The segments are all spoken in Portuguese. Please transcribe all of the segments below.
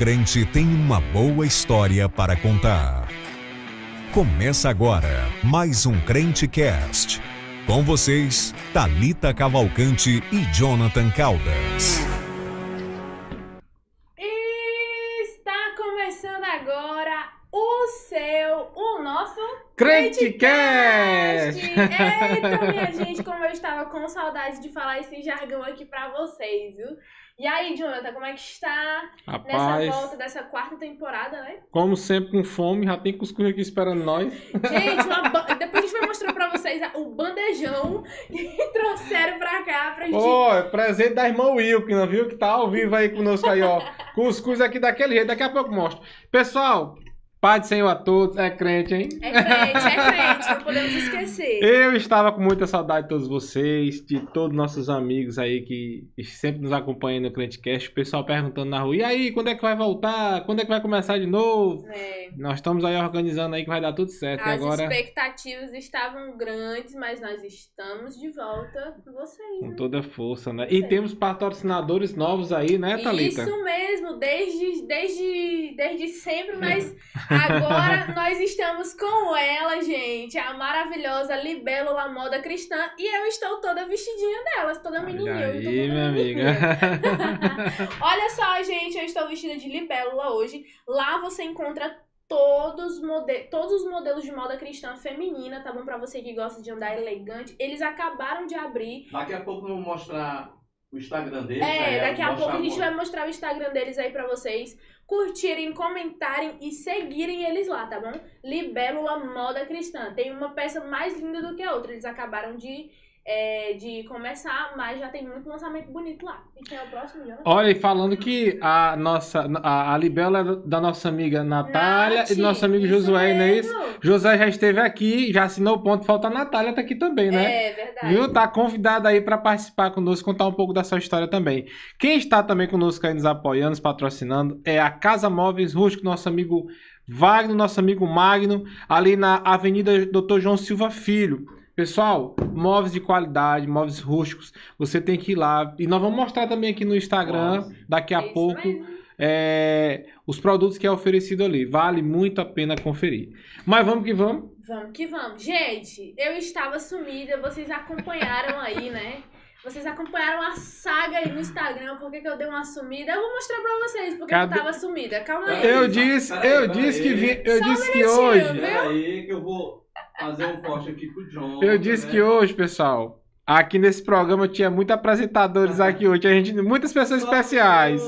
Crente tem uma boa história para contar. Começa agora mais um Crente Cast. Com vocês, Talita Cavalcante e Jonathan Caldas. Está começando agora o seu, o nosso Crente Cast! Eita, minha gente, como eu estava com saudade de falar esse jargão aqui pra vocês, viu? E aí, Jonathan, como é que está nessa Rapaz, volta dessa quarta temporada, né? como sempre com fome, já tem cuscuz aqui esperando nós. Gente, uma ba- depois a gente vai mostrar pra vocês o bandejão que trouxeram pra cá pra gente. Ó, é presente da irmã Wilkina, viu? Que tá ao vivo aí conosco aí, ó. Cuscuz aqui daquele jeito, daqui a pouco eu mostro. Pessoal, Pai do Senhor a todos, é crente, hein? É crente, é crente, não podemos esquecer. Eu estava com muita saudade de todos vocês, de todos nossos amigos aí que sempre nos acompanham no Crentecast. O pessoal perguntando na rua, e aí, quando é que vai voltar? Quando é que vai começar de novo? É. Nós estamos aí organizando aí que vai dar tudo certo. As agora, expectativas estavam grandes, mas nós estamos de volta com vocês. com né? toda força, né? E temos patrocinadores novos aí, né, Thalita? Isso mesmo, desde, desde, desde sempre, mas agora nós estamos com ela, gente, a maravilhosa Libélula Moda Cristã, e eu estou toda vestidinha delas, toda Olha menininha. tô aí, toda minha amiga. Olha só, gente, eu estou vestida de libélula hoje. Lá você encontra todos, os mode- todos os modelos de moda cristã feminina, tá bom? Pra você que gosta de andar elegante. Eles acabaram de abrir. Daqui a pouco eu vou mostrar o Instagram deles. É, aí daqui a pouco a gente vai mostrar o Instagram deles aí pra vocês curtirem, comentarem e seguirem eles lá, tá bom? Libélula Moda Cristã. Tem uma peça mais linda do que a outra. Eles acabaram de, é, de começar, mas já tem muito lançamento bonito lá. E quem é o próximo, Jonathan? Olha, e falando que a nossa, a, a Libela é da nossa amiga Natália Nath, e do nosso amigo Josué, não é isso? José já esteve aqui, já assinou o ponto, falta a Natália, tá aqui também, né? É verdade. Viu? Tá convidada aí para participar conosco, contar um pouco da sua história também. Quem está também conosco aí nos apoiando, nos patrocinando, é a Casa Móveis Rústico, nosso amigo Wagner, nosso amigo Magno, ali na Avenida Dr. João Silva Filho. Pessoal, móveis de qualidade, móveis rústicos, você tem que ir lá. E nós vamos mostrar também aqui no Instagram, Nossa. daqui a É isso pouco, é, os produtos que é oferecido ali. Vale muito a pena conferir. Mas vamos que vamos. Vamos que vamos. Gente, eu estava sumida, vocês acompanharam aí, né? Vocês acompanharam a saga aí no Instagram, por que que eu dei uma sumida? Eu vou mostrar pra vocês porque Cadê? eu tava sumida. Calma aí. Eu disse, eu disse que vi, eu Só um disse que minutinho, hoje. viu? Pera aí que eu vou fazer um corte aqui pro John. Eu disse né? que hoje, pessoal, aqui nesse programa tinha muitos apresentadores aqui hoje, a gente, muitas pessoas especiais.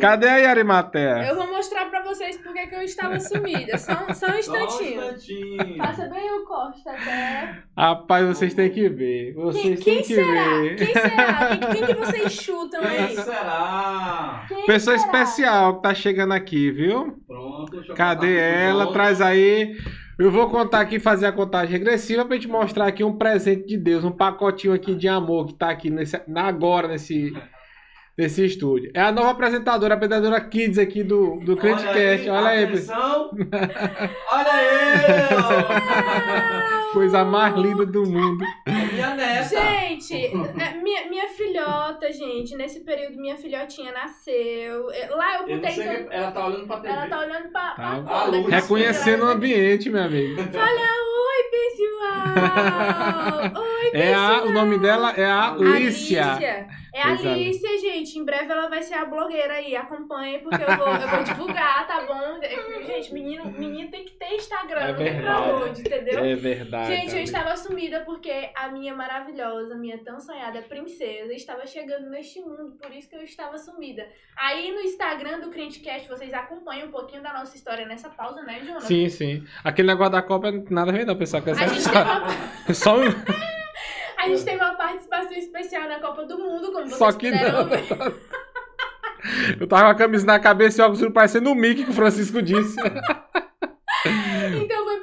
Cadê a Yarimaté? Eu vou mostrar pra vocês por que que eu estava sumida. Só, só um Só um instantinho. instantinho. Faça bem o corte até. Rapaz, vocês têm que ver. Quem, Vocês quem têm que será? ver. Quem será? Quem, quem que vocês chutam Quem aí? será? Quem Pessoa será? especial que tá chegando aqui, viu? Pronto, Cadê ela? Traz aí. Eu vou contar aqui, fazer a contagem regressiva pra gente mostrar aqui um presente de Deus, um pacotinho aqui de amor que tá aqui nesse, na- agora nesse, nesse estúdio. É a nova apresentadora, a apresentadora Kids aqui do, do Crentecast. Olha aí, pessoal. Olha aí! Coisa mais linda do mundo. Minha neta. Gente, é, minha, minha filhota, gente, nesse período minha filhotinha nasceu. É, Lá eu Eu botei. todo- que ela tá olhando pra TV. Ela tá olhando pra, pra Tá. porta. luz. Reconhecendo o ambiente, meu amigo. Oi, pessoal! Oi, É a, pessoal! o nome dela é a. Alicia. É a. Alicia, gente. Em breve ela vai ser a blogueira aí. Acompanhe, porque eu vou, eu vou divulgar, tá bom? Gente, menino, menino tem que ter Instagram, É não tem pra onde, entendeu? É verdade. Gente, eu estava sumida porque a minha maravilhosa, minha tão sonhada princesa estava chegando neste mundo, por isso que eu estava sumida. Aí no Instagram do Crentecast vocês acompanham um pouquinho da nossa história nessa pausa, né, Jonas? Sim, sim. Aquele negócio da Copa não tem nada a ver, não, pessoal. Que A gente, uma, Só um. a gente teve uma participação especial na Copa do Mundo, como vocês Só que não. Eu tava com a camisa na cabeça e o óculos parecendo o Mickey que o Francisco disse.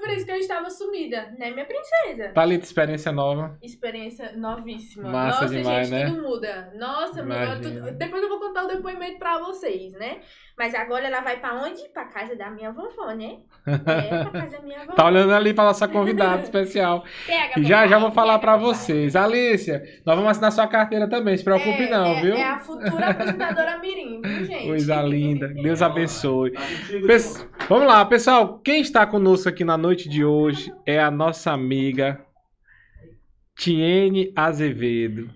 Por isso que eu estava estava sumida, né, minha princesa? Thalita, experiência nova. Experiência novíssima. Massa Nossa, demais, gente, né? tudo muda. Nossa, tudo. Depois eu vou contar o depoimento pra vocês, né? Mas agora ela vai pra onde? Pra casa da minha vovó, né? É, pra casa da minha vovó. Tá olhando ali para nossa convidada especial. Pega, E já já vou falar pega, pra vocês. Alicia, nós vamos assinar sua carteira também, se preocupe É, não, é, viu? É a futura apresentadora Mirim, viu, gente? Coisa linda. Deus abençoe. Tá Pes-. Vamos lá, pessoal. Quem está conosco aqui na noite de hoje é a nossa amiga Tiene Azevedo.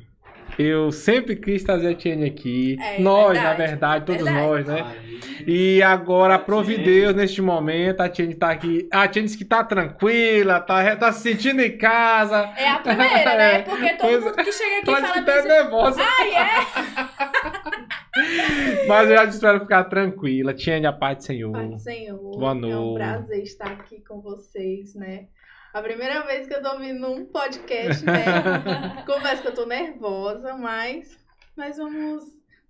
Eu sempre quis trazer a Tiene aqui. É, nós, verdade, na verdade, todos verdade. nós, né? E agora, Tiene. Deus neste momento. A Tiene tá aqui. A Tiene disse que tá tranquila, tá, tá se sentindo em casa. É a primeira, né? É, Porque todo pois mundo que chega aqui fala que tá nervosa. Ai, é? Mas eu já ela ficar tranquila. Tiene, a paz do Senhor. Pai do Senhor. Boa É um noite. prazer estar aqui com vocês, né? A primeira vez que eu tô ouvindo um podcast, né? Confesso que eu tô nervosa, mas, mas vamos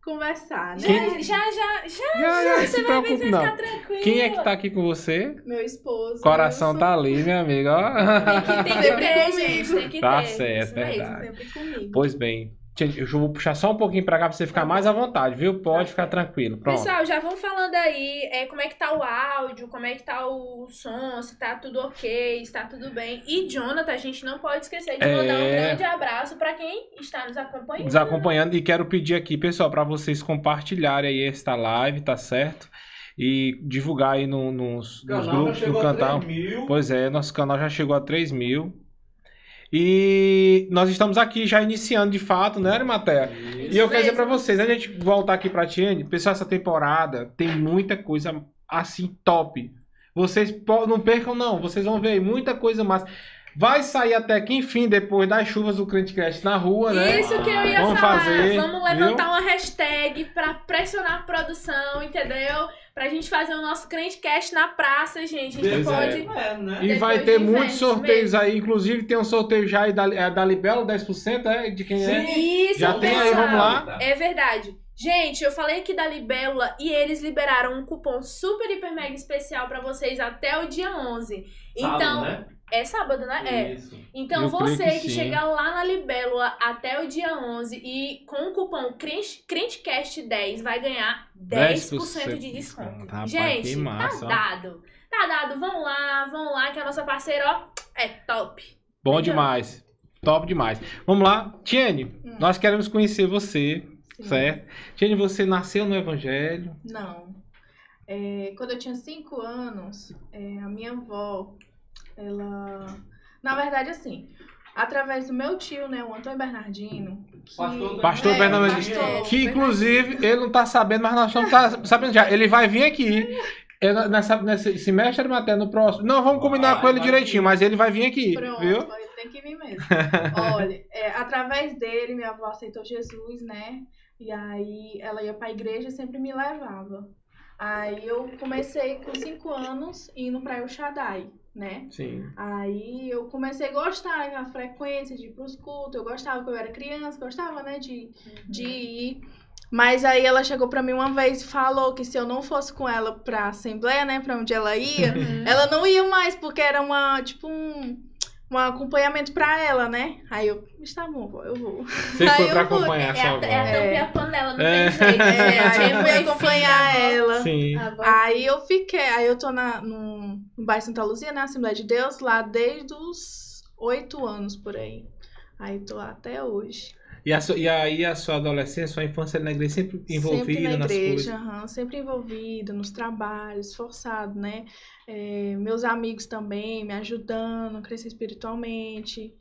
conversar, né? Quem- Já, já, já, já. Já, Você vai ver, você vai ficar tranquilo. Quem é que tá aqui com você? Meu esposo. Coração tá ali, minha amiga. ó. Tem que ter, comigo. gente. Tem que Tá ter. certo, isso mesmo. verdade. Sempre comigo. Pois bem. Eu vou puxar só um pouquinho pra cá pra você ficar mais à vontade, viu? Pode ficar tranquilo. Pronto. Pessoal, já vão falando aí é, como é que tá o áudio, como é que tá o som, se tá tudo ok, se tá tudo bem. E Jonathan, a gente não pode esquecer de mandar um É. grande abraço pra quem está nos acompanhando. Desacompanhando. E quero pedir aqui, pessoal, pra vocês compartilharem aí esta live, tá certo? E divulgar aí no- nos, nos grupos do canal. 3 mil. Pois é, nosso canal já chegou a 3 mil. E nós estamos aqui já iniciando de fato, né, Arimatea? E eu quero dizer pra vocês, antes de a gente voltar aqui pra Tiene, pessoal, essa temporada tem muita coisa assim top. Vocês não percam, não. Vocês vão ver muita coisa massa. Vai sair até que, enfim, depois das chuvas do Crente Cast na rua, né? Isso que eu ia Vamos falar. fazer, Vamos levantar uma hashtag pra pressionar a produção, entendeu? Pra gente fazer o nosso Crentecast na praça, gente. A gente Pois é. pode. É, né? E vai ter muitos sorteios mesmo. aí. Inclusive, tem um sorteio já aí da, é da Libelo, 10%, é? De quem é? Isso, Já tem aí, pessoal. vamos lá. É verdade. Gente, eu falei aqui da Libélula e eles liberaram um cupom super, hiper, mega especial pra vocês até o dia 11. Sábado, então, né? É sábado, né? É. Isso. Então, Eu você que que, chegar lá na Libélula até o dia 11 e com o cupom Crente- CrenteCast10 vai ganhar 10%, de desconto. Rapaz, Gente, que massa, tá dado. Tá dado. Vamos lá, vamos lá, que a nossa parceira, ó, é top. Bom Então. demais. Top demais. Vamos lá. Tiene, Hum. nós queremos conhecer você, Sim. certo? Tiene, você nasceu no Evangelho. Não. É, quando eu tinha cinco anos, é, a minha avó, ela. Na verdade, assim, através do meu tio, né, o Antônio Bernardino. Que... Pastor Pastor É, Bernardino. pastor Que inclusive ele não tá sabendo, mas nós estamos tá sabendo já. Ele vai vir aqui. É, Nessa, nesse semestre até no próximo. Não, vamos combinar Vai, com ele direitinho, vir. mas ele vai vir aqui, Pronto, viu? ele tem que vir mesmo. Olha, é, através dele, minha avó aceitou Jesus, né? E aí ela ia pra igreja e sempre me levava. Aí eu comecei com cinco anos indo pra El Shaddai, né? Sim. Aí eu comecei a gostar da frequência de ir pros cultos. Eu gostava, quando eu era criança, gostava, né, de, de ir. Mas aí ela chegou pra mim uma vez e falou que se eu não fosse com ela pra assembleia, né, pra onde ela ia, ela não ia mais, porque era uma, tipo, um, um acompanhamento pra ela, né? Aí eu, está bom, vó, eu vou. Você Aí foi eu pra fui. acompanhar É sua a, avó. é É. a panela, não É. tem jeito. né? É, aí eu fui acompanhar avó. ela. Sim. Aí eu fiquei, aí eu tô na, no, no bairro Santa Luzia, né, Assembleia de Deus, lá desde os oito anos por aí. Aí tô lá até hoje. E, a sua- e aí a sua adolescência, sua infância na igreja sempre envolvida sempre na nas igreja, coisas. aham, sempre envolvida nos trabalhos, esforçado, né? É, meus amigos também me ajudando a crescer espiritualmente.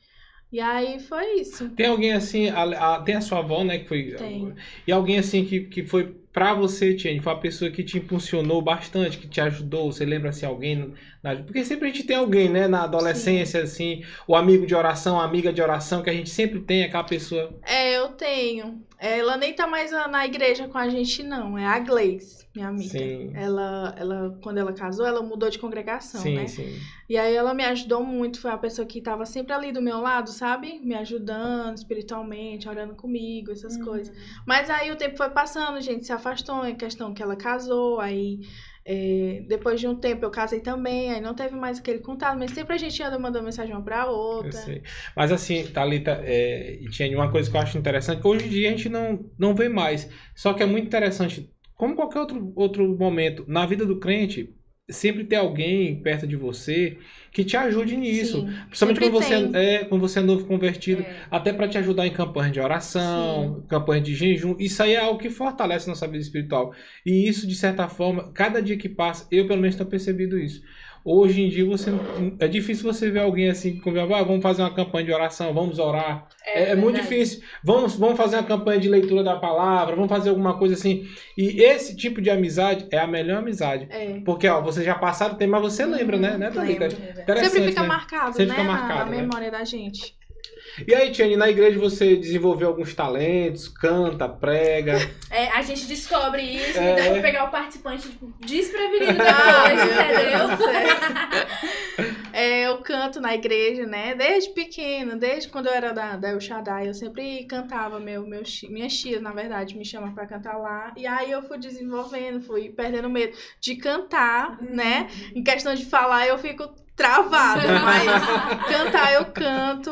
E aí foi isso. Tem alguém assim, a- a- tem a sua avó, né, que foi... Tem. E alguém assim que, que foi pra você, Tiene, foi uma pessoa que te impulsionou bastante, que te ajudou, você lembra assim, alguém... na- Porque sempre a gente tem alguém, né, na adolescência, assim, o amigo de oração, a amiga de oração, que a gente sempre tem aquela pessoa... É, eu tenho. Ela nem tá mais na na igreja com a gente, não. É a Gleice, minha amiga. Sim. Ela, ela, quando ela casou, ela mudou de congregação, sim, né? sim. E aí ela me ajudou muito, foi a pessoa que tava sempre ali do meu lado, sabe? Me ajudando espiritualmente, orando comigo, essas Uhum. coisas. Mas aí o tempo foi passando, a gente se afastou, em questão que ela casou, aí É, depois de um tempo eu casei também, aí não teve mais aquele contato, mas sempre a gente anda mandando mensagem uma pra Eu outra. sei. Mas assim, Thalita, é, tinha uma coisa que eu acho interessante, que hoje em dia a gente não, não vê mais. Só que é muito interessante, como qualquer outro, outro momento, na vida do crente, sempre ter alguém perto de você que te ajude nisso. Sim, Principalmente quando você, tem. é, quando você é novo convertido. É. Até para te ajudar em campanha de oração, campanha de jejum. Isso aí é algo que fortalece nossa vida espiritual. E isso, de certa forma, cada dia que passa, eu pelo menos tenho percebido isso. Hoje em dia você é difícil você ver alguém assim que conversa, ah, vamos fazer uma campanha de oração, vamos orar. É, é muito verdade. difícil. Vamos, vamos fazer uma campanha de leitura da palavra, vamos fazer alguma coisa assim. E esse tipo de amizade é a melhor amizade. É. Porque, ó, você já passaram o tempo, mas você lembra, né? né Sempre fica né? marcado, Sempre né? fica na- marcado, na, né? memória da gente. E aí, Tiane, na igreja você desenvolveu alguns talentos, canta, prega. É, a gente descobre isso É. e deve pegar o participante tipo, desprevenido Ah, entendeu? Deus É, eu canto na igreja, né? Desde pequena, desde quando eu era da, da El Shaddai, eu sempre cantava. Meu, meu, minhas tias, na verdade, me chamam pra cantar lá. E aí eu fui desenvolvendo, fui perdendo medo de cantar, né? Em questão de falar, eu fico travada, mas cantar eu canto.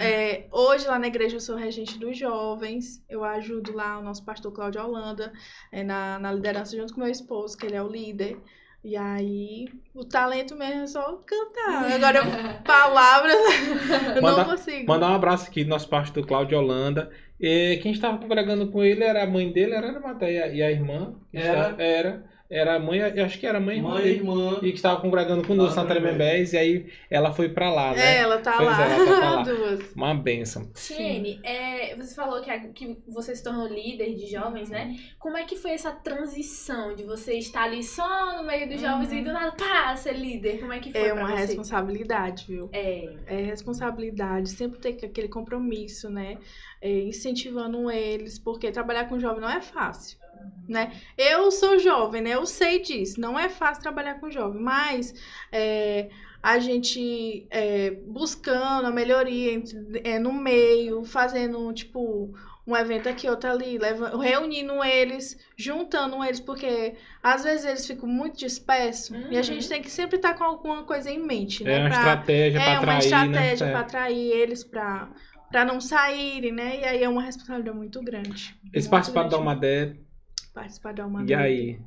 É, hoje lá na igreja eu sou regente dos jovens. Eu ajudo lá o nosso pastor Cláudio Holanda é, na, na liderança junto com meu esposo, que ele é o líder. E aí, o talento mesmo é só cantar. Agora, eu- palavras, eu Manda- não consigo. Mandar um abraço aqui do nosso pastor Cláudio Holanda. E quem estava congregando com ele era a mãe dele, era a Matéia e a irmã. que Era. estava- Era. Era a mãe, eu acho que era a mãe, e Mãe e irmã. E que estava congregando conosco Lá na Tremembés. E aí ela foi pra lá, É, né? ela tá Pois lá. é, ela tá lá. Duas. Uma benção. Tiene, é, você falou que, a- que você se tornou líder de jovens, né? Como é que foi essa transição de você estar ali só no meio dos jovens e do nada, pá, ser líder? Como é que foi É pra uma você? responsabilidade, viu? É, É responsabilidade, sempre ter aquele compromisso, né? É, incentivando eles, porque trabalhar com jovem não é fácil, né? Eu sou jovem, né? Eu sei disso, não é fácil trabalhar com jovem, mas é, a gente é, buscando a melhoria entre- é, no meio, fazendo, tipo, um evento aqui, outro ali, leva- reunindo eles, juntando eles, porque às vezes eles ficam muito dispersos e a Uhum. gente tem que sempre estar com alguma coisa em mente, né? É uma pra- estratégia é pra uma atrair, estratégia né? para É. atrair eles para para não saírem, né? E aí é uma responsabilidade muito grande. Eles Muito participaram da grande. Participar da uma E aí?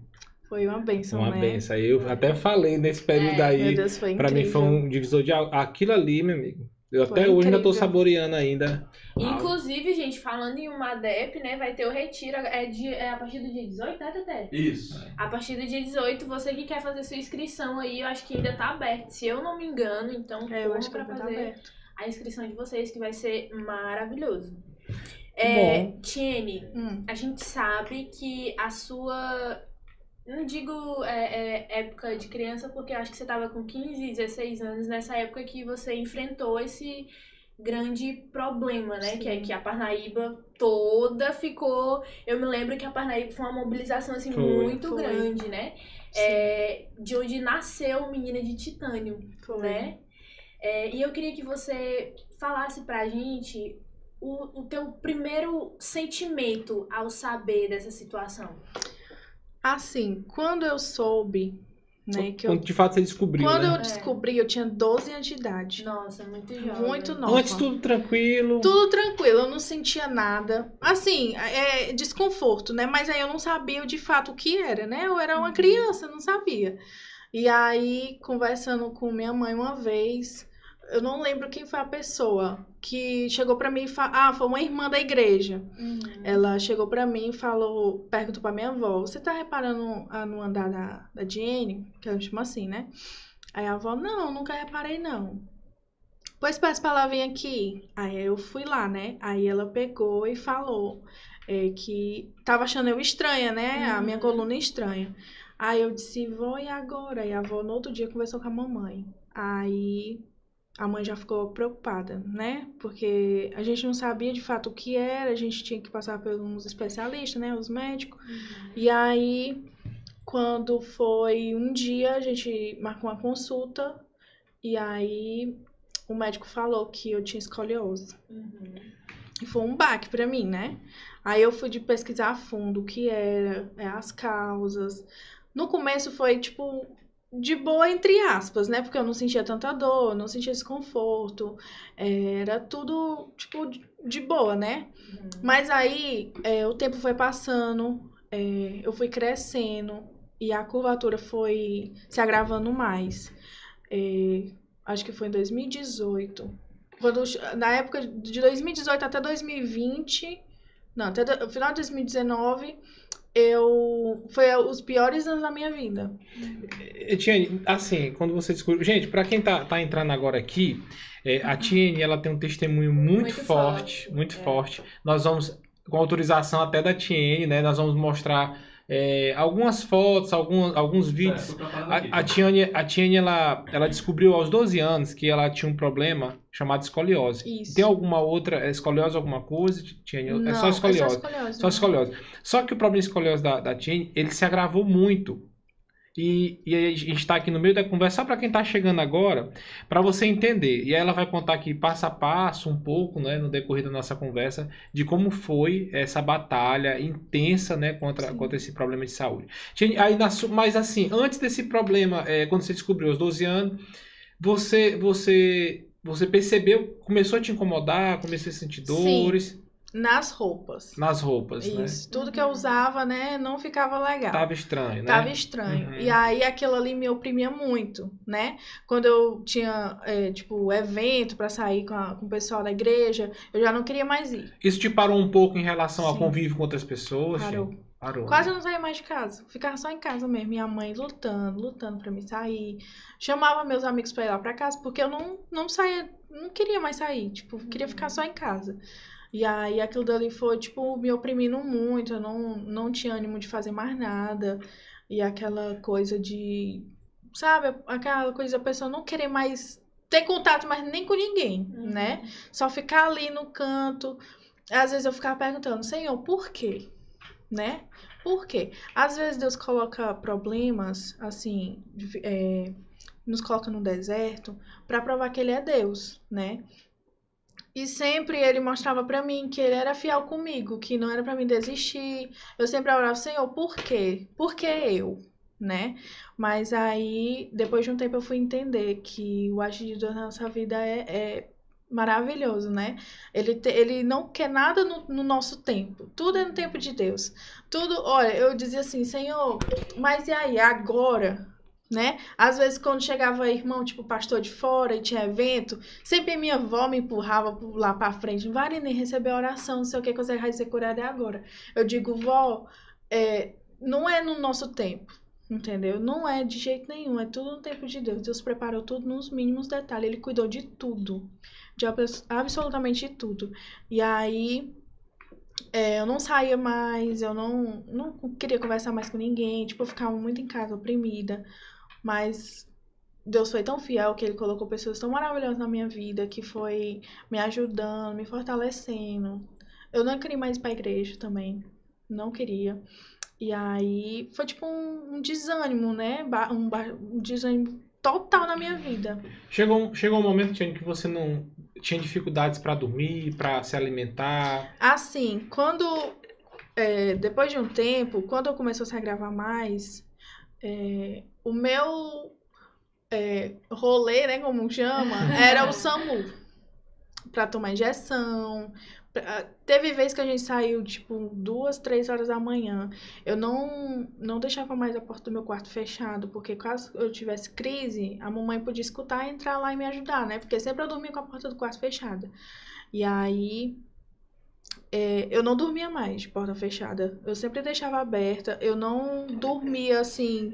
Foi uma benção, Uma né? benção. Aí Eu até falei nesse período É, aí. Meu Deus, foi Pra mim foi um divisor de água. Aquilo ali, meu amigo. Eu Foi até hoje ainda tô saboreando ainda. Inclusive, gente, falando em uma ADEP, né, vai ter o retiro, é, de, é a partir do dia 18, né, Tete? Isso. A partir do dia 18, você que quer fazer sua inscrição aí, eu acho que ainda tá aberto, se eu não me engano, então É, eu acho que pra estar fazer aberto. a inscrição de vocês, que vai ser maravilhoso. É. Tiene, Hum. a gente sabe que a sua. Não digo é, é, época de criança, porque eu acho que você tava com 15, 16 anos, nessa época que você enfrentou esse grande problema, né? Sim. Que é que a Parnaíba toda ficou. Eu me lembro que a Parnaíba foi uma mobilização assim Foi. muito Foi. grande, né? É, de onde nasceu Menina de Titânio Foi. né? É, e eu queria que você falasse pra gente o, o teu primeiro sentimento ao saber dessa situação. Assim, quando eu soube, né, que eu... Quando de fato você descobriu, Quando né? eu descobri, eu tinha 12 anos de idade. Nossa, muito jovem. Muito nova. Antes tudo tranquilo. Tudo tranquilo, eu não sentia nada. Assim, é desconforto, né? Mas aí eu não sabia de fato o que era, né? Eu era uma criança, eu não sabia. E aí, conversando com minha mãe uma vez, eu não lembro quem foi a pessoa que chegou pra mim e falou: Ah, foi uma irmã da igreja. Uhum. Ela chegou pra mim e falou, perguntou pra minha avó, você tá reparando ah, no andar da, da Jenny? Que ela chama assim, né? Aí a avó, não, nunca reparei não. Pois peço pra ela vir aqui. Aí eu fui lá, né? Aí ela pegou e falou é, que tava achando eu estranha, né? A minha Uhum. coluna estranha. Aí eu disse, vou e agora? E a avó no outro dia conversou com a mamãe. Aí a mãe já ficou preocupada, né? Porque a gente não sabia de fato o que era, a gente tinha que passar por uns especialistas, né? Os médicos. E aí, quando foi um dia, a gente marcou uma consulta. E aí, o médico falou que eu tinha escoliose. Uhum. E foi um baque pra mim, né? Aí eu fui de pesquisar a fundo o que era, é, as causas, No começo foi, tipo, de boa, entre aspas, né? Porque eu não sentia tanta dor, não sentia desconforto. é, Era tudo, tipo, de- boa, né? Mas aí é, o tempo foi passando, é, eu fui crescendo e a curvatura foi se agravando mais. É, acho que foi em 2018. Quando, na época de 2018 até 2020, não, até o final de 2019, eu foi os piores anos da minha vida. Eh, Tiane, assim, quando você descobriu. Gente, pra quem tá, tá entrando agora aqui, é, a Tiane ela tem um testemunho muito, Muito forte, forte, muito é. forte. Nós vamos, com autorização até da Tiane, né? Nós vamos mostrar é, algumas fotos, alguns, alguns vídeos. Preparando aqui. A, a Tiane, a Tiane ela, ela descobriu aos 12 anos que ela tinha um problema chamado escoliose. Isso. Tem alguma outra é escoliose, alguma coisa, Tiane? Não, é só escoliose. escoliose. Só né? escoliose. Só que o problema de escoliose da, da Tiene, ele se agravou muito. E, e a gente está aqui no meio da conversa, só para quem está chegando agora, para você entender. E aí ela vai contar aqui passo a passo, um pouco, né, no decorrer da nossa conversa, de como foi essa batalha intensa, né, contra, Sim. contra esse problema de saúde. Aí mas assim, antes desse problema, é, quando você descobriu aos 12 anos, você, você, você percebeu, começou a te incomodar, começou a sentir Sim. dores Nas roupas. nas roupas, né? Isso. Tudo que eu usava, né, não ficava legal. Tava estranho, né? Tava estranho. Uhum. E aí aquilo ali me oprimia muito, né? Quando eu tinha, é, tipo, evento pra sair com, a- com o pessoal da igreja, eu já não queria mais ir. Isso te parou um pouco em relação ao Sim. convívio com outras pessoas? Parou. Parou. Quase eu não saía mais de casa. Ficava só em casa mesmo. Minha mãe lutando, lutando pra me sair. Chamava meus amigos pra ir lá pra casa, porque eu não, não saía, não queria mais sair. Tipo, queria ficar só em casa. E aí aquilo dali foi, tipo, me oprimindo muito. Eu não, não tinha ânimo de fazer mais nada. E aquela coisa de. Sabe? Aquela coisa da pessoa não querer mais ter contato mais nem com ninguém, né? Só ficar ali no canto. Às vezes eu ficava perguntando, Senhor, por quê? Né? Por quê? Às vezes Deus coloca problemas, assim, é, nos coloca no deserto pra provar que Ele é Deus, né? E sempre Ele mostrava pra mim que Ele era fiel comigo, que não era pra mim desistir. Eu sempre orava, Senhor, por quê? Por que eu? Né? Mas aí, depois de um tempo, eu fui entender que o agir de Deus na nossa vida é, é maravilhoso, né? Ele, te- ele não quer nada no, no nosso tempo. Tudo é no tempo de Deus. Tudo, olha, eu dizia assim, Senhor, mas e aí, agora? Né? Às vezes, quando chegava irmão, tipo, pastor de fora e tinha evento, sempre minha avó me empurrava lá pra frente. Não vai nem receber a oração, não sei o que, que você vai ser curada é agora. Eu digo, vó, é, não é no nosso tempo. Entendeu? Não é de jeito nenhum, é tudo no tempo de Deus. Deus preparou tudo nos mínimos detalhes, Ele cuidou de tudo, de abs- absolutamente tudo. E aí, é, eu não saía mais, eu não, não queria conversar mais com ninguém, tipo, eu ficava muito em casa, oprimida. Mas Deus foi tão fiel que Ele colocou pessoas tão maravilhosas na minha vida, que foi me ajudando, me fortalecendo. Eu não queria mais ir pra igreja também, não queria. E aí foi tipo um, um desânimo, né? Um, um desânimo total na minha vida. Chegou, um- chegou um momento, Tiane, que você não tinha dificuldades pra dormir, pra se alimentar. Assim, quando. é, depois de um tempo, quando eu comecei a se agravar mais, é, o meu é, rolê, né, como chama, era o SAMU. Pra tomar injeção. Pra- Teve vez que a gente saiu, tipo, duas, três horas da manhã. Eu não, não deixava mais a porta do meu quarto fechado, porque caso eu tivesse crise, a mamãe podia escutar e entrar lá e me ajudar, né? Porque sempre eu dormia com a porta do quarto fechada. E aí, é, eu não dormia mais de porta fechada. Eu sempre deixava aberta. Eu não dormia assim.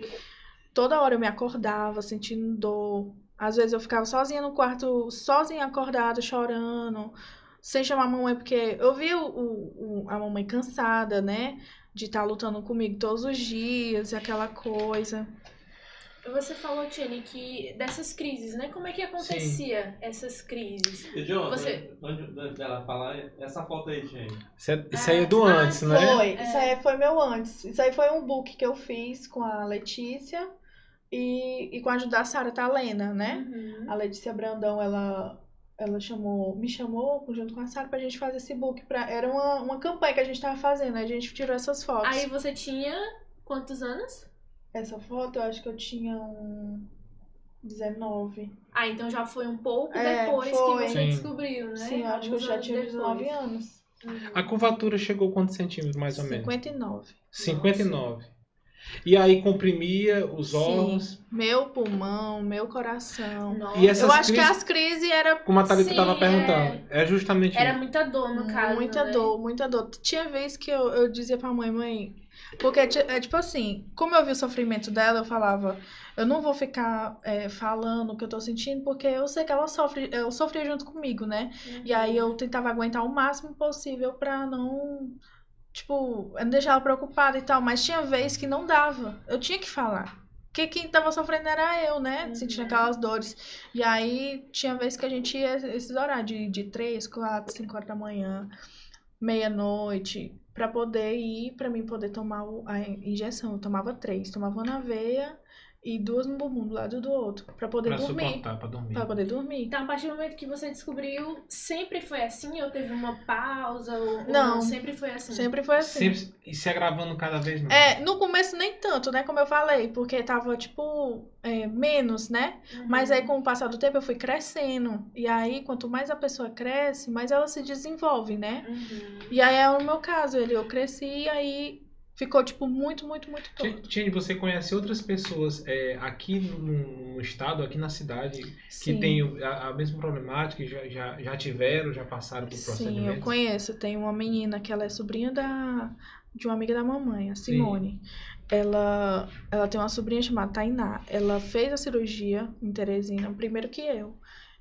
Toda hora eu me acordava sentindo dor. Às vezes eu ficava sozinha no quarto, sozinha acordada, chorando, sem chamar a mamãe, porque eu vi o, o- o- a mamãe cansada, né? De estar lutando comigo todos os dias, aquela coisa. Você falou, Tiene, que dessas crises, né? Como é que acontecia essas crises? E, John, Você- antes dela falar, essa foto aí, gente. Isso, é- isso aí é do Ah, antes, né? Foi, É. isso aí foi meu antes. Isso aí foi um book que eu fiz com a Letícia e, e com a ajuda da Sara Talena, né? Uhum. A Letícia Brandão, ela, ela chamou, me chamou junto com a Sara pra gente fazer esse book. Pra, era uma, uma campanha que a gente tava fazendo, a gente tirou essas fotos. Aí você tinha quantos anos? Essa foto eu acho que eu tinha um 19. Ah, então já foi um pouco É, depois foi. que você Sim. descobriu, né? Sim, eu acho que eu já tinha depois. 19 anos. Uhum. A curvatura chegou quantos centímetros, mais ou menos? 59. 59. E aí comprimia os órgãos. Sim. Meu pulmão, meu coração. Nossa. E essas eu acho que crises- as crises era Como a Thalita estava perguntando. É, justamente Era isso. muita dor, no caso. muita né? dor, muita dor. Tinha vez que eu, eu dizia pra mãe, mãe. Porque é tipo assim, como eu vi o sofrimento dela, eu falava, eu não vou ficar é, falando o que eu tô sentindo, porque eu sei que ela sofre, eu sofria junto comigo, né? Uhum. E aí eu tentava aguentar o máximo possível pra não, tipo, não deixar ela preocupada e tal. Mas tinha vez que não dava. Eu tinha que falar. Porque quem tava sofrendo era eu, né? Uhum. Sentindo aquelas dores. E aí tinha vez que a gente ia esses horários de, de 3, 4, 5 horas da manhã, meia-noite, pra poder ir, pra mim poder tomar a injeção. Eu tomava três. Tomava na veia e duas no bumbum, do lado do outro. Pra poder Pra dormir. pra dormir. Pra poder dormir. Então, a partir do momento que você descobriu, sempre foi assim? Ou teve uma pausa? Ou, ou Não. Sempre foi assim? Sempre foi assim. Sempre e se agravando cada vez mais. É, no começo nem tanto, né? Como eu falei, porque tava, tipo, é, menos, né? Uhum. Mas aí, com o passar do tempo, eu fui crescendo. E aí, quanto mais a pessoa cresce, mais ela se desenvolve, né? Uhum. E aí é o meu caso, ele, eu cresci e aí ficou, tipo, muito, muito, muito torto. Tiene, você conhece outras pessoas é, aqui no, no estado, aqui na cidade, que Sim. têm o- a, a mesma problemática, que já, já, já tiveram, já passaram por Sim, eu conheço. Tem uma menina que ela é sobrinha da, de uma amiga da mamãe, a Simone. Ela, ela tem uma sobrinha chamada Tainá. Ela fez a cirurgia em Teresina primeiro que eu.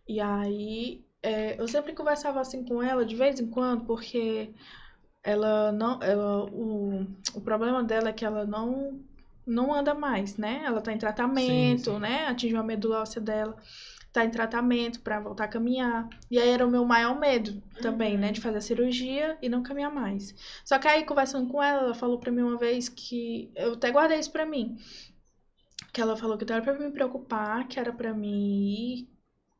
E aí é, eu sempre conversava assim com ela de vez em quando, porque ela não. Ela, o, o problema dela é que ela não, não anda mais, né? Ela tá em tratamento, sim. né? Atingiu a medula óssea dela. Tá em tratamento pra voltar a caminhar. E aí era o meu maior medo também, Uhum. né? De fazer a cirurgia e não caminhar mais. Só que aí, conversando com ela, ela falou pra mim uma vez que. Eu até guardei isso pra mim. Que ela falou que não era pra me preocupar, que era pra mim ir,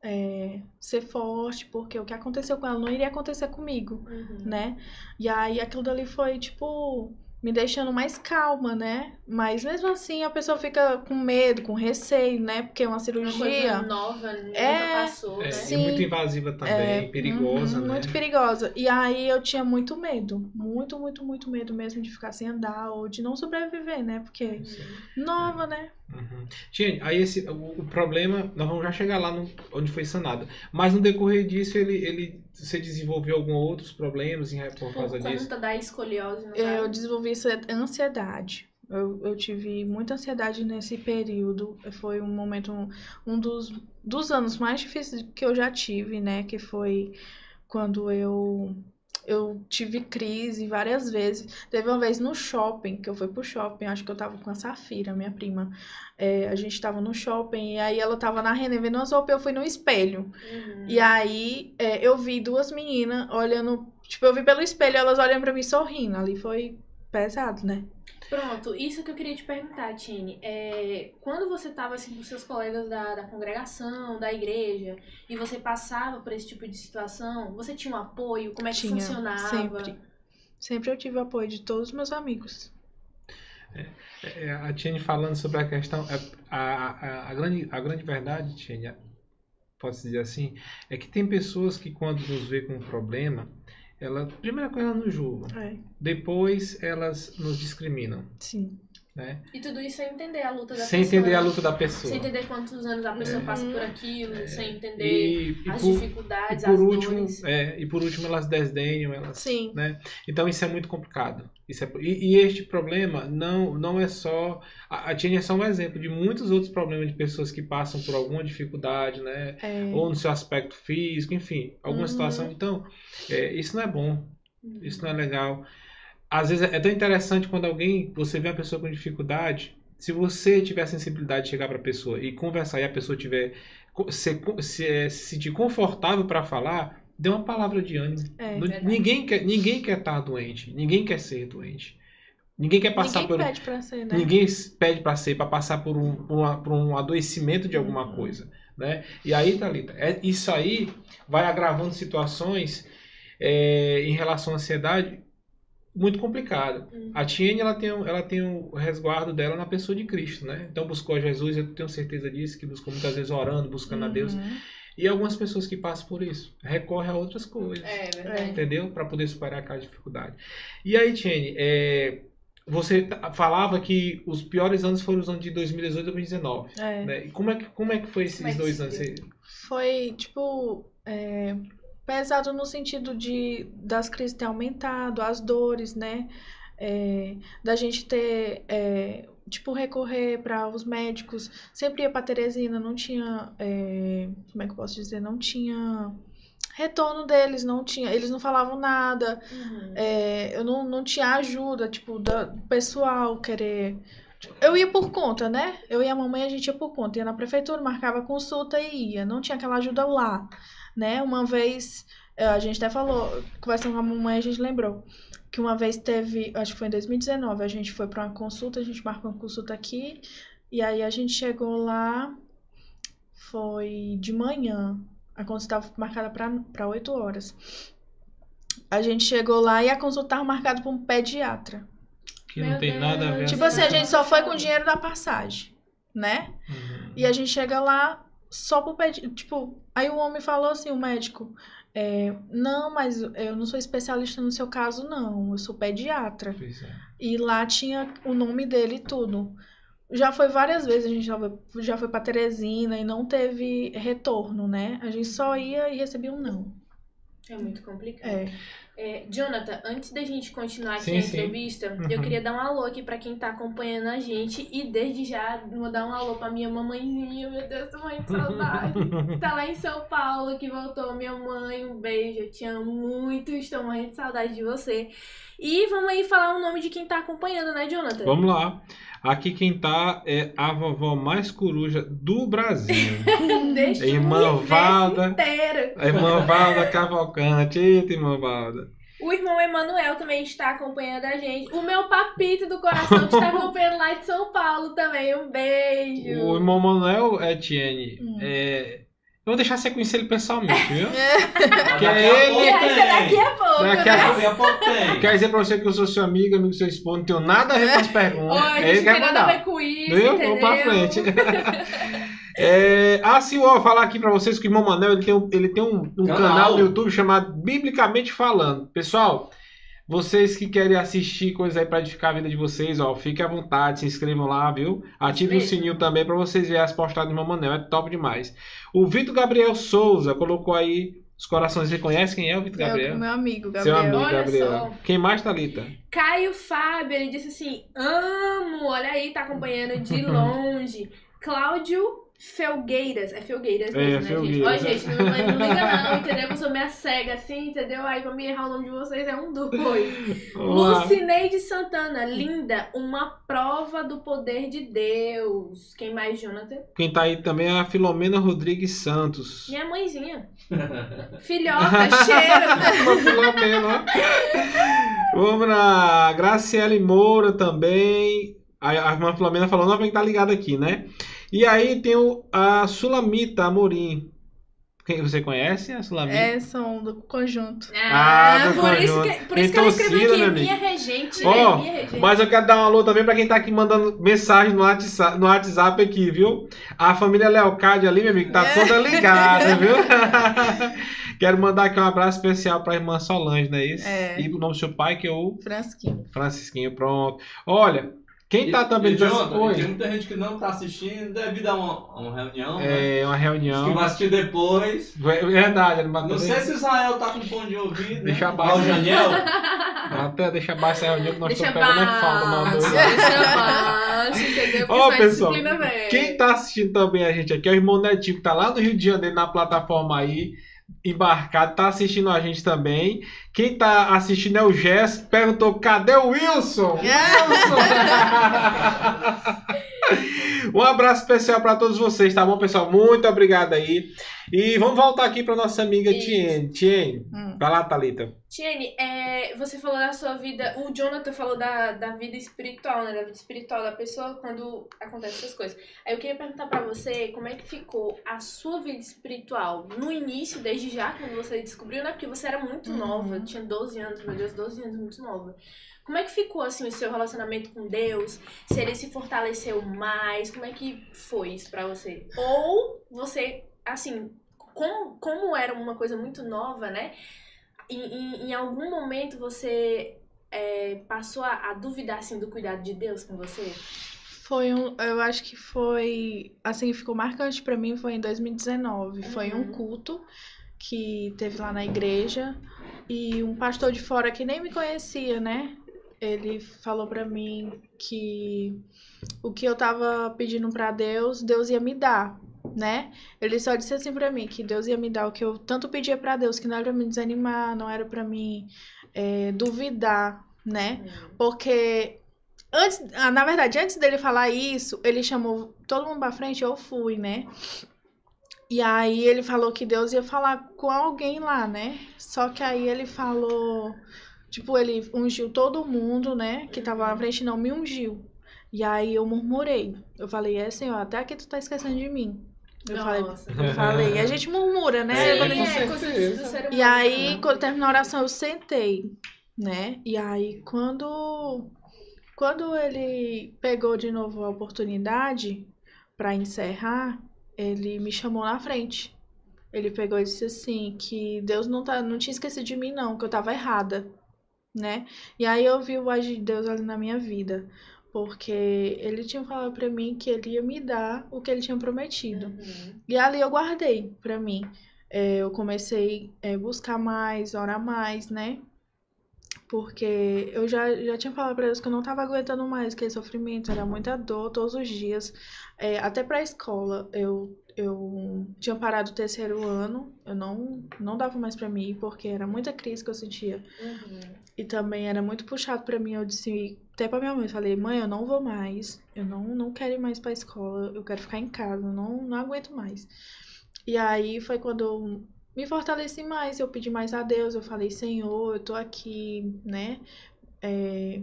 é, ser forte, porque o que aconteceu com ela não iria acontecer comigo, Uhum. né? E aí aquilo dali foi, tipo, me deixando mais calma, né? Mas mesmo assim a pessoa fica com medo, com receio, né? Porque é uma Uma coisa cirurgia. nova, nunca É, passou, É, né? e Sim. muito invasiva também, É, perigosa, uhum, né? Muito perigosa. E aí eu tinha muito medo. Muito, muito, muito medo mesmo de ficar sem andar ou de não sobreviver, né? Porque nova, né? Uhum. Tiene, aí esse, o, o problema, nós vamos já chegar lá no, onde foi sanado. Mas no decorrer disso, ele, ele, você desenvolveu alguns outros problemas em, por Por causa conta disso? da escoliose, Eu desenvolvi essa ansiedade. Eu, eu tive muita ansiedade nesse período. Foi um momento, um, um dos, dos anos mais difíceis que eu já tive, né? Que foi quando eu, eu tive crise várias vezes. Teve uma vez no shopping, que eu fui pro shopping, acho que eu tava com a Safira, minha prima. É, a gente tava no shopping e aí ela tava na Renner vendo as roupas eu fui no espelho. Uhum. E aí é, eu vi duas meninas olhando, tipo, eu vi pelo espelho, elas olhando pra mim sorrindo. Ali foi pesado, né? Pronto, isso que eu queria te perguntar, Tine. É, quando você estava assim, com seus colegas da, da congregação, da igreja, e você passava por esse tipo de situação, você tinha um apoio? Como é que Tinha, funcionava? sempre. Sempre eu tive o apoio de todos os meus amigos. É, a Tiene falando sobre a questão, é, a, a, a, grande, a grande verdade, Tiene, pode-se dizer assim, é que tem pessoas que quando nos vê com um problema, ela, primeira coisa, elas nos julgam. É, Depois, elas nos discriminam, sim. Né? E tudo isso sem entender a luta da Sem pessoa. entender a luta da pessoa. Sem entender quantos anos a pessoa É. passa por aquilo, sem entender E, e as por, e dificuldades, por as último, dores. é, e por último, elas desdenham, elas Sim. né? Então isso é muito complicado. Isso é, e, e este problema não, não é só. A, a é só um exemplo de muitos outros problemas de pessoas que passam por alguma dificuldade, né? É, Ou no seu aspecto físico, enfim, alguma Uhum. situação. Então, é, isso não é bom, isso não é legal. Às vezes é tão interessante quando alguém, você vê uma pessoa com dificuldade, se você tiver a sensibilidade de chegar para a pessoa e conversar e a pessoa tiver se, se, é, se sentir confortável para falar, dê uma palavra de ânimo. é. Não- verdade. ninguém quer ninguém quer estar doente ninguém quer ser doente ninguém quer passar Ninguém por pede pra ser, né? ninguém pede para ser para passar por um, por, uma- por um adoecimento de alguma Uhum. coisa né e aí Thalita, é, isso aí vai agravando situações é, em relação à ansiedade muito complicado. Uhum. A Tiene, ela tem, o- ela tem o resguardo dela na pessoa de Cristo, né? Então buscou a Jesus, eu tenho certeza disso, que buscou muitas vezes orando, buscando a Deus. Uhum. E algumas pessoas que passam por isso recorrem a outras coisas. É verdade. Entendeu? Para poder superar aquela dificuldade. E aí, Tiene, é, você falava que os piores anos foram os anos de 2018 e 2019. É. Né? E como é, que, como é que foi esses Como é que dois anos? Foi, tipo, é, pesado no sentido de das crises terem aumentado, as dores, né? É, da gente ter, é, tipo, recorrer para os médicos. Sempre ia para Teresina, não tinha, é, como é que eu posso dizer? Não tinha retorno deles, não tinha, eles não falavam nada. Uhum. É, eu não, não tinha ajuda, tipo, do pessoal querer. tipo, Eu ia por conta, né? Eu e a mamãe, a gente ia por conta. Ia na prefeitura, marcava consulta e ia. Não tinha aquela ajuda lá, né? Uma vez, eh, a gente até falou, conversando com a mamãe, a gente lembrou. Que uma vez teve, acho que foi em 2019, a gente foi pra uma consulta, a gente marcou uma consulta aqui. E aí a gente chegou lá, foi de manhã. A consulta estava marcada para 8 horas. A gente chegou lá e a consulta estava marcada para um pediatra. Que Meu não tem Deus. nada a ver. Tipo assim, a gente só foi com o dinheiro da passagem, né? Uhum. E a gente chega lá só pro pediatra. Tipo, aí o homem falou assim, o médico. é, não, mas eu não sou especialista no seu caso, não. Eu sou pediatra. Pois é. E lá tinha o nome dele e tudo. Já foi várias vezes, a gente já foi, já foi pra Teresina e não teve retorno, né? A gente só ia e recebia um não. É muito complicado. É. É, Jonathan, antes da gente continuar aqui Sim, a entrevista, Uhum. eu queria dar um alô aqui pra quem tá acompanhando a gente e desde já mandar um alô pra minha mamãezinha, meu Deus, tô de saudade. que tá lá em São Paulo, que voltou. Minha mãe, um beijo, eu te amo muito, estou morrendo de saudade de você. E vamos aí falar o nome de quem tá acompanhando, né, Jonathan? Vamos lá. Aqui quem tá é a vovó mais coruja do Brasil. Deste Irmã Valda. irmã Valda Cavalcante. Eita, irmã Valda. O irmão Emanuel também está acompanhando a gente. O meu papito do coração está acompanhando lá de São Paulo também. Um beijo. O irmão Manuel Etienne. Hum. É... Eu vou deixar você conhecer ele pessoalmente, viu? Daqui Que a é E você daqui a pouco, Daqui a né? Pouco tem. Quer dizer pra você que eu sou seu amigo, amigo do seu esposo, não tenho nada a ver com as perguntas. Oi, a Ele tem nada a ver com isso, Viu? entendeu? Vamos pra frente. É, ah, sim, ó, falar aqui pra vocês que o irmão Manel ele tem, um, ele tem um, um canal. Canal. no YouTube chamado Biblicamente Falando. Pessoal, vocês que querem assistir coisas aí pra edificar a vida de vocês, ó, fiquem à vontade, se inscrevam lá, viu? Ativem o sininho também pra vocês verem as postagens do irmão Manel, é top demais. O Vitor Gabriel Souza colocou aí os corações. Você conhece quem é o Vitor Gabriel? Meu, meu amigo, Seu Gabriel. amigo, Olha Gabriel. só. Quem mais, Thalita? Caio Fábio, ele disse assim: amo, olha aí, tá acompanhando de longe. Cláudio Felgueiras, é Felgueiras É, mesmo, né, Felgueiras, gente? Ó, gente, não, não liga não, entendeu? Eu sou meia cega assim, entendeu? Aí pra mim errar o nome de vocês é um dois. Lá. Lucineide Santana, linda, uma prova do poder de Deus. Quem mais, Jonathan? Quem tá aí também é a Filomena Rodrigues Santos. Minha mãezinha. Filhota, cheiro. Filomena. Vamos na Graciele Moura também. A, a irmã Filomena falou, não, vem que tá ligado aqui, né? E aí tem o, a Sulamita Amorim. Quem você conhece a Sulamita? É, são do conjunto. Ah, Ah, do por isso conjunto. que, por isso que ela escreveu torcida, aqui, minha regente, né? Minha regente. Mas eu quero dar um alô também pra quem tá aqui mandando mensagem no WhatsApp, no WhatsApp aqui, viu? A família Leocádio ali, meu amigo, tá toda ligada, viu? quero mandar aqui um abraço especial pra irmã Solange, não é isso? É. E pro nome do seu pai, que é o Fransquinho. Francisquinho, pronto. Olha, quem tá E- também... e, Jonathan, Oi. Tem muita gente que não tá assistindo, deve dar uma, uma reunião, né? É uma Os que reunião. vão assistir depois. É Verdade, ele Não sei se Israel tá com fone de ouvido. Deixa né? abaixo. Janiel. Até deixa abaixo essa reunião que nós estamos pegando é falta. Não, baixo, dois. deixa baixo, entendeu? Ó, é pessoal, disciplina, velho. Quem tá assistindo também a gente aqui é o irmão Netinho, que tá lá no Rio de Janeiro, na plataforma aí, embarcado, tá assistindo a gente também. Quem tá assistindo é o Jess, perguntou, cadê o Wilson? Wilson! um abraço especial pra todos vocês, tá bom, pessoal? Muito obrigado aí. E vamos voltar aqui pra nossa amiga. Tiene. Tiene, Hum. vai lá, Thalita. Tiene, é, você falou da sua vida, o Jonathan falou da, da vida espiritual, né? Da vida espiritual da pessoa quando acontecem essas coisas. Aí eu queria perguntar pra você como é que ficou a sua vida espiritual no início, desde já, quando você descobriu, né? Porque você era muito Uhum. nova, tinha 12 anos, meu Deus, 12 anos, muito nova. Como é que ficou, assim, o seu relacionamento com Deus? Se ele se fortaleceu mais? Como é que foi isso pra você? Ou você, assim, como, como era uma coisa muito nova, né? Em, em, em algum momento você é, passou a, a duvidar, assim, do cuidado de Deus com você? Foi um, eu acho que foi, assim, ficou marcante pra mim foi em 2019. Foi um Uhum. culto que teve lá na igreja e um pastor de fora que nem me conhecia, né? Ele falou pra mim que o que eu tava pedindo pra Deus, Deus ia me dar, né? Ele só disse assim pra mim que Deus ia me dar o que eu tanto pedia pra Deus, que não era pra me desanimar, não era pra mim é, duvidar, né? Porque antes, ah, na verdade, antes dele falar isso, ele chamou todo mundo pra frente, eu fui, né? E aí ele falou que Deus ia falar com alguém lá, né? Só que aí ele falou, tipo, ele ungiu todo mundo, né? Que tava na frente, não me ungiu. E aí eu murmurei. Eu falei, é Senhor, até aqui tu tá esquecendo de mim. Eu falei, Nossa. eu falei, a gente murmura, né? É, coisa do, certeza. do ser humano. e aí, quando terminou a oração, eu sentei, né? E aí, quando, quando ele pegou de novo a oportunidade pra encerrar, ele me chamou na frente. Ele pegou e disse assim, que Deus não, tá, não tinha esquecido de mim, não, que eu tava errada, né? E aí eu vi o agir de Deus ali na minha vida. Porque ele tinha falado pra mim que ele ia me dar o que ele tinha prometido. Uhum. E ali eu guardei pra mim. É, eu comecei a buscar mais, orar mais, né? Porque eu já, já tinha falado pra Deus que eu não tava aguentando mais aquele sofrimento, era muita dor todos os dias. É, até pra escola, eu, eu tinha parado o terceiro ano, eu não, não dava mais pra mim, porque era muita crise que eu sentia. Uhum. E também era muito puxado pra mim. Eu disse até pra minha mãe, falei, mãe, eu não vou mais. Eu não, não quero ir mais pra escola. Eu quero ficar em casa. Eu não, não aguento mais. E aí foi quando eu me fortaleci mais. Eu pedi mais a Deus. Eu falei, Senhor, eu tô aqui, né? É,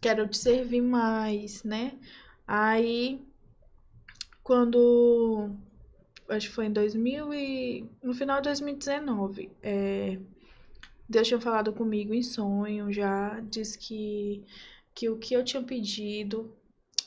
quero te servir mais, né? Aí, quando. Acho que foi em 2000 e. No final de 2019. É, Deus tinha falado comigo em sonho já, disse que, que o que eu tinha pedido,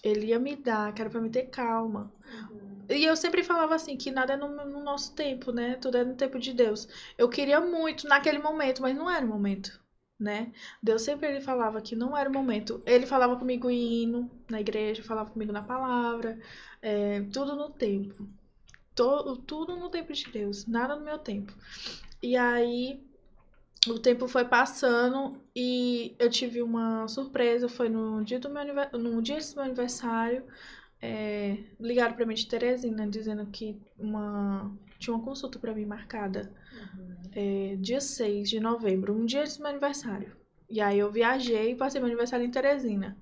ele ia me dar, que era pra me ter calma. Uhum. E eu sempre falava assim, que nada é no, no nosso tempo, né? Tudo é no tempo de Deus. Eu queria muito naquele momento, mas não era o momento, né? Deus sempre ele falava que não era o momento. Ele falava comigo em hino na igreja, falava comigo na palavra, é, tudo no tempo. Tudo no tempo de Deus, nada no meu tempo. E aí o tempo foi passando e eu tive uma surpresa. Foi no dia do meu no dia do meu aniversário. É, ligaram pra mim de Teresina dizendo que uma, tinha uma consulta pra mim marcada Uhum. é, dia 6 de novembro, um dia antes do meu aniversário. E aí eu viajei e passei meu aniversário em Teresina,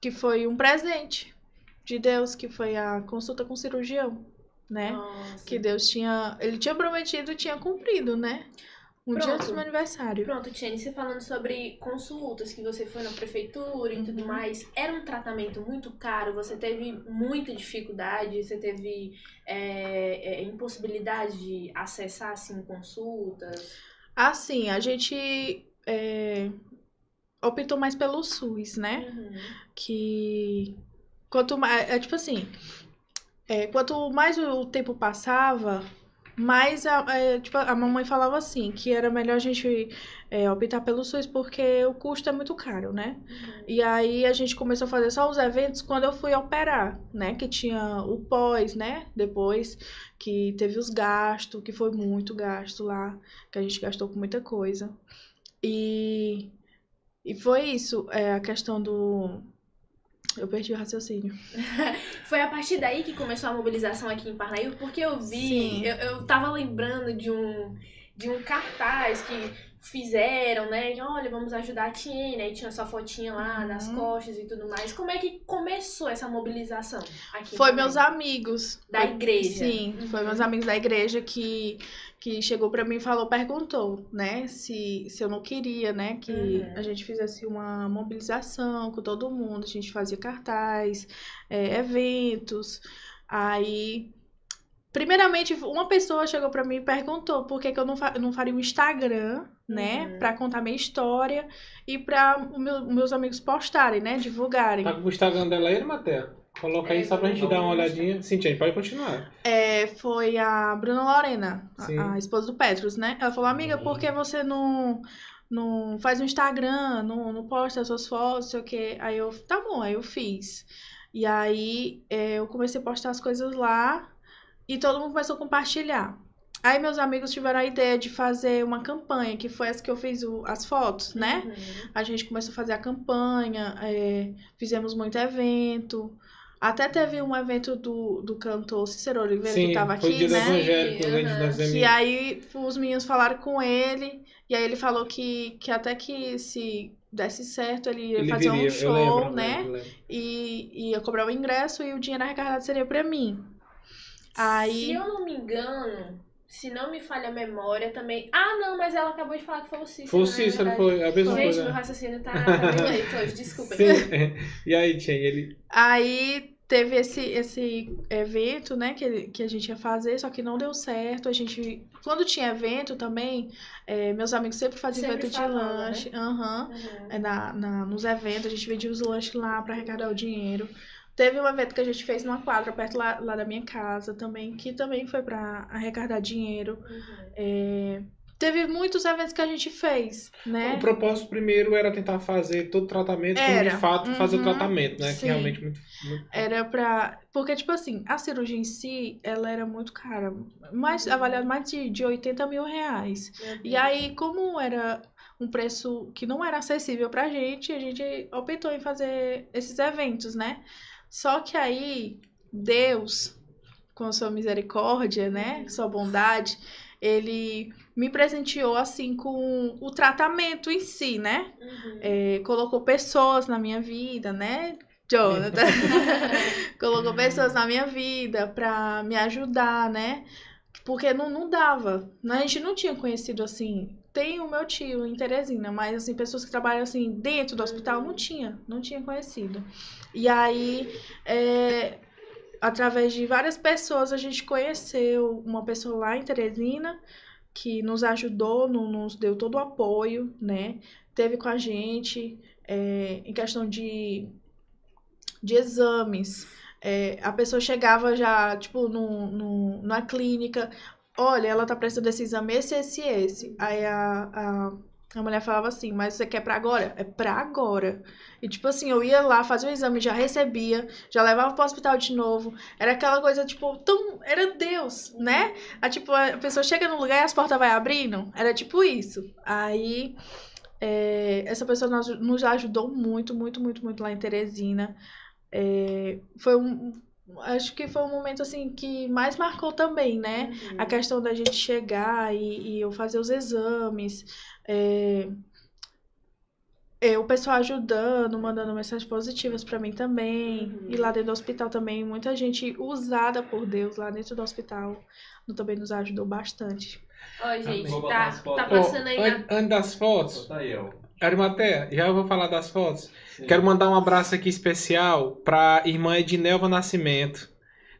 que foi um presente de Deus, que foi a consulta com o cirurgião, né? Nossa. Que Deus tinha, ele tinha prometido e tinha cumprido, né? Um dia Pronto. antes do meu aniversário. Pronto, Tiene, você falando sobre consultas que você foi na prefeitura e tudo Uhum. mais, era um tratamento muito caro? Você teve muita dificuldade? Você teve é, é, impossibilidade de acessar, assim, consultas? Assim, a gente é, optou mais pelo SUS, né? Uhum. que quanto mais é tipo assim é, quanto mais o tempo passava mais a, é, tipo, a mamãe falava assim que era melhor a gente é, optar pelo SUS porque o custo é muito caro né? Uhum. e aí a gente começou a fazer só os eventos quando eu fui operar né? Que tinha o pós né? Depois que teve os gastos que foi muito gasto lá que a gente gastou com muita coisa. E e foi isso é, a questão do eu perdi o raciocínio. Foi a partir daí que começou a mobilização aqui em Parnaíba, porque eu vi, Sim. eu, eu tava lembrando de um de um cartaz que fizeram, né? Olha, vamos ajudar a Tiene, aí tinha sua fotinha lá nas Uhum. costas e tudo mais. Como é que começou essa mobilização? Aqui Foi meus amigos. Da Foi- igreja. Sim, foi Uhum. meus amigos da igreja que, que chegou pra mim e falou, perguntou, né, se, se eu não queria, né, que Uhum. a gente fizesse uma mobilização com todo mundo, a gente fazia cartaz, é, eventos. Aí, primeiramente, uma pessoa chegou pra mim e perguntou por que, que eu não, fa- não faria um Instagram, né, Uhum. pra contar minha história e pra meu- meus amigos postarem, né, divulgarem. Tá com o Instagram dela aí, Matheus? Coloca aí É, só pra gente dar uma olhadinha. Sim, Tiene, pode continuar. É, foi a Bruna Lorena, a- a, esposa do Petros, né? Ela falou, amiga, por que você não, não faz um Instagram, não, não posta as suas fotos, sei o quê? Aí eu, tá bom, aí eu fiz. E aí é, eu comecei a postar as coisas lá e todo mundo começou a compartilhar. Aí meus amigos tiveram a ideia de fazer uma campanha, que foi essa que eu fiz o- as fotos, né? Uhum. A gente começou a fazer a campanha, é, fizemos muito evento. Até teve um evento do, do cantor Cícero Oliveira, que Sim, tava foi aqui, dia do né? evangélico, Que amigas. aí os meninos falaram com ele, e aí ele falou que, que até que se desse certo, ele ia Ele fazer viria, um show, lembro, né? lembro, lembro. E ia cobrar o ingresso e o dinheiro arrecadado seria pra mim. Aí. Se eu não me engano, se não me falha a memória também. Ah, não, mas ela acabou de falar que foi o Cícero. Foi o né, Cícero, verdade. foi a mesma Gente, coisa. meu raciocínio tá, tá meio lento hoje, desculpa. Sim. E aí, Tiene, ele... Aí teve esse, esse evento, né, que, ele- que a gente ia fazer, só que não deu certo. A gente. Quando tinha evento também, é, meus amigos sempre faziam Sempre evento de né? lanche. Aham. Uhum. É, na, na- nos eventos, a gente vendia os lanches lá pra arrecadar o dinheiro. Teve um evento que a gente fez numa quadra perto lá, lá da minha casa também, que também foi pra arrecadar dinheiro. Uhum. É, teve muitos eventos que a gente fez, né? O propósito primeiro era tentar fazer todo o tratamento, como de fato fazer o Uhum. tratamento, né? Que Sim. realmente muito, muito... Era pra. Porque, tipo assim, a cirurgia em si, ela era muito cara. Mais, avaliada mais de, de 80 mil reais. E aí, como era um preço que não era acessível pra gente, a gente optou em fazer esses eventos, né? Só que aí, Deus, com sua misericórdia, né? Sua bondade, ele me presenteou, assim, com o tratamento em si, né? Uhum. É, colocou pessoas na minha vida, né? Jonathan. colocou pessoas na minha vida pra me ajudar, né? Porque não, não dava. A gente não tinha conhecido assim. Tem o meu tio em Teresina, mas assim, pessoas que trabalham assim dentro do hospital não tinha, não tinha conhecido. E aí, é, através de várias pessoas, a gente conheceu uma pessoa lá em Teresina que nos ajudou, no- nos deu todo o apoio, né? Teve com a gente é, em questão de, de exames. É, a pessoa chegava já, tipo, no, no, na clínica, olha, ela tá precisando desse exame, esse, esse, esse. Aí a, a, a mulher falava assim, mas você quer pra agora? É pra agora. E tipo assim, eu ia lá, fazia o exame, já recebia, já levava pro hospital de novo. Era aquela coisa, tipo, tão. Era Deus, né? A, tipo, a pessoa chega no lugar e as portas vai abrindo. Era tipo isso. Aí. é, essa pessoa nos, nos ajudou muito, muito, muito, muito lá em Teresina. É, foi um. Acho que foi um momento assim que mais marcou também, né? Uhum. A questão da gente chegar e, e eu fazer os exames. é, é, o pessoal ajudando, mandando mensagens positivas pra mim também. Uhum. E lá dentro do hospital também, muita gente usada por Deus lá dentro do hospital também nos ajudou bastante. Ó, gente, tá, fotos. tá Ó, passando aí na antes das fotos, Tá aí, ó. Arimaté, já eu vou falar das fotos. Sim. Quero mandar um abraço aqui especial pra irmã Ednelva Nascimento.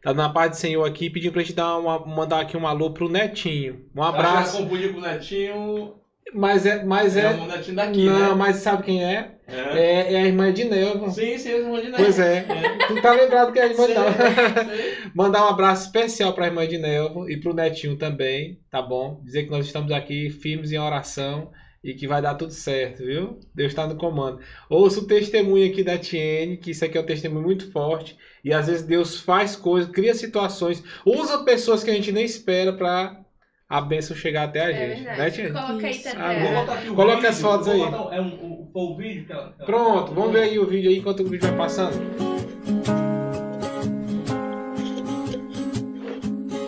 Tá dando a paz do Senhor aqui, pedindo pra gente dar uma, mandar aqui um alô pro Netinho. Um abraço. que confundiu com o Netinho. Mas é. Mas É, é. o Netinho daqui, não, né? mas sabe quem é? É. É, é a irmã Ednelva. Sim, sim, eu respondi Pois é. Tu tá lembrado que é a irmã Sim, sim. Mandar um abraço especial pra irmã Ednelva e pro Netinho também, tá bom? Dizer que nós estamos aqui firmes em oração e que vai dar tudo certo, viu? Deus está no comando. Ouça o testemunho aqui da Tiene, que isso aqui é um testemunho muito forte. E às vezes Deus faz coisas, cria situações, usa pessoas que a gente nem espera pra a bênção chegar até a É gente. verdade. Né, Tiene? Coloca aí. Teté. Ah, Coloca as fotos aí. botar- é um, um, foi o vídeo que ela, ela- Pronto, vamos ver aí o vídeo aí enquanto o vídeo vai passando.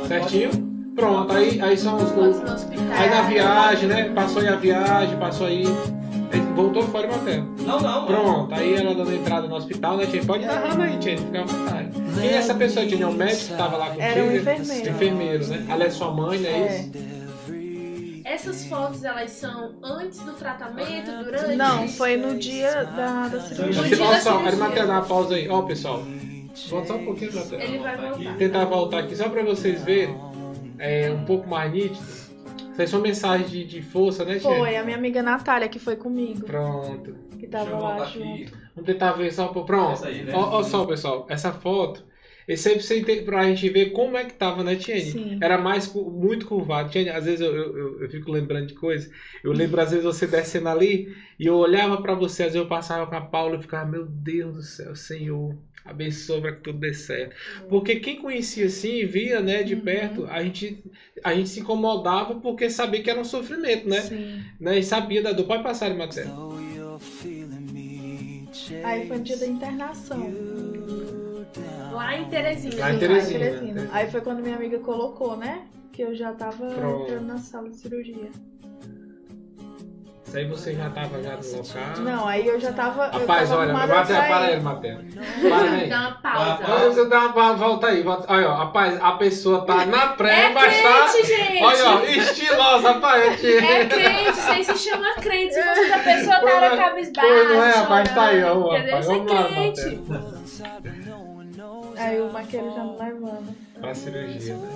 Certinho? Pronto, aí, aí são os. No hospital. Aí na viagem, né? Passou aí a viagem, passou aí. aí Voltou fora materno. Não, não. Pronto, aí ela dando entrada no hospital, né, Tia? Pode narrar aí, Tia, fica à vontade. Quem é essa pessoa? É um médico que tava lá contigo? Era um enfermeiro. Enfermeiro, né? Ela é sua mãe, né? É. Isso? Essas fotos, elas são antes do tratamento, durante? Não, foi no dia da, da No cirurgia. dia Ó, da só, cirurgia. era uma pausa aí. Ó, pessoal. Volta só um pouquinho, materno. Ele vai voltar. tentar voltar aqui só pra vocês verem é, um pouco mais nítido. Isso aí são mensagens de, de força, né, Tia? Foi a minha amiga Natália que foi comigo, Pronto. que Deixa tava eu lá junto. Vamos tentar ver só um pouco. Pronto. Aí, né? Ó, ó só, pessoal. Essa foto. Esse aí pra, você ente- pra gente ver como é que tava, né, Tiene? Era mais muito curvado. Tiene, às vezes eu, eu, eu- eu fico lembrando de coisas. Eu lembro, às vezes, você descendo ali e eu olhava pra você, às vezes eu passava com a Paula e ficava, meu Deus do céu, Senhor, abençoa pra que tudo dê certo. Porque quem conhecia assim e via, né, de Uhum. perto, a gente, a gente se incomodava porque sabia que era um sofrimento, né? Sim. né? E sabia da dor. Pode passar Matheus. Aí foi no dia da internação. Lá em Teresina. Lá em Teresina. lá em Teresina. Aí foi quando minha amiga colocou, né? Que eu já tava Pronto. entrando na sala de cirurgia. Isso aí você já tava já no local. Não, aí eu já tava. eu Rapaz, tava olha, pra para aí, Matheus. Para aí. Dá uma pausa. Ah, você dá uma volta aí. Volta. Olha, ó, rapaz, a pessoa tá na pré, É mas tá. gente! Olha, ó, estilosa, rapaz. É crente, isso aí se chama crente. Se fosse da pessoa tá não- cabisbaixo. pois não é, rapaz, tá aí, ó, rapaz? Isso vamos lá, é crente. Aí o maqueiro já me levando. Pra cirurgia, né?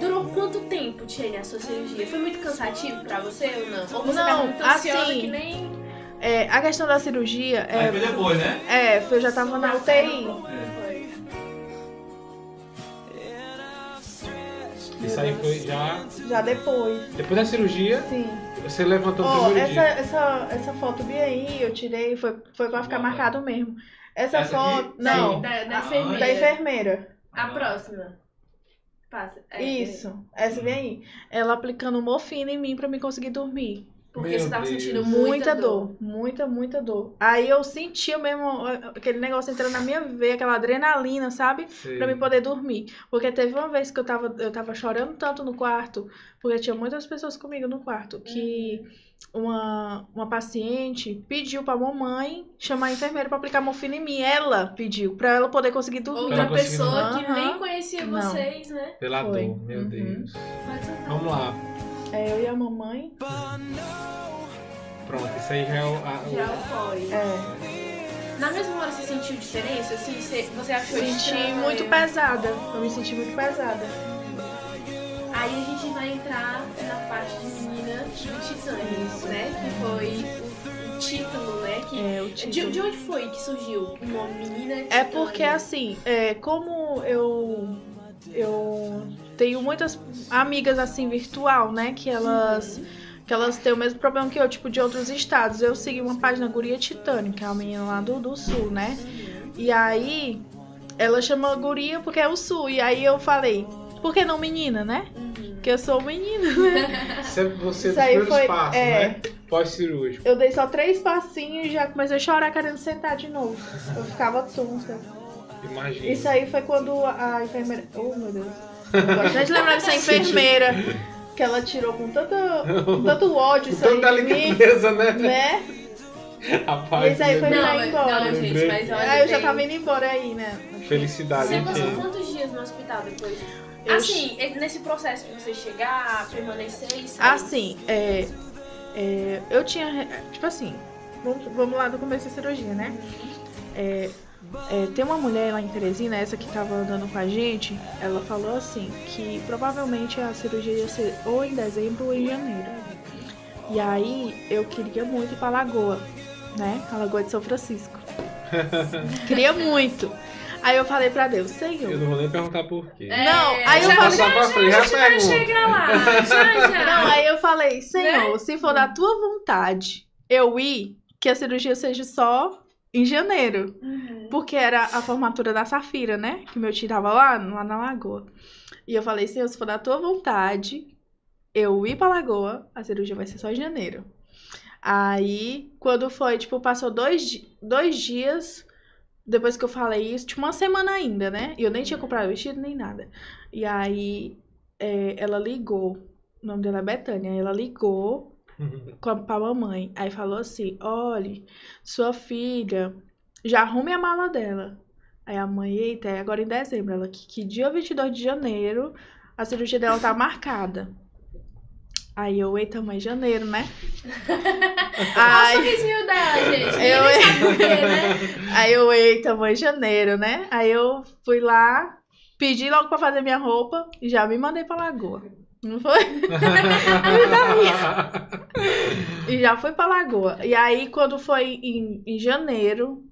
Durou quanto tempo, Tiene, a sua cirurgia? Foi muito cansativo pra você ou não? Ou você Não, tá muito ansiosa assim, que nem... É, a questão da cirurgia Aí foi é. depois, né? É, foi- eu já tava na UTI. Isso aí foi já. Já depois. Depois da cirurgia, Sim. você levantou o Ó, primeiro essa, dia. essa, essa foto bem aí, eu tirei, foi, foi pra ficar Bota. marcado mesmo. Essa, Essa aqui? foto. Não, Da, da Ah, enfermeira. da enfermeira. A próxima. Passa. É, Isso, essa bem aí. Ela aplicando morfina em mim pra mim conseguir dormir. Porque Meu você tava Deus. sentindo Muita, muita, dor. muita, muita dor. Aí eu sentia mesmo aquele negócio entrando na minha veia, aquela adrenalina, sabe? Sei. Pra mim poder dormir. Porque teve uma vez que eu tava, eu tava chorando tanto no quarto, porque tinha muitas pessoas comigo no quarto, que uma, uma paciente pediu pra mamãe chamar a enfermeira pra aplicar morfina em mim. Ela pediu, pra ela poder conseguir dormir. Outra Ela conseguiu pessoa que nem conhecia Não. vocês, né? Pela Foi. dor, meu Uhum. Deus. Vamos lá. É, eu e a mamãe. Pronto, isso aí já é o. a- o- Já foi. É, Na mesma hora você sentiu diferença? Assim, você, você achou senti muito pesada. Eu me senti muito pesada. Aí a gente vai entrar na parte de menina do Titãs, né? Que foi o título, né? Que... É, o De, título. de onde foi que surgiu o nome Menina É Titânia? porque assim, é, como eu eu tenho muitas amigas assim virtual, né, que elas que elas têm o mesmo problema que eu, tipo de outros estados. Eu segui uma página Guria Titânia, que é uma menina lá do, do sul, né? E aí ela chama Guria porque é o sul. E aí eu falei, por que não menina, né? Uhum. Porque eu sou menina, né? Sempre você Isso dos aí primeiros foi- passos, é. né? Pós-cirúrgico. Eu dei só três passinhos e já comecei a chorar querendo sentar de novo. Eu ficava tonta. Imagina. Isso aí foi quando a enfermeira. Oh, meu Deus. Eu gosto de lembrar dessa enfermeira que ela tirou com tanto, com tanto ódio isso Tanta delicadeza, né? né? Rapaz, Esse aí foi Não, mas, embora. não, gente, mas olha. Aí eu já tava indo embora aí, né? Felicidade, Você passou quantos dias no hospital depois? Eu- Assim, nesse processo de você chegar, permanecer e sair. Assim, é, é, eu tinha. Tipo assim, vamos, vamos lá do começo da cirurgia, né? É, é, tem uma mulher lá em Teresina, essa que tava andando com a gente, ela falou assim, que provavelmente a cirurgia ia ser ou em dezembro ou em janeiro. E aí eu queria muito ir pra Lagoa, né? A Lagoa de São Francisco. queria muito. Aí eu falei pra Deus, Eu Senhor. não vou nem perguntar por quê. É, Não, aí eu já, falei- já, pra frente, já, já já vai chegar lá. Já, já. Não, aí eu falei, Senhor, Né? se for da tua vontade eu ir, que a cirurgia seja só em janeiro. Uhum. Porque era a formatura da Safira, né? Que meu tio tava lá, lá na Lagoa. E eu falei, Senhor, se for da tua vontade, eu ir pra Lagoa, a cirurgia vai ser só em janeiro. Aí, quando foi, tipo, passou dois, dois dias depois que eu falei isso, tipo, uma semana ainda, né? E eu nem tinha comprado vestido nem nada. E aí, é, ela ligou. O nome dela é Betânia. Ela ligou com a, pra mamãe. Aí falou assim: olha, sua filha, já arrume a mala dela. Aí a mãe, eita, é agora em dezembro. Ela, que, que dia 22 de janeiro a cirurgia dela tá marcada. Aí eu, eita, mãe, janeiro, né? Olha o sorrisinho dela, gente. Eu- sabe por quê, né? aí eu, eita, mãe, janeiro, né? Aí eu fui lá, pedi logo pra fazer minha roupa e já me mandei pra lagoa. Não foi? E já fui pra Lagoa. E aí, quando foi em, em janeiro,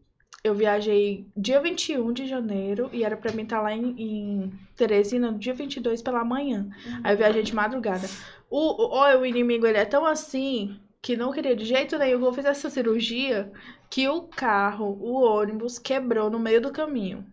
eu viajei dia 21 de janeiro e era pra mim estar lá em, em Teresina no dia 22 pela manhã. Aí eu viajei de madrugada. O, o, o inimigo, ele é tão assim que não queria de jeito nenhum eu fiz essa cirurgia que o carro, o ônibus, quebrou no meio do caminho.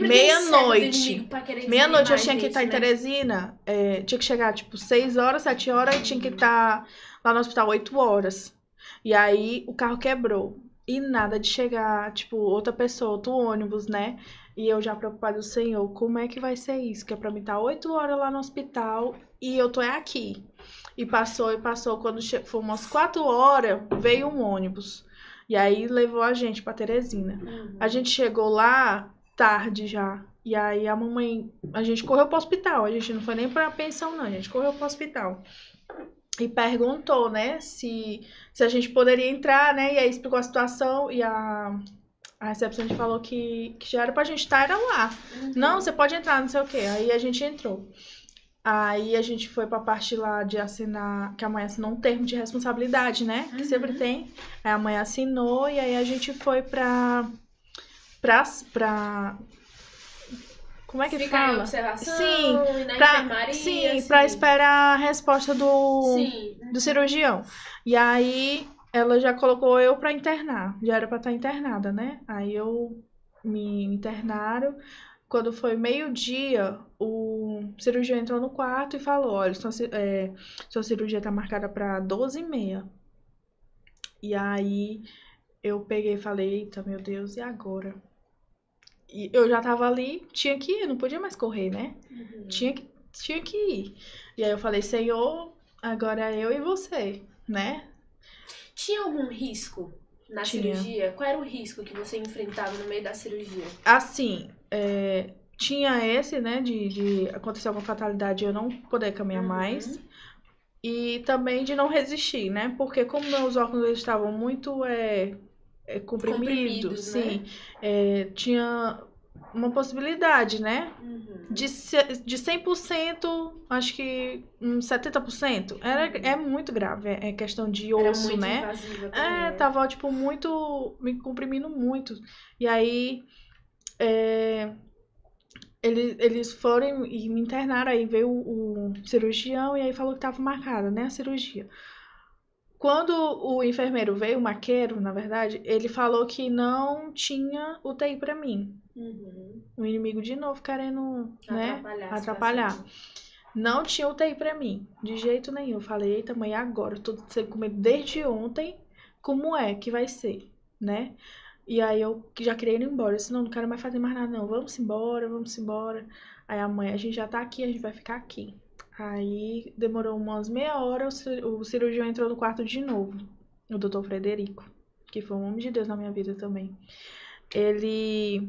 Meia-noite. Meia-noite eu tinha que estar em gente, né? Teresina. é, tinha que chegar, tipo, 6 horas, 7 horas e tinha que estar lá no hospital 8 horas. E aí o carro quebrou. E nada de chegar, tipo, outra pessoa, outro ônibus, né? E eu já preocupada, Senhor, como é que vai ser isso? Que é pra mim estar 8 horas lá no hospital e eu tô é aqui. E passou e passou. Quando foi umas 4 horas, veio um ônibus. E aí levou a gente pra Teresina. Uhum. A gente chegou lá tarde já. E aí a mamãe. A gente correu pro hospital. A gente não foi nem pra pensão, não. A gente correu pro hospital. E perguntou, né, se, se a gente poderia entrar, né? E aí explicou a situação. E a, a recepcionista falou que, que já era pra gente estar era lá. Uhum. Não, você pode entrar, não sei o quê. Aí a gente entrou. Aí a gente foi pra parte lá de assinar, que a mãe assinou um termo de responsabilidade, né? Que Uhum. sempre tem. Aí a mãe assinou e aí a gente foi pra. pra. pra como é que Ficar em fala? observação, Sim, na Pra, sim, assim. pra esperar a resposta do, Sim. do cirurgião. E aí ela já colocou eu pra internar. Já era pra estar internada, né? Aí eu me internaram. Quando foi meio-dia, o cirurgião entrou no quarto e falou: Olha, sua, é, sua cirurgia tá marcada pra 12 e meia. E aí eu peguei e falei: Eita, meu Deus, e agora? E eu já tava ali, tinha que ir, não podia mais correr, né? Uhum. Tinha que, tinha que ir. E aí eu falei: Senhor, agora é eu e você, né? Tinha algum risco na Tinha. cirurgia? Qual era o risco que você enfrentava no meio da cirurgia? Assim, é, tinha esse, né, de, de acontecer alguma fatalidade e eu não poder caminhar Uhum. mais. E também de não resistir, né? Porque como meus órgãos eles estavam muito é, é, comprimidos, Comprimidos, sim, é, tinha uma possibilidade, né? Uhum. De, de 100%, acho que uns 70%. Era, é muito grave, é, é questão de osso, né? É, né? tava, tipo, muito. me comprimindo muito. E aí. é, eles, eles foram e me internaram. Aí veio o, o cirurgião e aí falou que tava marcada, né? A cirurgia. Quando o enfermeiro veio, o maqueiro, na verdade, ele falou que não tinha UTI pra mim. Uhum. O inimigo de novo querendo, né? Atrapalhar. a atrapalhar. Não tinha UTI pra mim, de jeito nenhum. Eu falei, eita, mãe, agora? Eu tô sem comer desde ontem. Como é que vai ser, né? E aí eu já queria ir embora. Eu disse, não, não quero mais fazer mais nada, não. Vamos embora, vamos embora. Aí a mãe, a gente já tá aqui, a gente vai ficar aqui. Aí demorou umas meia hora, o cir- o cirurgião entrou no quarto de novo. O doutor Frederico, que foi um homem de Deus na minha vida também. Ele,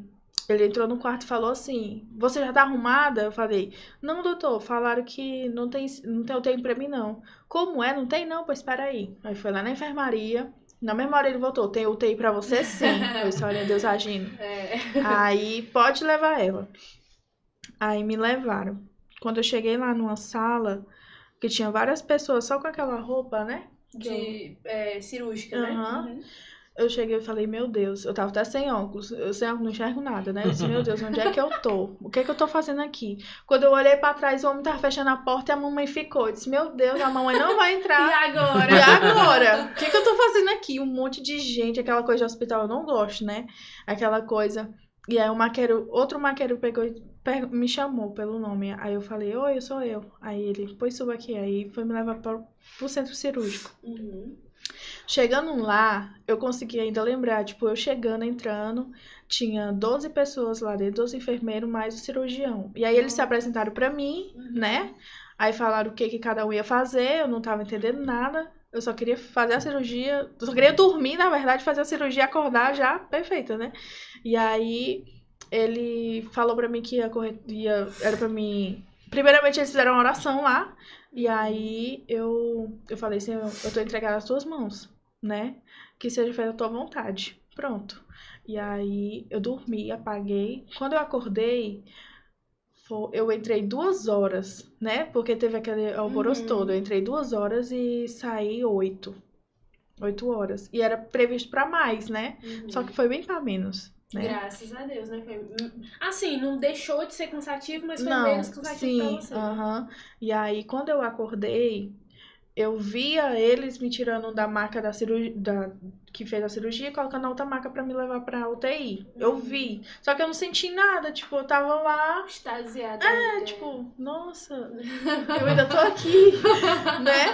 ele entrou no quarto e falou assim: Você já tá arrumada? Eu falei: Não, doutor, falaram que não tem, não tem UTI pra mim, não. Como é? Não tem, não? Pois espera aí. Aí foi lá na enfermaria. Na mesma hora ele voltou: Tem UTI pra você, sim. Eu disse: Olha, Deus agindo. É. Aí pode levar ela. Aí me levaram. Quando eu cheguei lá numa sala, que tinha várias pessoas só com aquela roupa, né? De é, cirúrgica, né? Aham. Uhum. Eu cheguei e falei, meu Deus, eu tava até sem óculos, eu sem óculos não enxergo nada, né? Eu disse, meu Deus, onde é que eu tô? O que é que eu tô fazendo aqui? Quando eu olhei pra trás, o homem tava fechando a porta e a mamãe ficou. Eu disse, meu Deus, a mamãe não vai E entrar. agora? E agora? O que, que eu tô fazendo aqui? Um monte de gente, aquela coisa de hospital, eu não gosto, né? Aquela coisa. E aí o maqueiro, outro maqueiro pegou e me chamou pelo nome. Aí eu falei, oi, eu sou eu. Aí ele, pois suba aqui. Aí foi me levar pro, pro centro cirúrgico. Uhum. Chegando lá, eu consegui ainda lembrar, tipo, eu chegando, entrando, tinha 12 pessoas lá dentro, 12 enfermeiros, mais o cirurgião. E aí eles se apresentaram pra mim, né? Aí falaram o que, que cada um ia fazer, eu não tava entendendo nada. Eu só queria fazer a cirurgia, eu só queria dormir, na verdade, fazer a cirurgia, acordar já, perfeita, né? E aí ele falou pra mim que ia correr, ia, era pra mim. Primeiramente eles fizeram uma oração lá, e aí eu, eu falei assim, eu, eu tô entregada às tuas mãos, né? Que seja feita a tua vontade. Pronto. E aí eu dormi, apaguei. Quando eu acordei, eu entrei duas horas, né? Porque teve aquele alvoroço Uhum. todo. Eu entrei duas horas e saí oito. Oito horas. E era previsto pra mais, né? Uhum. Só que foi bem pra menos, né? Graças a Deus, né? Foi... Assim, não deixou de ser cansativo, mas foi Não, menos cansativo sim, pra você. aham. E aí, quando eu acordei, eu via eles me tirando da maca da cirurgia, da, que fez a cirurgia e colocando a outra maca pra me levar pra UTI. Eu Uhum. vi. Só que eu não senti nada, tipo, eu tava lá, Extasiada. é, tipo, nossa, eu ainda tô aqui, né?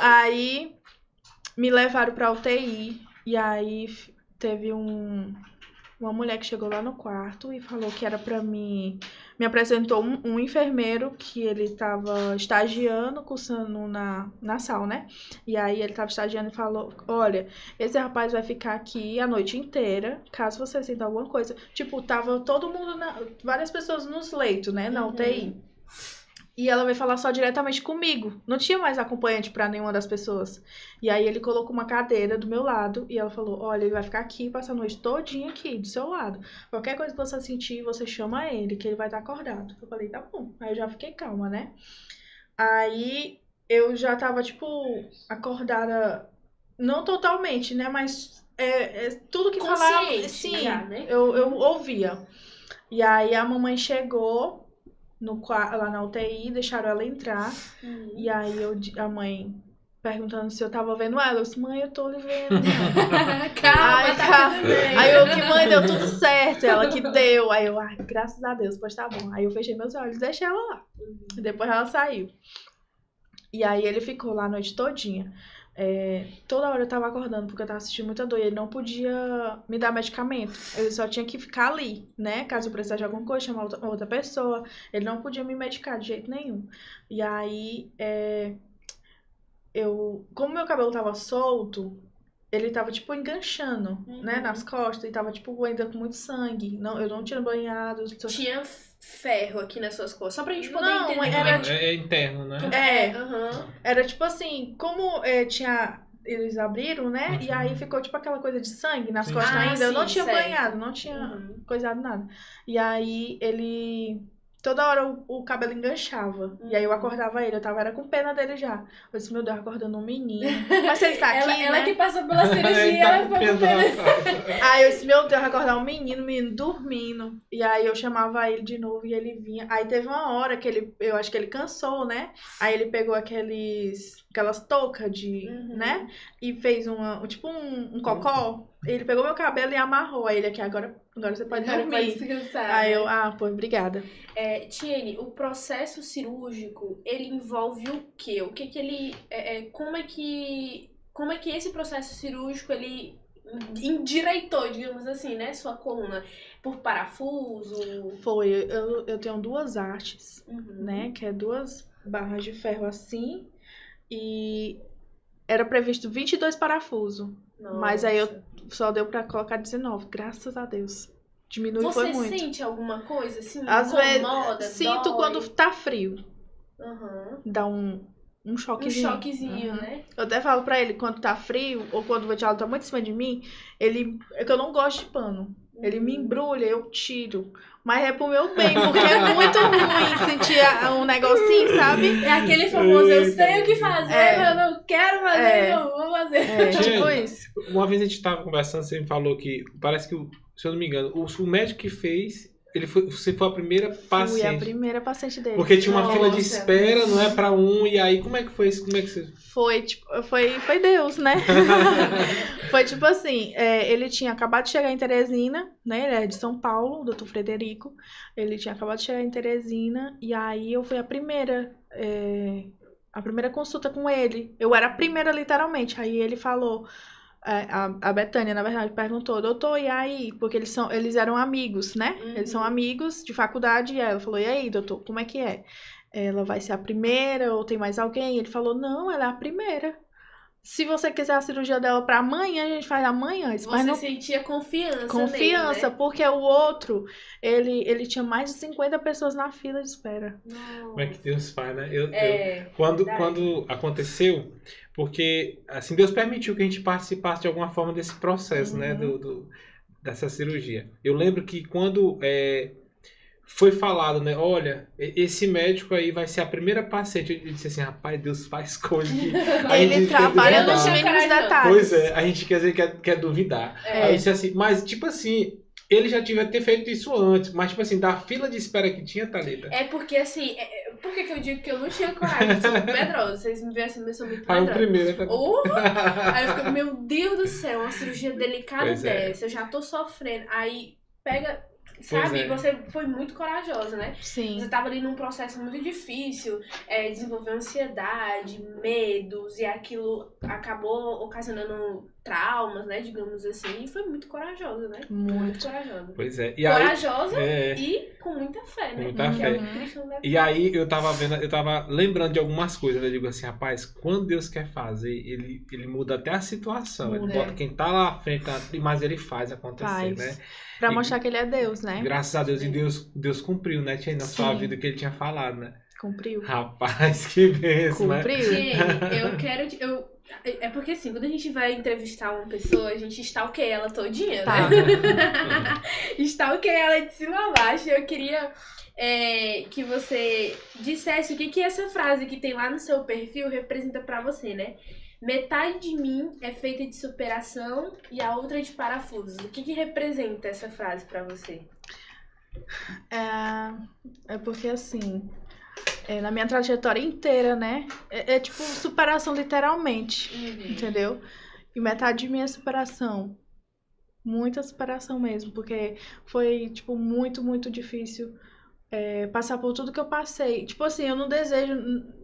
Aí me levaram pra UTI e aí teve um uma mulher que chegou lá no quarto e falou que era pra mim. Me apresentou um, um enfermeiro que ele tava estagiando, cursando na, na sal, né? E aí ele tava estagiando e falou: Olha, esse rapaz vai ficar aqui a noite inteira, caso você sinta alguma coisa. Tipo, tava todo mundo, na- várias pessoas nos leitos, né? Na Uhum. UTI. E ela veio falar só diretamente comigo. Não tinha mais acompanhante pra nenhuma das pessoas. E aí ele colocou uma cadeira do meu lado e ela falou: Olha, ele vai ficar aqui, passa a noite todinha aqui, do seu lado. Qualquer coisa que você sentir, você chama ele, que ele vai estar acordado. Eu falei: Tá bom. Aí eu já fiquei calma, né? Aí eu já tava, tipo, acordada. Não totalmente, né? Mas é, é tudo que falava. Sim, já, né? eu, eu ouvia. E aí a mamãe chegou no, lá na UTI, deixaram ela entrar. Uhum. E aí eu, a mãe perguntando se eu tava vendo ela. Eu disse, mãe, eu tô lhe vendo. calma, Ai, tá calma. Aí eu, que mãe, deu tudo certo. Ela que deu. Aí eu, ai, graças a Deus, pois tá bom. Aí eu fechei meus olhos, deixei ela lá. E depois ela saiu. E aí ele ficou lá a noite todinha. É, toda hora eu tava acordando porque eu tava assistindo muita dor. E ele não podia me dar medicamento. Ele só tinha que ficar ali, né? Caso eu precisasse de alguma coisa, chamar outra, outra pessoa. Ele não podia me medicar de jeito nenhum. E aí, é, eu, como meu cabelo tava solto, ele tava tipo enganchando, né, Uhum. nas costas e tava tipo ainda com muito sangue. Não, eu não tinha banhado. só- Tinha ferro aqui nas suas costas, só pra gente poder Não, entender era é que... É, interno, né? É, Aham. era tipo assim, como é, tinha eles abriram, né? E Uhum. aí ficou tipo aquela coisa de sangue nas Sim. costas Ah, ainda. eu não sim, tinha certo. banhado, não tinha Uhum. coisado nada. E aí ele. Toda hora o, o cabelo enganchava. E aí eu Uhum. acordava ele. Eu tava era com pena dele já. Eu disse, meu Deus, acordando um menino. Mas ele tá aqui, ela, ela né? que passou pela Ele cirurgia, tá ela pena com pena. Aí eu disse, meu Deus, acordar um menino, o menino dormindo. E aí eu chamava ele de novo e ele vinha. Aí teve uma hora que ele, eu acho que ele cansou, né? Aí ele pegou aqueles, aquelas toucas de, Uhum. né? E fez uma, tipo um, um cocó. Ele pegou meu cabelo e amarrou. Aí ele aqui, agora, agora você pode Agora dormir. pode descansar, Aí né? eu, ah, pô, obrigada. É, Tiene, o processo cirúrgico, ele envolve o quê? O que que ele... é, é, como é que... Como é que esse processo cirúrgico, ele endireitou, digamos assim, né? Sua coluna? Por parafuso? Foi, eu, eu tenho duas artes. Uhum. né? Que é duas barras de ferro assim. E era previsto 22 parafusos. Mas aí eu-. Só deu pra colocar 19, graças a Deus. Diminuiu Você foi muito. sente alguma coisa assim? Às vezes, sinto dói? quando tá frio. Aham. Dá um, um Um choquezinho. choquezinho, Uhum. né? Eu até falo pra ele, quando tá frio, ou quando o ventilador tá muito em cima de mim, ele. É que eu não gosto de pano. Ele me embrulha, eu tiro. Mas é pro meu bem, porque é muito ruim sentir a- um negocinho, sabe? É aquele famoso, eu sei o que fazer, É. mas eu não quero fazer, É. não vou fazer. É, tipo isso. Uma vez a gente tava conversando, você me falou que parece que, se eu não me engano, o, o médico que fez, ele foi, você foi a primeira Fui paciente. a primeira paciente dele. Porque tinha uma Nossa. fila de espera, não é pra um, e aí como é que foi isso? Como é que você. Foi, tipo, foi, foi Deus, né? foi tipo assim, é, ele tinha acabado de chegar em Teresina, né? Ele é de São Paulo, o doutor Frederico. Ele tinha acabado de chegar em Teresina, e aí eu fui a primeira é, a primeira consulta com ele. Eu era a primeira, literalmente. Aí ele falou. É, A, a Betânia, na verdade, perguntou, doutor, e aí? Porque eles, são, eles eram amigos, né? Uhum. Eles são amigos de faculdade. E ela falou, e aí, doutor, como é que é? Ela vai ser a primeira ou tem mais alguém? Ele falou, não, ela é a primeira. Se você quiser a cirurgia dela pra amanhã, a gente faz amanhã. Mas Você não sentia confiança confiança, nele, né? porque o outro, ele, ele tinha mais de 50 pessoas na fila de espera. Como é que Deus faz, né? Eu, eu- É, quando, verdade. quando aconteceu, porque assim Deus permitiu que a gente participasse de alguma forma desse processo, né? Uhum. Do, do- dessa cirurgia. Eu lembro que quando é, foi falado, né? Olha, esse médico aí vai ser a primeira paciente. Eu disse assim, rapaz, Deus faz coisa que a ele gente quer trabalha nos mínimos detalhes. Pois é, a gente quer dizer que quer, quer duvidar. É. Aí eu disse assim, mas tipo assim, ele já tinha ter feito isso antes, mas tipo assim, da fila de espera que tinha, Thalita. É porque assim, é- é- por que, que eu digo que eu não tinha coragem? Eu sou muito medrosa. Vocês me veem assim, eu sou muito Aí o medrosa. primeiro. tá- Uh! Aí eu fico, meu Deus do céu, uma cirurgia delicada Pois é. dessa, eu já tô sofrendo. Aí pega, sabe, é. você foi muito corajosa, né? Sim. Você tava ali num processo muito difícil, é, desenvolveu ansiedade, medos, e aquilo acabou ocasionando traumas, né, digamos assim, e foi muito corajosa, né? Muito. corajosa. Pois é. E aí, corajosa é, e com muita fé, né? Com muita Que é fé. E aí eu tava vendo, eu tava lembrando de algumas coisas, né? Eu digo assim, rapaz, quando Deus quer fazer, ele, ele muda até a situação. Ele Muda. bota quem tá lá à frente, mas ele faz acontecer, Faz. né? Pra E- mostrar que ele é Deus, né? Graças a Deus, e Deus, Deus cumpriu, né, Tia, na sua Sim. vida o que ele tinha falado, né? Cumpriu. Rapaz, que benção, né? Cumpriu. Gente, eu quero. Eu, é porque assim, quando a gente vai entrevistar uma pessoa, a gente stalkeia ela todinha, Tá. né? stalkeia ela de cima a baixo. Eu queria é, que você dissesse o que, que essa frase que tem lá no seu perfil representa pra você, né? Metade de mim é feita de superação e a outra de parafusos. O que, que representa essa frase pra você? É, é porque assim, é, na minha trajetória inteira, né? É, é tipo superação literalmente, entendeu? E metade de mim é superação. Muita superação mesmo, porque foi, tipo, muito, muito difícil é, passar por tudo que eu passei. Tipo assim, eu não desejo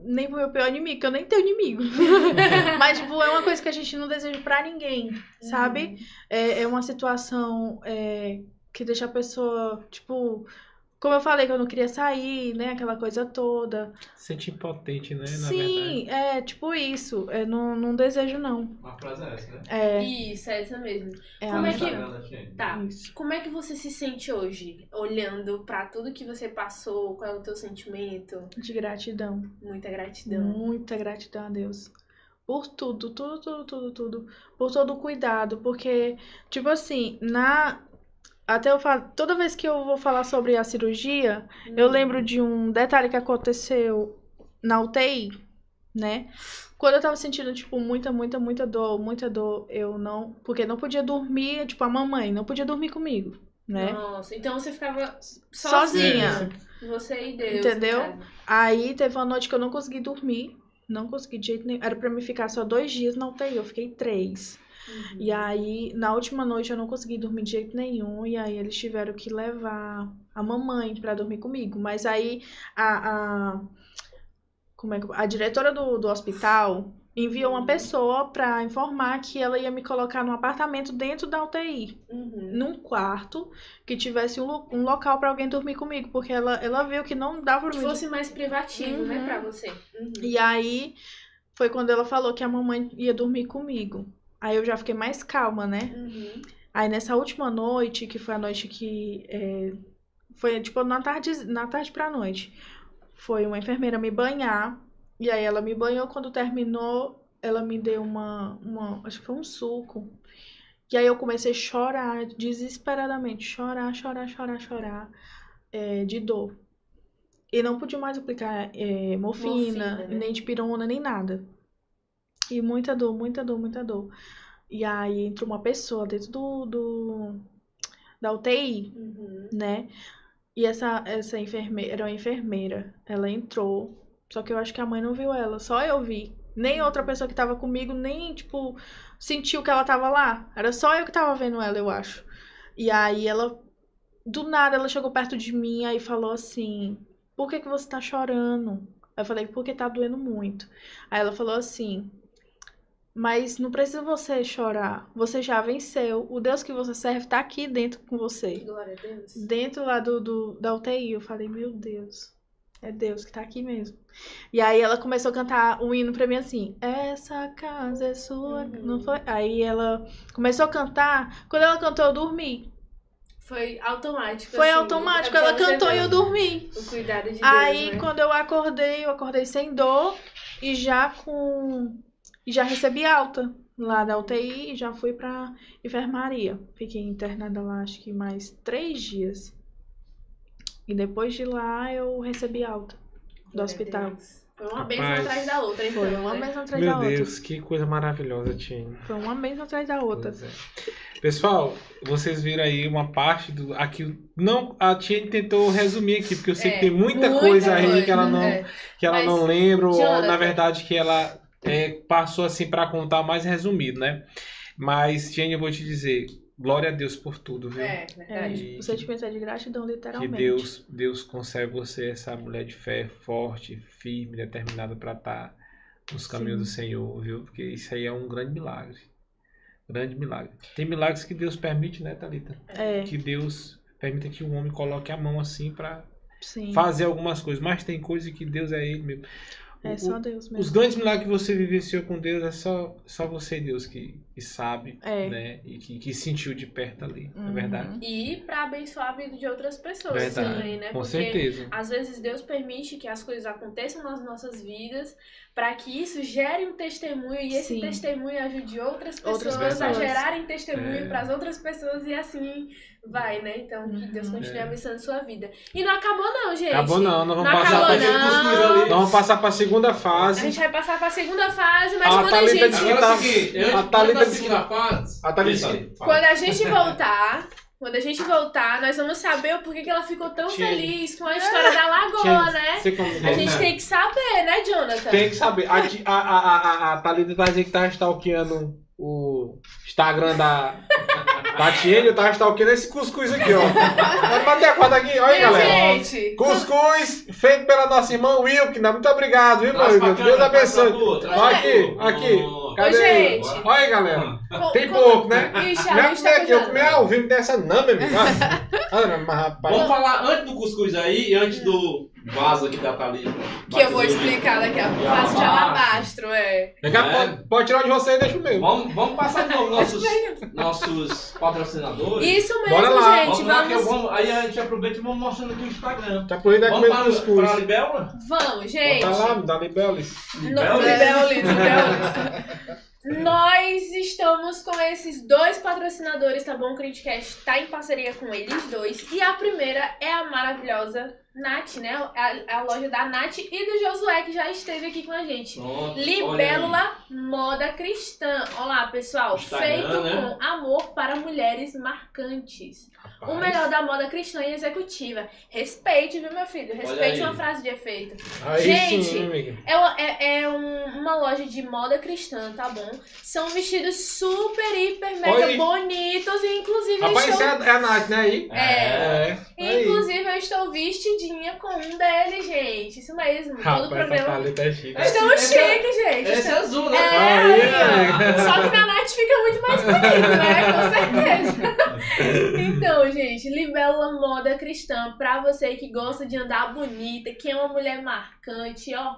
nem pro meu pior inimigo, que eu nem tenho inimigo. Mas, tipo, é uma coisa que a gente não deseja pra ninguém, sabe? É, é uma situação é, que deixa a pessoa, tipo, como eu falei, que eu não queria sair, né? Aquela coisa toda. Sente impotente, né? Na verdade. Sim, é tipo isso. É, não, não desejo, não. Uma frase é essa, né? É, Isso, é essa mesmo. é Como a é que-. Tá. Isso. Como é que você se sente hoje, olhando pra tudo que você passou? Qual é o teu sentimento? De gratidão. Muita gratidão. Muita gratidão a Deus. Por tudo, tudo, tudo, tudo, tudo. Por todo o cuidado. Porque, tipo assim, na. Até eu falo. Toda vez que eu vou falar sobre a cirurgia, eu Hum. lembro de um detalhe que aconteceu na UTI, né? Quando eu tava sentindo, tipo, muita, muita, muita dor, muita dor, eu não. Porque não podia dormir, tipo, a mamãe não podia dormir comigo, né? Nossa, então você ficava Sozinha. sozinha. Você e Deus. Entendeu? Aí teve uma noite que eu não consegui dormir. Não consegui de jeito nenhum. Era pra me ficar só dois dias na UTI, eu fiquei três. Uhum. E aí, na última noite, eu não consegui dormir de jeito nenhum. E aí, eles tiveram que levar a mamãe pra dormir comigo. Mas aí, a. a como é que. A diretora do, do hospital enviou uma pessoa pra informar que ela ia me colocar num apartamento dentro da UTI. Uhum. Num quarto que tivesse um, um local pra alguém dormir comigo. Porque ela, ela viu que não dava mim. fosse mais privativo, né, Uhum. pra você. Uhum. E aí foi quando ela falou que a mamãe ia dormir comigo. Aí eu já fiquei mais calma, né? Uhum. Aí nessa última noite, que foi a noite que. é, foi tipo na tarde, na tarde pra noite. Foi uma enfermeira me banhar. E aí ela me banhou. Quando terminou, ela me deu uma. uma acho que foi um suco. E aí eu comecei a chorar desesperadamente. Chorar, chorar, chorar, chorar. é, de dor. E não podia mais aplicar é, morfina, Morfina, né? nem de pirona, nem nada. E muita dor, muita dor, muita dor. E aí entrou uma pessoa dentro do, do da UTI, Uhum. né? E essa, essa enfermeira, era uma enfermeira. Ela entrou, só que eu acho que a mãe não viu ela, só eu vi. Nem outra pessoa que tava comigo, nem, tipo, sentiu que ela tava lá. Era só eu que tava vendo ela, eu acho. E aí ela, do nada, ela chegou perto de mim aí falou assim: Por que que você tá chorando? Eu falei, porque tá doendo muito. Aí ela falou assim, mas não precisa você chorar. Você já venceu. O Deus que você serve tá aqui dentro com você. Glória a Deus. Dentro lá do, do, da UTI. Eu falei, meu Deus. É Deus que tá aqui mesmo. E aí ela começou a cantar um hino pra mim assim. Essa casa é sua. Uhum. Não foi? Aí ela começou a cantar. Quando ela cantou, eu dormi. Foi automático. Foi assim, automático. é Ela cantou e eu dormi. O cuidado de Deus. Aí né? quando eu acordei, eu acordei sem dor e já com. E já recebi alta lá da UTI e já fui pra enfermaria. Fiquei internada lá acho que mais três dias. E depois de lá eu recebi alta do a hospital. Deus. Foi uma bênção Rapaz, atrás da outra, então. Foi uma né? mesma atrás Meu da outra. Deus, que coisa maravilhosa, Tine. Foi uma mesma atrás da outra. É. Pessoal, vocês viram aí uma parte do. Aqui, não, a Tiene tentou resumir aqui, porque eu sei É, que tem muita, muita coisa aí coisa, que ela não, é. que ela Mas, não lembra, ou na verdade que ela é, passou assim para contar mais resumido, né? Mas, Tiene, eu vou te dizer, glória a Deus por tudo, viu? É, É, verdade. E- o sentimento é de gratidão, Que literalmente. Deus, Deus concede você essa mulher de fé forte, firme, determinada para estar nos caminhos do Senhor, viu? Porque isso aí é um grande milagre. Grande milagre. Tem milagres que Deus permite, né, Thalita? É, Que Deus permita que um homem coloque a mão assim para sim. fazer algumas coisas. Mas tem coisa que Deus é Ele mesmo. É só Deus os mesmo. grandes milagres que você vivenciou com Deus é só, só você e Deus que, que sabe, É. né? E que, que sentiu de perto ali, na Uhum. verdade. E pra abençoar a vida de outras pessoas Verdade. também, né? Com Porque certeza. às vezes Deus permite que as coisas aconteçam nas nossas vidas para que isso gere um testemunho e esse Sim. testemunho ajude outras pessoas, Outras a pessoas. gerarem testemunho É. para as outras pessoas e assim vai, né? Então que Deus Uhum. continue É. abençoando sua vida. E não acabou não, gente. Acabou não, nós vamos Não passar acabou, pra não. Nós vamos passar para a segunda A fase. gente vai passar para a segunda fase, mas A quando a gente disse que Agora é tá- seguinte, a Thalita disse que- segunda fase... a Thalita. Quando a gente voltar, quando a gente voltar, nós vamos saber o porquê que ela ficou tão Tia. feliz com a história da lagoa, Tia, né? Você A gente tem que saber, né, Jonathan? Tem que saber. A, a, a, a, a, a Thalita tá dizendo que tá stalkeando o Instagram da, da Tiene. Eu tava stalkeando esse cuscuz aqui, ó. Vamos bater a conta aqui. Olha aí, galera. gente, Cuscuz feito pela nossa irmã Wilkina. Muito obrigado, viu, meu irmão? Deus abençoe. aqui, aqui. Cadê? Ô, gente. Olha aí, galera. co- Tem co- pouco, né? Ixi, a Minha gente tá aqui, eu precisando. comer ao vivo dessa não, meu amigo. Ah, mas rapaz. Vamos falar antes do cuscuz aí e antes do vaso aqui da Thalita. Que eu vou explicar daqui a pouco. Vaso de alabastro, é. Daqui a É. pouco pode tirar de você e deixa o meu. Vamos, vamos passar então nossos, nossos patrocinadores. Isso mesmo, Bora lá, gente. Vamos lá, Vamos, vamos, aí a gente aproveita e vamos mostrando aqui o Instagram. Tá corrida Vamos comendo para, cuscuz. para a Libélula? vamos, gente. Bota lá, me dá libelis. No- Libelis? Nós estamos com esses dois patrocinadores, tá bom? O Criticast tá em parceria com eles dois. E a primeira é a maravilhosa Nath, né? A, a loja da Nath e do Josué, que já esteve aqui com a gente. Aí. Libélula Moda Cristã. Olá, pessoal. Instagram, Feito né? com amor para mulheres marcantes. O melhor da moda cristã e executiva. Respeite, viu, meu filho? Respeite uma frase de efeito. Aí Gente, sim. É, uma- é- é um- uma loja de moda cristã, tá bom? São vestidos super, hiper, mega Oi. bonitos e inclusive Rapaz, estou... é a, é a Nath, né? Aí? É. É. Inclusive eu estou vestidinha com um deles, gente. Isso mesmo. Todo Rapaz, essa programa. É chique. Estamos é- chiques, gente. Esse é azul, né? É. Só que na Nath fica muito mais bonito, né? Com certeza. Então, gente, Libélula Moda Cristã, pra você que gosta de andar bonita, que é uma mulher marcante, ó,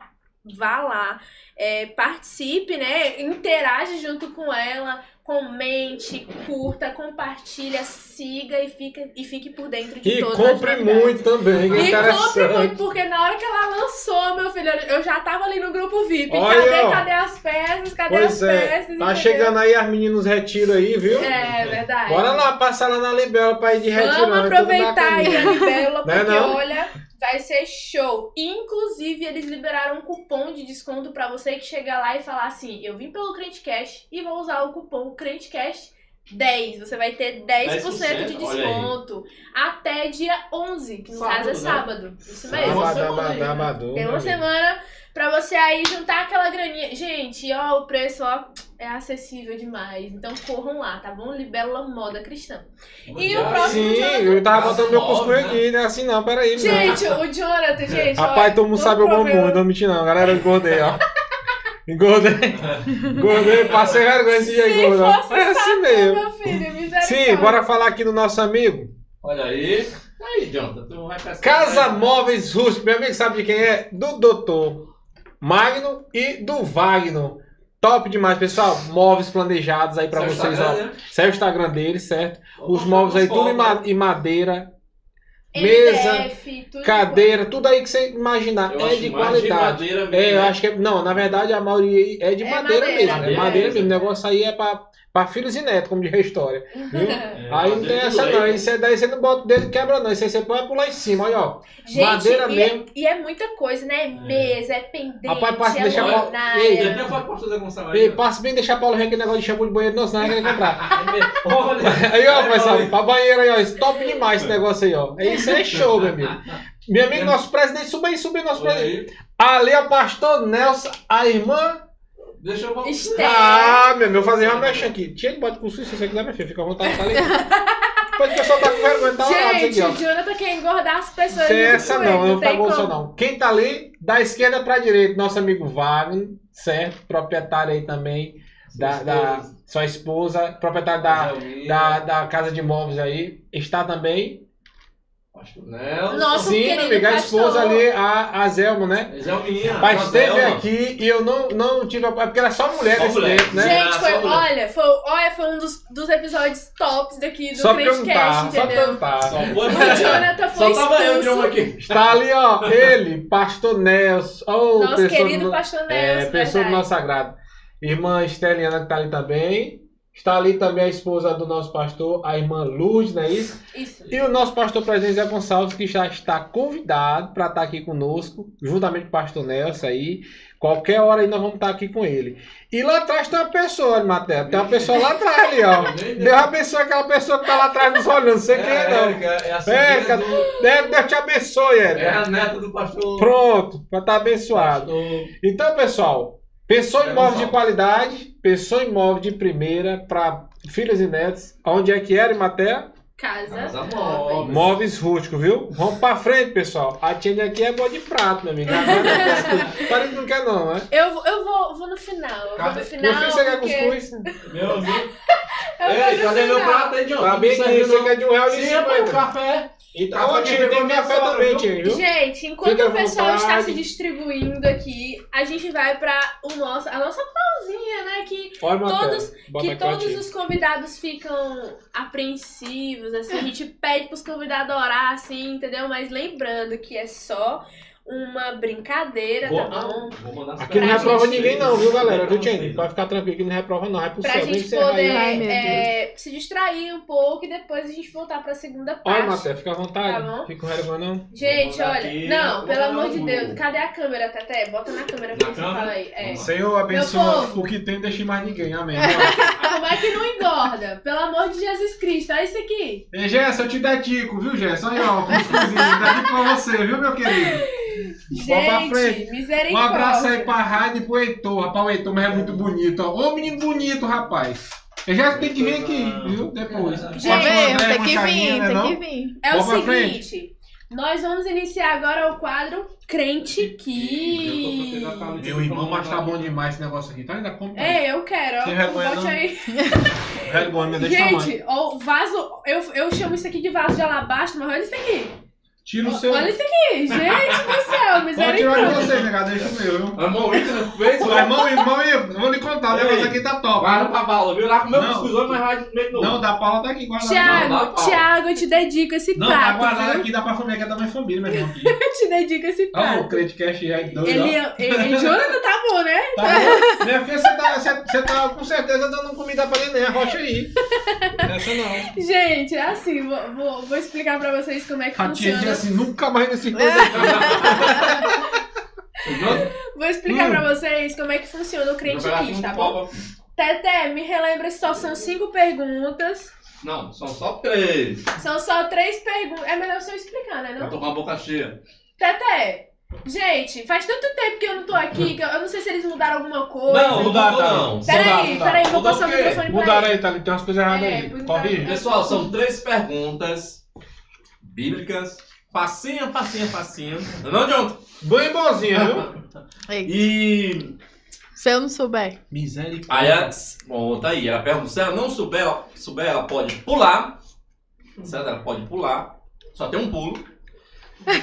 vá lá, é, participe, né? Interage junto com ela, comente, curta, compartilha, siga e, fica, e fique por dentro de E todas as compre novidades. muito também, E compre muito, porque na hora que ela lançou, meu filho, eu já tava ali no grupo VIP. Olha, cadê, ó. cadê as peças? Cadê Pois as é, peças? tá entendeu? chegando aí as meninas nos retiros aí, viu? É verdade. Bora lá, passar lá na Libela pra ir de retirão. Vamos é aproveitar aí a Libélula, Né, porque não? olha, vai ser show. Inclusive, eles liberaram um cupom de desconto pra você que chegar lá e falar assim: eu vim pelo Crentecast e vou usar o cupom Crentecast 10. Você vai ter 10%, 10%, de desconto até dia 11, que no Sábado, caso é né? sábado. Isso mesmo. né? dabadu, Tem uma semana pra você aí juntar aquela graninha. Gente, ó, o preço, ó, é acessível demais. Então corram lá, tá bom? Libélula Moda Cristã. E o próximo Sim, Jonathan- eu tava botando meu cuscuz né? aqui, né? Assim não, peraí. Gente, o Jonathan, gente. Rapaz, todo mundo sabe o problema- mundo, não mentir não. Galera, eu engordei, ó. Engordei. Engordei, passei vergonha esse dia fosse É assim mesmo. meu filho. Sim, bora falar aqui do nosso amigo. Olha aí. Aí, Jonathan, tu vai pescar. Casa Móveis Rústicos. Meu amigo sabe de quem é? Do doutor Magno e do Wagner. Top demais, pessoal. Móveis planejados aí pra Seu vocês, Instagram, ó. né? É o Instagram dele, certo? Vou Os móveis aí, tudo em, em madeira, mesa, tudo cadeira, tudo aí que você imaginar. Eu é acho de qualidade. madeira mesmo, É, eu né? acho que é. Não, na verdade a maioria é de É madeira, madeira. mesmo. É Madeira madeira mesmo. mesmo. O negócio aí é pra, pra filhos e netos, como diz a história. Viu? É, aí não tem de essa não. Isso aí daí você não bota o dedo e quebra, não. Isso aí você pode pular em cima, olha, ó. Gente, Madeira e, mesmo. É, e é muita coisa, né? É mesa, é pendente, Rapaz, passa é deixa luminária. Ei, Depois eu pra fazer com Ei, passa bem deixar Paulo Henrique negócio de shampoo de banheiro, não, senão vai querer comprar. Olha. Aí, ó, pessoal, pra banheiro aí, ó. Isso top demais esse negócio aí, ó. Isso é show, meu amigo. Meu amigo, nosso presidente, suba aí, suba aí, nosso Olha presidente. Ali é o pastor Nelson, a irmã. Deixa eu voltar. Esther. Ah, meu, meu, fazer uma mecha aqui. Tira de bota com susto se você quiser, meu filho, fica à vontade, tá ali. Depois o pessoal tá com vergonha, tá orado Gente, isso o Jonathan quer engordar as pessoas. junto essa não, ele, não tá bolsa não. Quem tá ali, da esquerda pra direita, nosso amigo Wagner, certo? Proprietário aí também, da, da sua esposa, proprietário da, da, da casa de imóveis aí, está também. Pastor Nelson. Nossa, Sim, amigo, a esposa ali, a, a Zelma, né? Zelminha. Mas esteve aqui e eu não, não tive a. é Porque era só mulher nesse mulher. tempo, né? Gente, foi, olha, foi, olha, foi um dos, dos episódios tops daqui do Só Crentecast, perguntar, só entendeu? perguntar. Só foi O Jonathan foi Só tava eu, aqui. Está ali, ó, ele, Pastor Nelson. Oh, Nosso querido do, pastor é, Nelson, pessoa do nosso sagrado. Irmã Esteliana que tá ali também. Está ali também a esposa do nosso pastor, a irmã Lourdes, não é isso? Isso. E o nosso pastor presidente Zé Gonçalves, que já está convidado para estar aqui conosco, juntamente com o pastor Nelson aí. Qualquer hora aí nós vamos estar aqui com ele. E lá atrás tem uma pessoa, Matheus. Tem uma pessoa lá atrás ali, ó. Deus abençoe aquela pessoa que tá lá atrás nos olhando. Não sei quem é, não. Érica, é a sobrinha do- Deus, te abençoe, É Érica. a neta do pastor. Pronto, para estar abençoado. Pastor. Então, pessoal, É, imóvel de qualidade, pensou em imóvel de primeira para filhos e netos. Onde é que era, Matéria? Casa, Casa móveis. móveis. Rústicos, viu? Vamos pra frente, pessoal. A tia aqui é boa de prato, meu amigo. Parece que não quer, não, né? Eu, vou- eu vou, vou no final. Eu vou no final. Meu filho, você quer cuscuz? Meu amigo. Vou Ei, cadê meu prato aí, John? Tá bem não. você quer de um real e cinquenta. café. Então, Café ó, que tia, pegou tem minha café também, viu? tia, viu? Gente, enquanto o pessoal está se distribuindo aqui, a gente vai pra o nosso, a nossa pausinha, né? Que, Todos- que todos os convidados ficam apreensivos, assim. A gente pede pros convidados orar, assim, entendeu? Mas lembrando que é só uma brincadeira, Vou, tá bom? vou mandar as Aqui não Pra reprova gente- ninguém, não, viu, galera? Viu, Gente? Pode ficar tranquilo que não reprova, não. Vai pro Pra céu. Vem gente poder aí. É, se distrair um pouco e depois a gente voltar pra segunda parte. Olha, Matheus, fica à vontade. Tá bom. Fica com vergonha, não. Gente, olha, aqui, não, pelo amor de Deus, cadê a câmera, Tete? Bota na câmera pra você falar aí. É. Senhor, abençoa o que tem, deixe mais ninguém. Amém. É que não engorda? Pelo amor de Jesus Cristo, olha isso aqui. Ei, Gerson, eu te dedico, viu, Gerson? Aí, ó, cuscuzinho. dedico pra você, viu, meu querido? Gente, frente. misericórdia. Um abraço aí pra Raide e pro Heitor. Rapaz, o Heitor mas é muito bonito, ó. Ô, menino bonito, rapaz. Eu já tem que vir aqui, viu? Depois. Gente, É tem que vir, né, tem não? que vir. É o seguinte, nós vamos iniciar agora o quadro Crente que... Meu irmão, mas tá bom demais esse negócio aqui. Tá ainda como? É, eu quero, ó. Tem vergonha, Bote não? aí. Vergonha, me deixa. Gente, ó, o vaso, eu, eu chamo isso aqui de vaso de alabastro, mas olha isso aqui. Tira o seu. Olha isso aqui, gente do céu, Pode tirar de misericórdia. você, negado. Deixa o meu, viu? Irmão, isso não fez, Irmão, irmão, eu vou lhe contar. O Ei. negócio aqui tá top. Vai pra bala, viu? Lá comeu Não. cuscuz hoje, mas vai de novo. Não, da Paula tá aqui, guarda lá. Não, Tiago. Tiago, eu te dedico esse Não, tá prato, guardado viu? aqui, dá pra família, que é da minha família, meu irmão. Aqui. Eu te dedico esse o prato. Creditcast já é doido, Ele, ó. ele, Jonathan tá bom, né? Tá bom? Minha filha, você tá, você, você tá com certeza dando comida pra neném, arrocha aí. Essa não. Gente, é assim, vou, vou, vou explicar pra vocês como é que A tia diz funciona. Assim, nunca mais nesse coisa aqui. Vou explicar Hum. pra vocês como é que funciona o Crente pegar aqui tá bom? Teté, me relembra se só são cinco perguntas. Não, são só três. São só três perguntas. É melhor você explicar, né? Não? tô com a boca cheia. Teté, Gente, faz tanto tempo que eu não tô aqui que eu eu não sei se eles mudaram alguma coisa. Não, Mudaram, não. Peraí, peraí, vou passar o microfone pra Mudaram aí, tá? Tem umas coisas erradas É, aí. Corrige. Pessoal, são três perguntas bíblicas. Facinha, facinha, facinha. Não, John? Bem bonzinha, viu? E Se eu não souber. Misericórdia. aí, a, bom, tá aí. Ela pergunta, se ela não souber, ela, souber, ela pode pular. Certo? Ela pode pular. Só tem um pulo.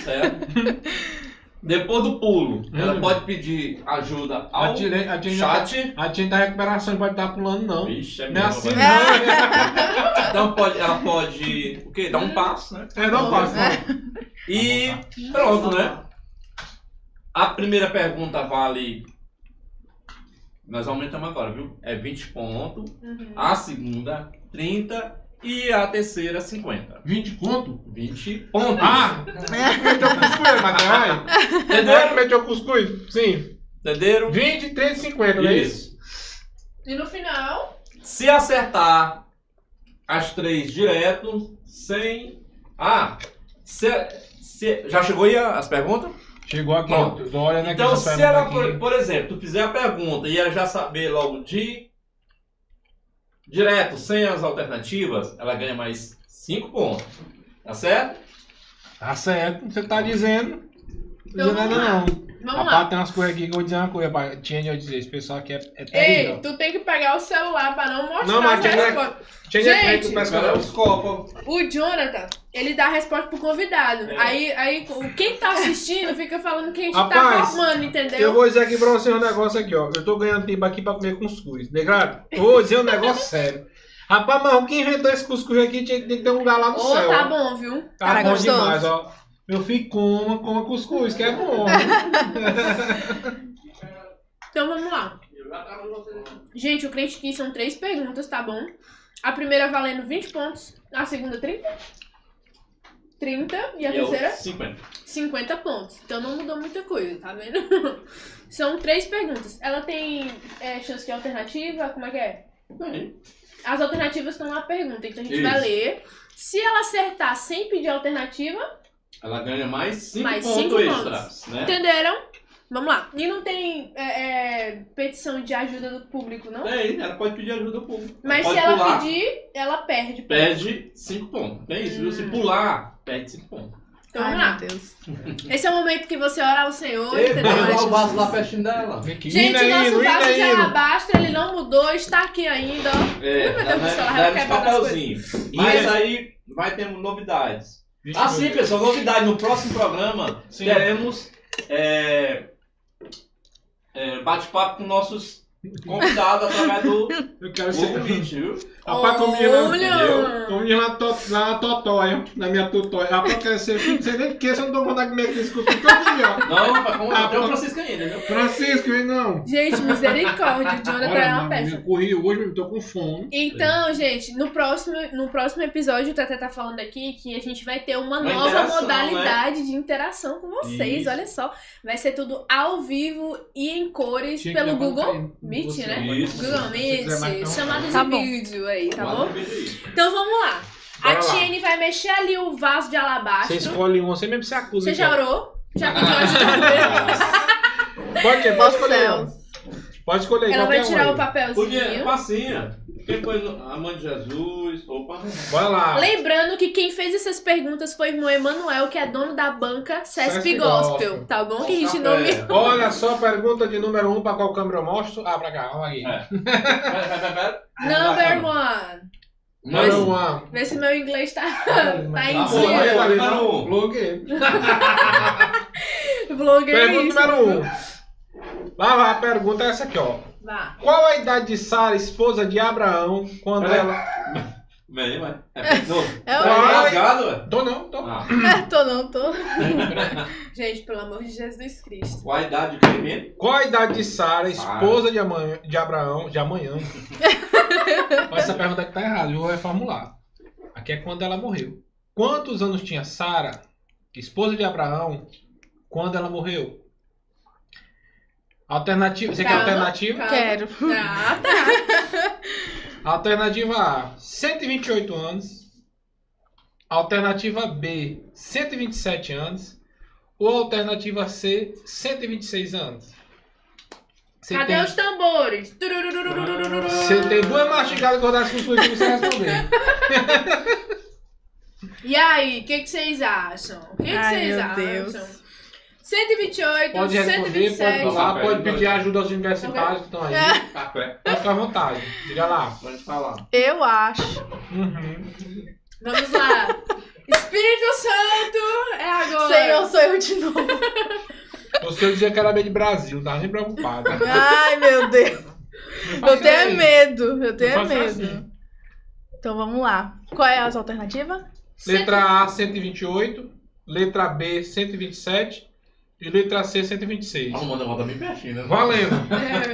Certo? Depois do pulo, ela Hum. pode pedir ajuda ao A a tá- chat. a Tina da recuperação não pode estar pulando, não. Vixe, é Não é mesmo, assim, não. Então pode, ela pode o quê? Dar um passo, né? É, não passa, não. E pronto, né? A primeira pergunta vale. Nós aumentamos agora, viu? É 20 pontos. Uhum. A segunda, 30. E a terceira, 50. 20 conto? 20 pontos. Ah! Meteu cuscuz, Matheus. Como é que Entenderam? meteu cuscuz? Sim. Entenderam? 20, 30, 50, não é isso? Isso. E no final, Se acertar as três direto, sem. Ah! Se, se- já chegou aí as perguntas? Chegou aqui. Tô olhando aqui Então, se ela, por, por exemplo, tu fizer a pergunta e ela já saber logo de direto, sem as alternativas, ela ganha mais 5 pontos. Tá certo? Tá certo, você tá dizendo. Não Então, nada vamos lá. não. Vamos Rapaz, lá. tem umas coisas aqui que eu vou dizer uma coisa, pra Tinha eu dizer, esse pessoal aqui é, é Ei, terrível. tu tem que pegar o celular pra não mostrar Não, mas as tinha- respostas. Tinha Gente, que não. os copos. O Jonathan, ele dá a resposta pro convidado. É. Aí, aí o- quem tá assistindo fica falando que a gente Rapaz, tá formando, entendeu? Eu vou dizer aqui pra você um negócio aqui, ó. Eu tô ganhando tempo aqui pra comer cuscuz. Negado? Eu vou dizer um negócio sério. Rapaz, mas quem inventou esse cuscuz aqui tinha que ter um lugar lá no Ô, céu. tá ó. bom, viu? Tá Cara, bom gostoso. demais, ó. Meu filho, coma, coma cuscuz, que é bom. Então vamos lá. Gente, o crente aqui são três perguntas, tá bom? A primeira valendo 20 pontos, a segunda 30. 30 e a E eu, terceira 50. 50 pontos. Então não mudou muita coisa, tá vendo? São três perguntas. Ela tem é, chance de alternativa? Como é que é? As alternativas estão na pergunta, então a gente Isso. vai ler. Se ela acertar sem pedir alternativa, Ela ganha mais 5 Mais pontos cinco extras, né? entenderam? Vamos lá. E não tem é, é, petição de ajuda do público, não? Tem, ela pode pedir ajuda ao público. Mas pode se ela pular, pedir, ela perde. ponto. perde 5 pontos. Tem isso, viu? Se Hum. pular, perde 5 pontos. Então Ai, vamos lá. meu Deus. Esse é o momento que você ora ao Senhor, Ei, entendeu? vai o vaso lá pertinho dela. Vem aqui. Gente, o nosso vaso de alabastro, ele não mudou, está aqui ainda, ó. É, Ai, meu Deus do céu, ela vai quebrar as papelzinhos. Mas aí vai ter novidades. Ah, sim, pessoal, novidade. No próximo programa Sim. teremos é, é, bate-papo com nossos convidados através do Eu quero ser. Google Meet, viu? Rapaz, como diz lá, Olha! como diz lá, na to- lá na Totóia, na minha tutóia. Rapaz, eu ser filho, não sei nem o que, se eu não tô contando comer aquele cuscuz todo dia. Não, rapaz, como Ah, até o. Francisco ainda, viu? Francisco, não. Gente, misericórdia, o Jonathan é uma mano, peça. eu corri hoje, eu tô com fome. Então, gente, no próximo, no próximo episódio, o Tata tá falando aqui que a gente vai ter uma, Uma nova interação, modalidade de interação com vocês. Isso. Olha só. Vai ser tudo ao vivo e em cores Tinha que pelo Google Meet, você, né? Isso. Google Meet, chamada de Tá vídeo aí, tá bom? Então vamos lá. Bora a. Tiene vai mexer ali o vaso de Você alabastro. escolhe um, você mesmo se acusa. Você já então. orou? Já pediu ajuda? Pode, pode escolher. Pode escolher Ela vai qualquer um tirar o aí. Podia, papelzinho. No- a mãe de Jesus? Opa. Bora lá. Lembrando que quem fez essas perguntas foi o irmão Emanuel, que é dono da banca Cesp Gospel, tá bom? Que a gente Café. nomeou. Olha só, pergunta de número 1 um, pra qual câmera eu mostro. Ah, pra cá, vamos aqui. É. Vai, vai, vai, vai. Number one. Número Mas- 1. Um. Vê se meu inglês tá, Tá tá em bom, Pô, dia. um. não. Blogueiro. Vlogueiro Pergunta número 1. Um. Lá vai, a pergunta é essa aqui, ó. Vá. Qual a idade de Sara, esposa de Abraão, quando ela. Vem, vai. É, não. É o- Tá rasgado, ué? Tô não, tô. Ah. tô não, tô. Gente, pelo amor de Jesus Cristo. Qual a idade que mesmo? Qual a idade de Sara, esposa de, amanhã, de Abraão, de amanhã? Mas essa pergunta aqui tá errada, eu vou reformular. Aqui é quando ela morreu. Quantos anos tinha Sara, esposa de Abraão, quando ela morreu? Alternativa. Você quer Calma, alternativa? calma. Quero. Ah, tá. Alternativa A, 128 anos. Alternativa B, 127 anos. ou alternativa C, 126 anos? Você Cadê tem, os tambores? Você tem duas mastigadas gordas com sua que você responder. E aí, o que, que vocês acham? O que, que Ai, vocês meu acham? Deus. 128, Pode responder, pode 127. falar, pode pedir ajuda aos universitários que estão aí. Café. Pode ficar à vontade. Diga lá. Pode falar. Eu acho. Uhum. Vamos lá. Espírito Santo é agora. Senhor, sou eu de novo. Você dizia que era bem de Brasil, não tava nem preocupado. Ai, meu Deus. Eu tenho isso. medo. Eu tenho medo. assim. Então vamos lá. Qual é as alternativas? Letra A, 128. Letra B, 127. E letra C, 126. Vamos mandar volta bem pertinho, né? Valendo.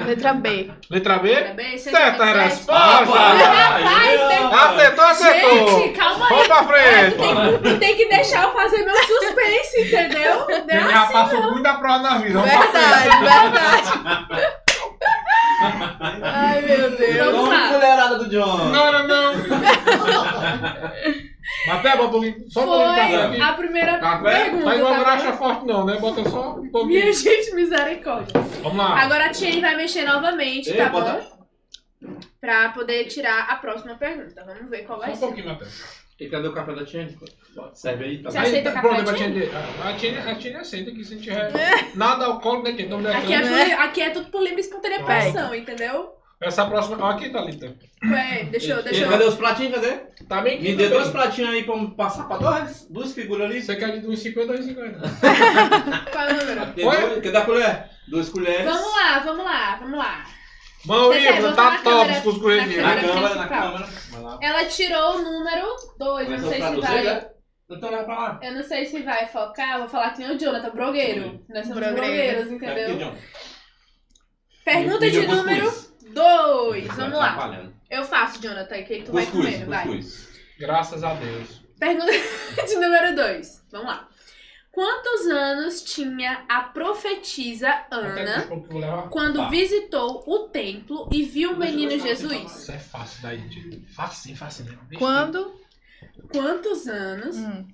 Letra B. Letra B? Letra B, Certa 127. resposta! Rapaz, tem- Acertou, acertou! Gente, calma aí. Vamos pra É, tu, frente! tem, tu tem que deixar eu fazer meu suspense, entendeu? Não Ele é já assim, passou não. muita prova na vida. Vamos pra frente. Verdade, verdade. Ai, meu Deus. Vamos lá. colherada do John. Não, não, não. Mas pega um pouquinho, só um pouquinho de café aqui. a primeira Café? pergunta. Não é igual tá forte não, né? Bota só um Minha pouquinho. gente, misericórdia. Vamos lá. Agora a Tiene vai mexer novamente, Ei, tá bota- bom? Pra poder tirar a próxima pergunta. Vamos ver qual Só vai um ser. pouquinho, Matheus. E cadê o café da Tiene? Serve aí, tá Você bom? aceita Aí, café, pronto, pra Tiene? Tiene. A Tiene, a aceita que se não tiver nada alcoólico, né? Então, Aqui é, por- aqui é tudo por livre e espontânea pressão, entendeu? Essa próxima... Ó, aqui, Thalita. Ué, deixa eu, deixa Cadê eu. os pratinhos? Cadê? Tá bem Me dê também. dois pratinhos aí pra passar pra duas, duas figuras ali. Você quer de 1,50 ou 1,50? Qual é o número? Cadê, Oi? dois- cadê a colher? Duas colheres. Vamos lá, vamos lá, vamos lá. Maurício, Teté, tá top com os coelhinhos. Na câmera na principal. câmera. Ela tirou o número 2, não sei se você, vai. Então leva pra lá. Eu não sei se vai focar, eu vou falar que nem o Jonathan, brogueiro. Nós somos Brogueiro. brogueiros, entendeu? Pergunta de número 2. Tá Vamos lá. Eu faço, Jonathan, que tu vai Cuscuz, comendo, vai. Graças a Deus. Pergunta de número 2. Vamos lá. Quantos anos tinha a profetisa Ana quando Tá. visitou o templo e viu o menino Jesus? Isso é fácil daí, gente. Fácil, fácil mesmo. Vixe, Quando? Quantos anos Hum.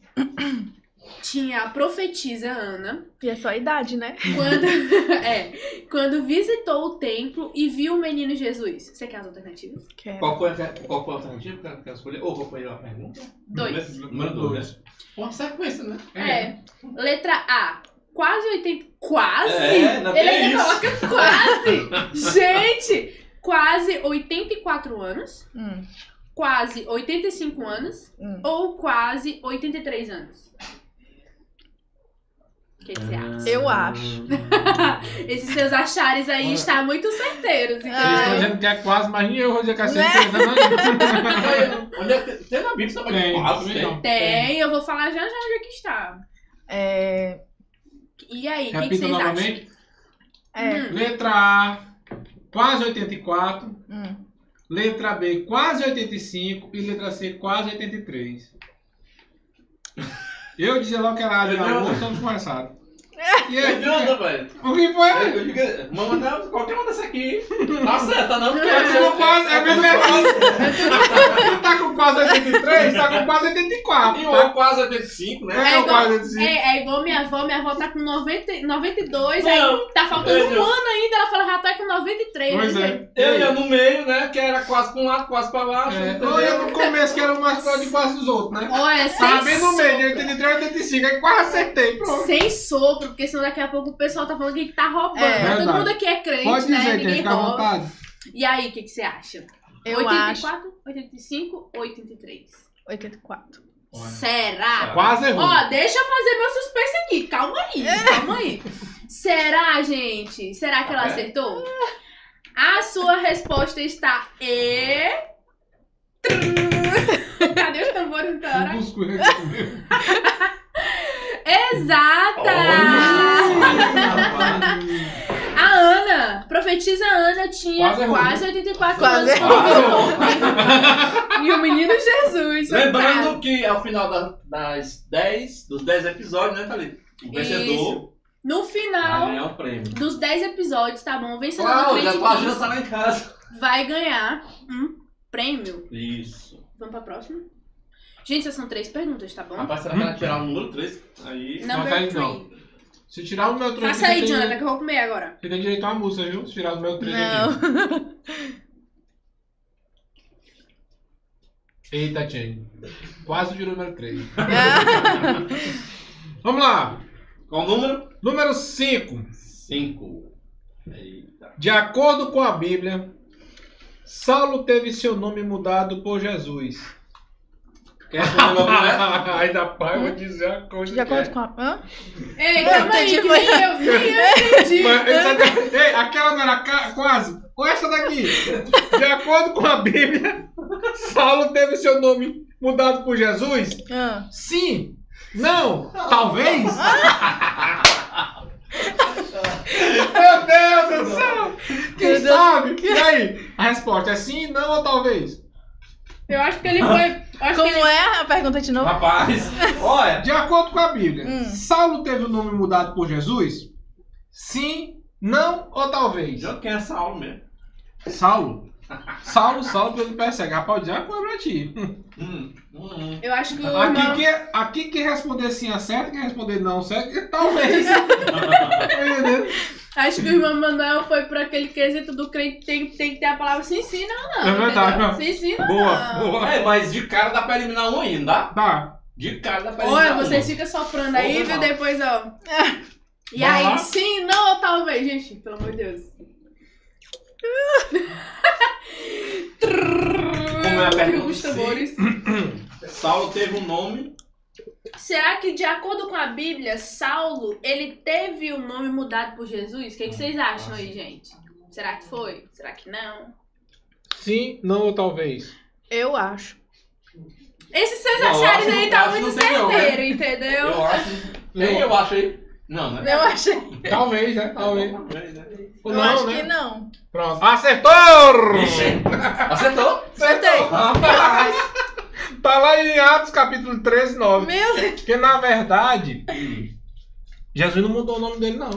Tinha a profetisa Ana E é só a idade, né? quando, é, quando visitou o templo e viu o menino Jesus? Você quer as alternativas? Quero. Qual foi, a, qual foi a alternativa que ela quer escolher? Ou qual foi a pergunta? Dois. Número dois. Uma sequência, né? É. Letra A. Quase 80. Quase? É, não Ele ainda coloca quase! Gente! Quase 84 anos. Hum. Quase 85 anos. Hum. Ou quase 83 anos. O que, que você acha? Eu acho. Esses seus achares aí Olha. estão muito certeiros, Eles entendeu? estão dizendo que é quase, mas nem eu vou dizer que é Né? certeza, tem na Bíblia? Você vai Tem, quase, tem. tem. Eu vou falar já já onde é que está. É. E aí, o que, vocês acham? novamente. É. Hum. Letra A, quase 84. Hum. Letra B, quase 85. E letra C, quase 83. Eu dizia logo que era área de Entendeu? almoço, estamos começados. E aí, adianta, velho. o que foi? Eu digo, mandar qualquer uma dessa aqui. Tá certa, não? Porque Eu tô quase, é mesmo Tu tá com quase 83, com quase 84. E tá? quase 85, né? É, É igual, quase 85. é, é igual minha avó, minha avó tá com 90, 92, Não. aí tá faltando É, um não. ano ainda, ela fala já tá com 93. Pois né? é. Eu ia no meio, né? Que era quase pra um lado, quase pra baixo. É, eu ia no começo que era o mais próximo de quase dos outros, né? Olha, Tava bem no meio, de sopro. 83 a 85, aí quase acertei, pronto. Sem sopro, porque senão daqui a pouco o pessoal tá falando que tá roubando. É. Mas todo mundo aqui é crente, Pode né? dizer, Ninguém rouba. vontade. E aí, o que, que você acha? Eu 84, 85 ou 83? Acho 84. Será? Quase errou. Ó, deixa eu fazer meu suspense aqui. Calma aí, calma aí. Será, gente? Será que ela Tá acertou? A sua resposta está e. Cadê os tambores aqui comigo. Exata! A Ana, profetisa Ana, tinha Quase quase 84 Quase anos templo. E o menino Jesus. Lembrando que ao final da- das 10, dos 10 episódios, né, Thalita? O vencedor No vai final ganhar o prêmio. dos 10 episódios, tá bom? O vencedor do Uau, já tô a Kids janta lá em casa. vai ganhar um prêmio. Isso. Vamos pra próxima? Gente, essas são três perguntas, tá bom? Rapaz, será que ela tirar o número 3? Aí. Não, Number tá, então. 3. Se tirar o meu 3 Faça aí, Jonathan, que eu vou comer agora. Você tem direito a uma música, viu? Se tirar o meu 3 aqui. Não. Eita, Chen. Quase o número 3. Vamos lá. Qual o número? Número 5. 5. Eita. De acordo com a Bíblia, Saulo teve seu nome mudado por Jesus. Quer responder meu primeiro? Ainda pai, eu vou dizer a coisa. De acordo que com a. Hã? Ei, calma aí, que foi- nem eu, nem eu entendi. é. Mas, essa- Ei, aquela não era ca- quase. Com essa daqui. De acordo com a Bíblia, Saulo teve seu nome mudado por Jesus? Hã? Sim. Não. Talvez. Meu Deus do céu. Quem Deus. sabe? E aí? A resposta é sim, não ou talvez? Eu acho que ele foi. eu Acho que ele... Como é a pergunta de novo? Rapaz, olha. De acordo com a Bíblia, Hum. Saulo teve o nome mudado por Jesus? Sim, não ou talvez? Já quem é Saulo mesmo? Saulo? Saulo, Saulo, ele persegue. Rapaz, já foi pra ti. Hum, hum. Eu acho que o Aqui irmão... que, aqui que responder sim acerta, quem responder não certo, talvez. Acho que o irmão Manuel foi por aquele quesito do crente tem, tem que ter a palavra sim, sim, não, não. É verdade, não. Sim, sim, não. Boa, não. boa. É, mas de cara dá pra eliminar um ainda, dá? Tá. De cara dá pra eliminar Olha, um. vocês ficam soprando aí, viu? Depois, ó. E aí, lá. sim, não ou talvez, gente? Pelo amor de Deus. Como é a pergunta? Os tambores. Saulo teve um nome. Será que, de acordo com a Bíblia, Saulo, ele teve o nome mudado por Jesus? O que, que vocês acham aí, gente? Será que foi? Será que não? Sim, não ou talvez? Eu acho. Esses seus Não, eu achares acho- aí tá acho que muito não tem não, né? certeiro, entendeu? Eu acho. Nem eu acho aí. Não, né? Eu achei. Talvez, né? Talvez. Né? Ou Eu não, acho né? que não. Pronto. Acertou! Ixi. Acertou? Acertei. Rapaz. Tá lá em Atos capítulo 13, 9. Meu Deus. Porque na verdade, Jesus não mudou o nome dele, não.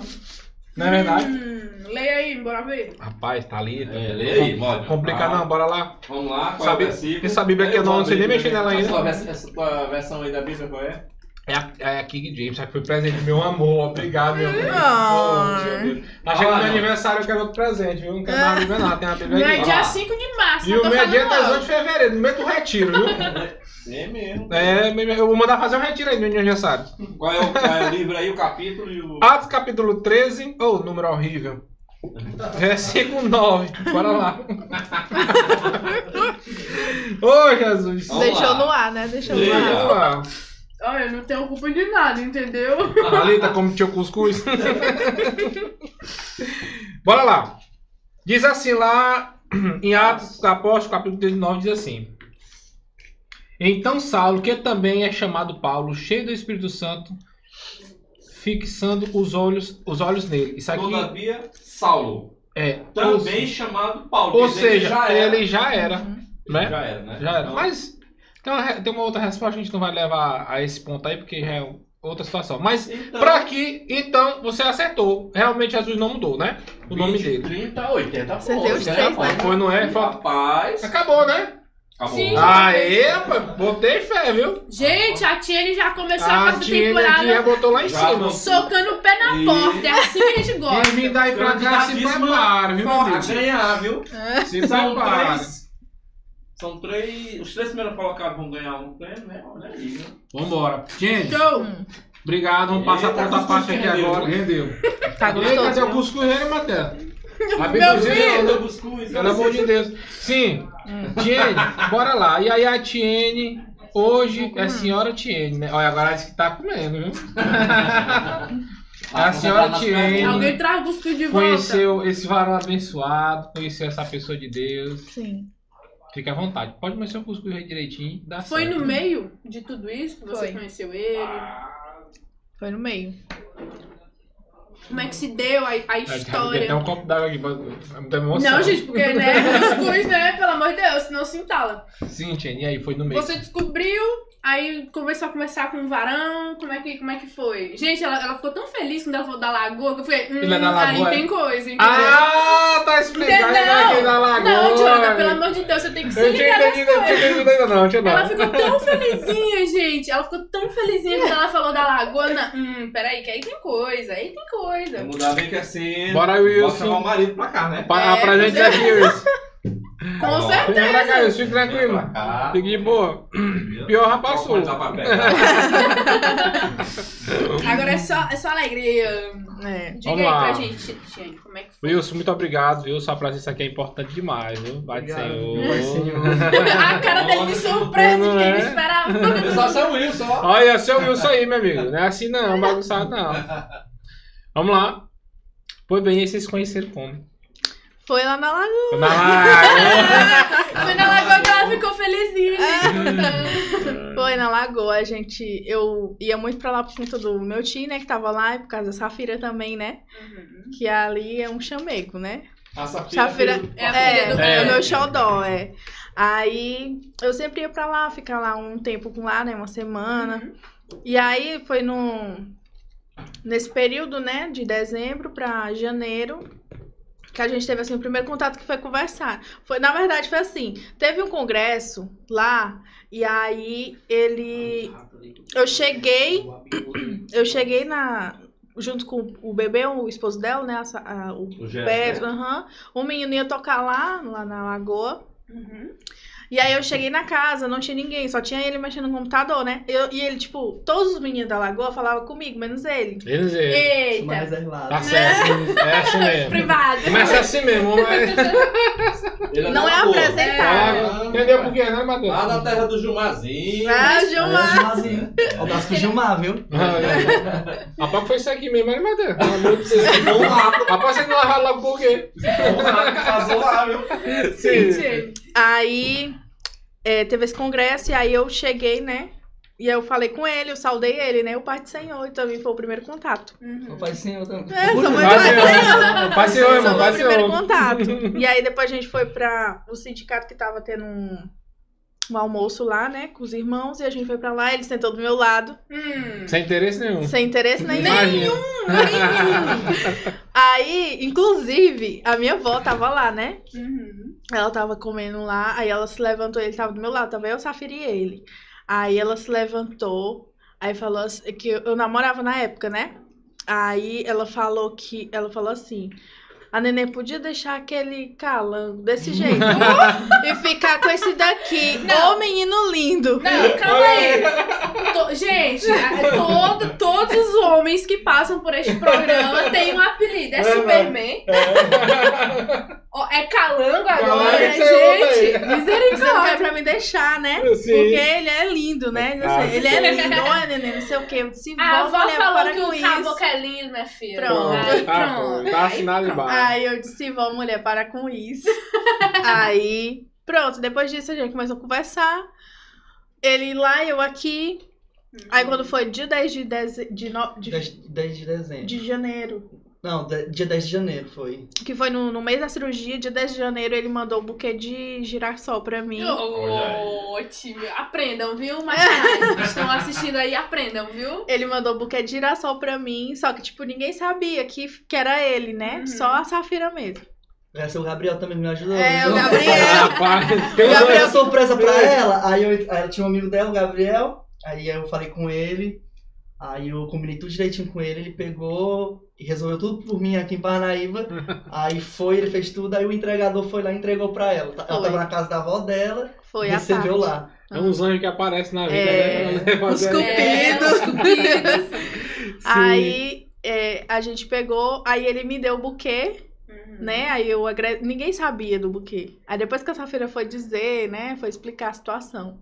Não é verdade? Hum, leia aí, bora ver. Rapaz, tá ali. É, lê aí, morde. Complica Ah. não, bora lá. Vamos lá, qual Sabe- é o versículo? essa Bíblia aqui eu não sei nem mexer nela ainda. Essa Essa tua versão aí da Bíblia qual é? É a, é a King James, já que foi presente, meu amor. Obrigado, meu amor. Oh. Tá chegando meu aniversário, eu quero outro presente, viu? Não quero mais Bíblia, não. Tem uma Bíblia Não é aqui. dia lá. 5 de março, E o meu é dia falando 18 não. de fevereiro, no meio do retiro, viu? É mesmo. É, eu vou mandar fazer um retiro aí no meu aniversário. Qual é, o, qual é o livro aí, o capítulo e o. Atos capítulo 13, oh, número horrível. Versículo 9, bora lá. Ô, Jesus. Vamos Deixou no ar, né? Deixou no ar. Olha, eu não tenho culpa de nada, entendeu? Thalita, como teu cuscuz. Bora lá. Diz assim lá em Atos Apóstolos, capítulo 19, diz assim. Então Saulo, que também é chamado Paulo, cheio do Espírito Santo, fixando os olhos, os olhos nele. Isso aqui Todavia, Saulo. é Também chamado Paulo. ou, ou seja, já era. ele já era, Uhum. né? Já era, né? Já era. Então, Mas tem uma, tem uma outra resposta, a gente não vai levar a esse ponto aí, porque já é outra situação. Mas então, Pra aqui, então, você acertou. Realmente Jesus não mudou, né? O nome 20, dele. 30, 80 Acertei pontos, os né, três, rapaz? né? Foi, não é? Rapaz. Acabou, né? Acabou. Sim. Aê, rapaz, botei fé, viu? Gente, a Tiene já começou a A quarta temporada aqui já botou lá em Já cima. socando o pé na E- porta. É assim que a gente gosta. vir daí pra cá se prepara, viu, meu Deus? ganhar, viu? Se São prepara. São três. Os três primeiros colocados vão ganhar um prêmio, né? Olha aí, né? Vambora. Gente, Show. Hum, obrigado. Vamos passar Eita, pra outra parte aqui rendeu. agora. Rendeu. Tá aí, cadê o cuscuz aí, Matheus? A Bíblia Pelo amor de Deus. Sim. Tiene, bora lá. E aí a Tiene, hoje é senhora Tiene, né? Olha, agora diz que tá comendo, viu? A senhora Tiene Alguém traz o cuscuz de volta. conheceu esse varão abençoado, conheceu essa pessoa de Deus. Sim. Fique à vontade. Pode comer seu cuscuz aí direitinho. Dá Foi certo. no meio de tudo isso que você Foi. conheceu ele? Foi no meio. Como é que se deu a, a É, Tem história? até um copo d'água aqui. pra- É emoção. Não, gente, porque, né, cuscuz, né, pelo amor de Deus, senão se entala. Sim, Tiene. E aí, foi no meio. Você descobriu Aí começou a conversar com o varão, como é que, como é que foi? Gente, ela, ela ficou tão feliz quando ela falou da lagoa, que eu falei, hum, é da Lagoa, aí é? tem coisa, entendeu? Ah, tá explicando Entendeu? aqui na lagoa. Não, Jonathan, pelo amor de Deus, você tem que se ligar nas ainda não, tinha não. Ela ficou tão felizinha, gente. Ela ficou tão felizinha quando ela falou da lagoa. Hum, peraí, que aí tem coisa, aí tem coisa. Vamos mudar bem que assim. Bora, Wilson. chamar o marido pra cá, né? Pa- É, Apresente com aqui, Wilson. Com Ó, certeza. Vem pra cá, Wilson, fique tranquilo. pra. Fique de boa. Pior já passou. Pra. Agora é só, é só alegria. É. Diga Vamos aí lá. pra gente, Tiane, como é que foi? Wilson, muito obrigado, viu? Sua presença aqui é importante demais, viu? Vai de. Senhor. Vai, Senhor. A cara dele de surpresa, de Não quem é? não esperava. Só seu Wilson, ó. Olha, seu Wilson aí, meu amigo. Não é assim não, bagunçado não. Vamos lá. Pois bem, aí vocês conheceram como? Foi lá na lagoa. Na lagoa. Foi na lagoa que ela ficou felizinha. Foi na lagoa. A gente. Eu ia muito pra lá por conta do meu tio, né? Que tava lá, e por causa da Safira também, né? Que ali é um chamego, né? A Safira. Safira É a é, do é, É. o meu xodó, é. Aí eu sempre ia pra lá, ficar lá um tempo com lá, né? Uma semana. E aí foi no. Nesse período, né? De dezembro pra janeiro. Que a gente teve assim o primeiro contato que foi conversar. Foi, na verdade, foi assim. Teve um congresso lá, e aí ele. Eu cheguei. Eu cheguei na. Junto com o bebê, o esposo dela, né? a a- o O Pedro, né? aham. O menino ia tocar lá, lá na lagoa. Uhum. E aí eu cheguei na casa, não tinha ninguém, só tinha ele mexendo no computador, né? Eu- e ele, tipo, todos os meninos da lagoa falavam comigo, menos ele. Eles aí. Eita. Mais reservado. Tá certo. É assim mesmo. Privado. Começa assim mesmo. Mas... Ele Não é apresentado. Ah, Entendeu por quê, né, Matheus? Lá na terra do Gilmarzinho. Ah, É, Gilmar! Gilmarzinho. Um abraço pro Gilmar, viu? Ah, Rapaz, foi isso aqui mesmo, né, Matheus? Pelo amor de Deus. Rapaz, você não lava logo por quê? Vamos lá. Casou lá, viu? Gente, Aí é, teve esse congresso e aí eu cheguei, né? E aí eu falei com ele, eu saudei ele, né? O Pai do Senhor, e também foi o primeiro contato. Uhum. O Pai do Senhor também. É, sou muito Passeou, passeou, Foi irmão, o meu primeiro contato. E aí depois a gente foi pra o sindicato que tava tendo um, um almoço lá, né? Com os irmãos. E a gente foi pra lá, ele sentou do meu lado. Hum. Sem interesse nenhum. Sem interesse nenhum. Imagina. Aí, inclusive, a minha avó tava lá, né? Uhum. Ela tava comendo lá, aí ela se levantou, ele tava do meu lado, tava eu, Safira e ele. Aí ela se levantou, aí falou assim, que eu namorava na época, né? Aí ela falou que, ela falou assim, a neném podia deixar aquele calango desse jeito e ficar com esse daqui. Não. Ô menino lindo! Não, calma aí. To- gente, a- todo- todos os homens que passam por este programa têm um apelido. É É, Superman. Ó, É calango agora, né, esse é gente? aí. Dizendo que é Misericórdia. pra me deixar, né? Sim. Porque ele é lindo, né? Não Ah, sei, ele é lindo, olha, neném, não sei o quê. Eu disse, A vó, avó falou que o caboclo é lindo, minha filha. Pronto. Tá bom, pronto. tá assinado pronto. embaixo. Aí eu disse, vó, mulher, para com isso. Aí, pronto, depois disso a gente começou a conversar. Ele lá, eu aqui. Aí quando foi dia 10 de, deze... de, no... de... 10, 10 de dezembro. de janeiro, Não, de- dia 10 de janeiro foi. que foi no, no mês da cirurgia, dia 10 de janeiro, ele mandou um buquê de girassol pra mim. Ótimo. Aprendam, viu, que estão assistindo aí, aprendam, viu? Ele mandou um buquê de girassol pra mim, só que, tipo, ninguém sabia que, que era ele, né? Uhum. Só a Safira mesmo. Esse o Gabriel também me ajudou. É, o? Gabriel. Rapaz, Eu Gabriel- dei uma surpresa pra ela, aí eu, aí ela tinha um amigo dela, o Gabriel, aí eu falei com ele, aí eu combinei tudo direitinho com ele, ele pegou e resolveu tudo por mim aqui em Parnaíba, aí foi, ele fez tudo, aí o entregador foi lá e entregou pra ela. Ela Foi. tava na casa da avó dela, Foi a recebeu lá. é uns anjos que aparecem na vida, É, né? Os cupidos. É, os cupidos. Sim. Aí é, a gente pegou, aí ele me deu o buquê, Uhum. né? Aí eu agre... ninguém sabia do buquê. Aí depois que a Safira foi dizer, né? Foi explicar a situação.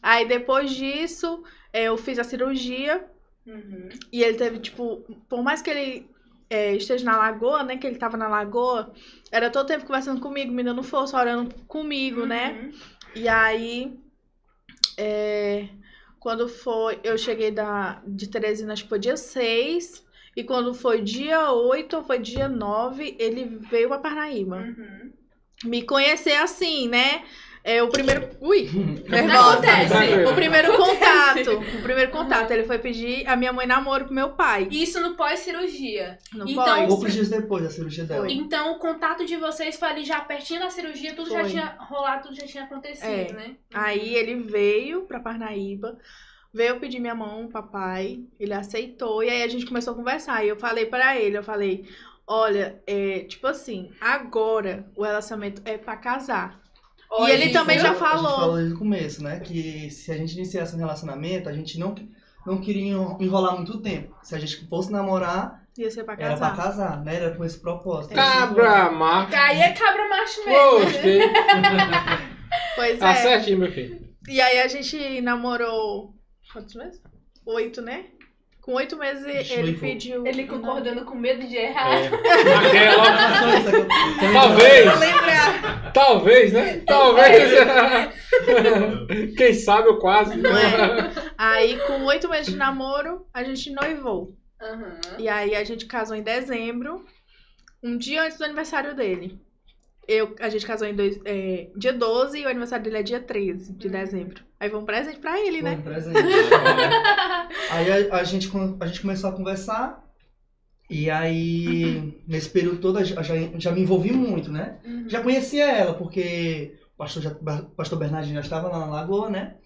Aí depois disso, é, eu fiz a cirurgia Uhum. e ele teve, tipo, por mais que ele é, esteja na lagoa, né? Que ele tava na lagoa, era todo tempo conversando comigo, me dando força, orando comigo, né? Uhum. E aí, é, quando foi, eu cheguei da, de Teresina, acho que foi dia 6, e quando foi dia 8 ou foi dia 9, ele veio pra Parnaíba. Uhum. Me conhecer assim, né? É o primeiro. Ui! Acontece. O primeiro Acontece. contato. O primeiro contato. Ele foi pedir a minha mãe namoro pro meu pai. Isso no pós-cirurgia. Não Então, pode. Poucos dias depois da cirurgia dela. Então, o contato de vocês foi ali já pertinho da cirurgia, tudo já Foi. tinha rolado, tudo já tinha acontecido, É. né? Aí ele veio pra Parnaíba, veio pedir minha mão, papai, ele aceitou, e aí a gente começou a conversar. E eu falei pra ele, eu falei, olha, é, tipo assim, agora o relacionamento é pra casar. Olha ele também já A gente falou. falou desde o começo, né? Que se a gente iniciasse um relacionamento, a gente não, não queria enrolar muito tempo. Se a gente fosse namorar, Ia ser pra era pra casar. casar, né? Era com esse propósito. Cabra, macho. Aí é cabra macho mesmo. né? Gostei. Pois Tá é. certinho, meu filho. E aí a gente namorou. Quantos meses? Oito, né? Com oito meses ele pediu. Ele concordando com medo de errar. É. Aquela. Aqui- Talvez. Talvez, né? Talvez. Quem sabe eu quase. Não é? Aí, com oito meses de namoro, a gente noivou. Aham. E aí a gente casou em dezembro, um dia antes do aniversário dele. Eu, a gente casou em dois, é, dia 12 e o aniversário dele é dia 13 de dezembro. Aí foi um presente pra ele, Foi né? um presente. aí a, a gente, a gente começou a conversar. E aí, nesse período todo, já, já me envolvi muito, né? Uhum. Já conhecia ela, porque o pastor, já, o pastor Bernardinho já estava lá na Lagoa, né?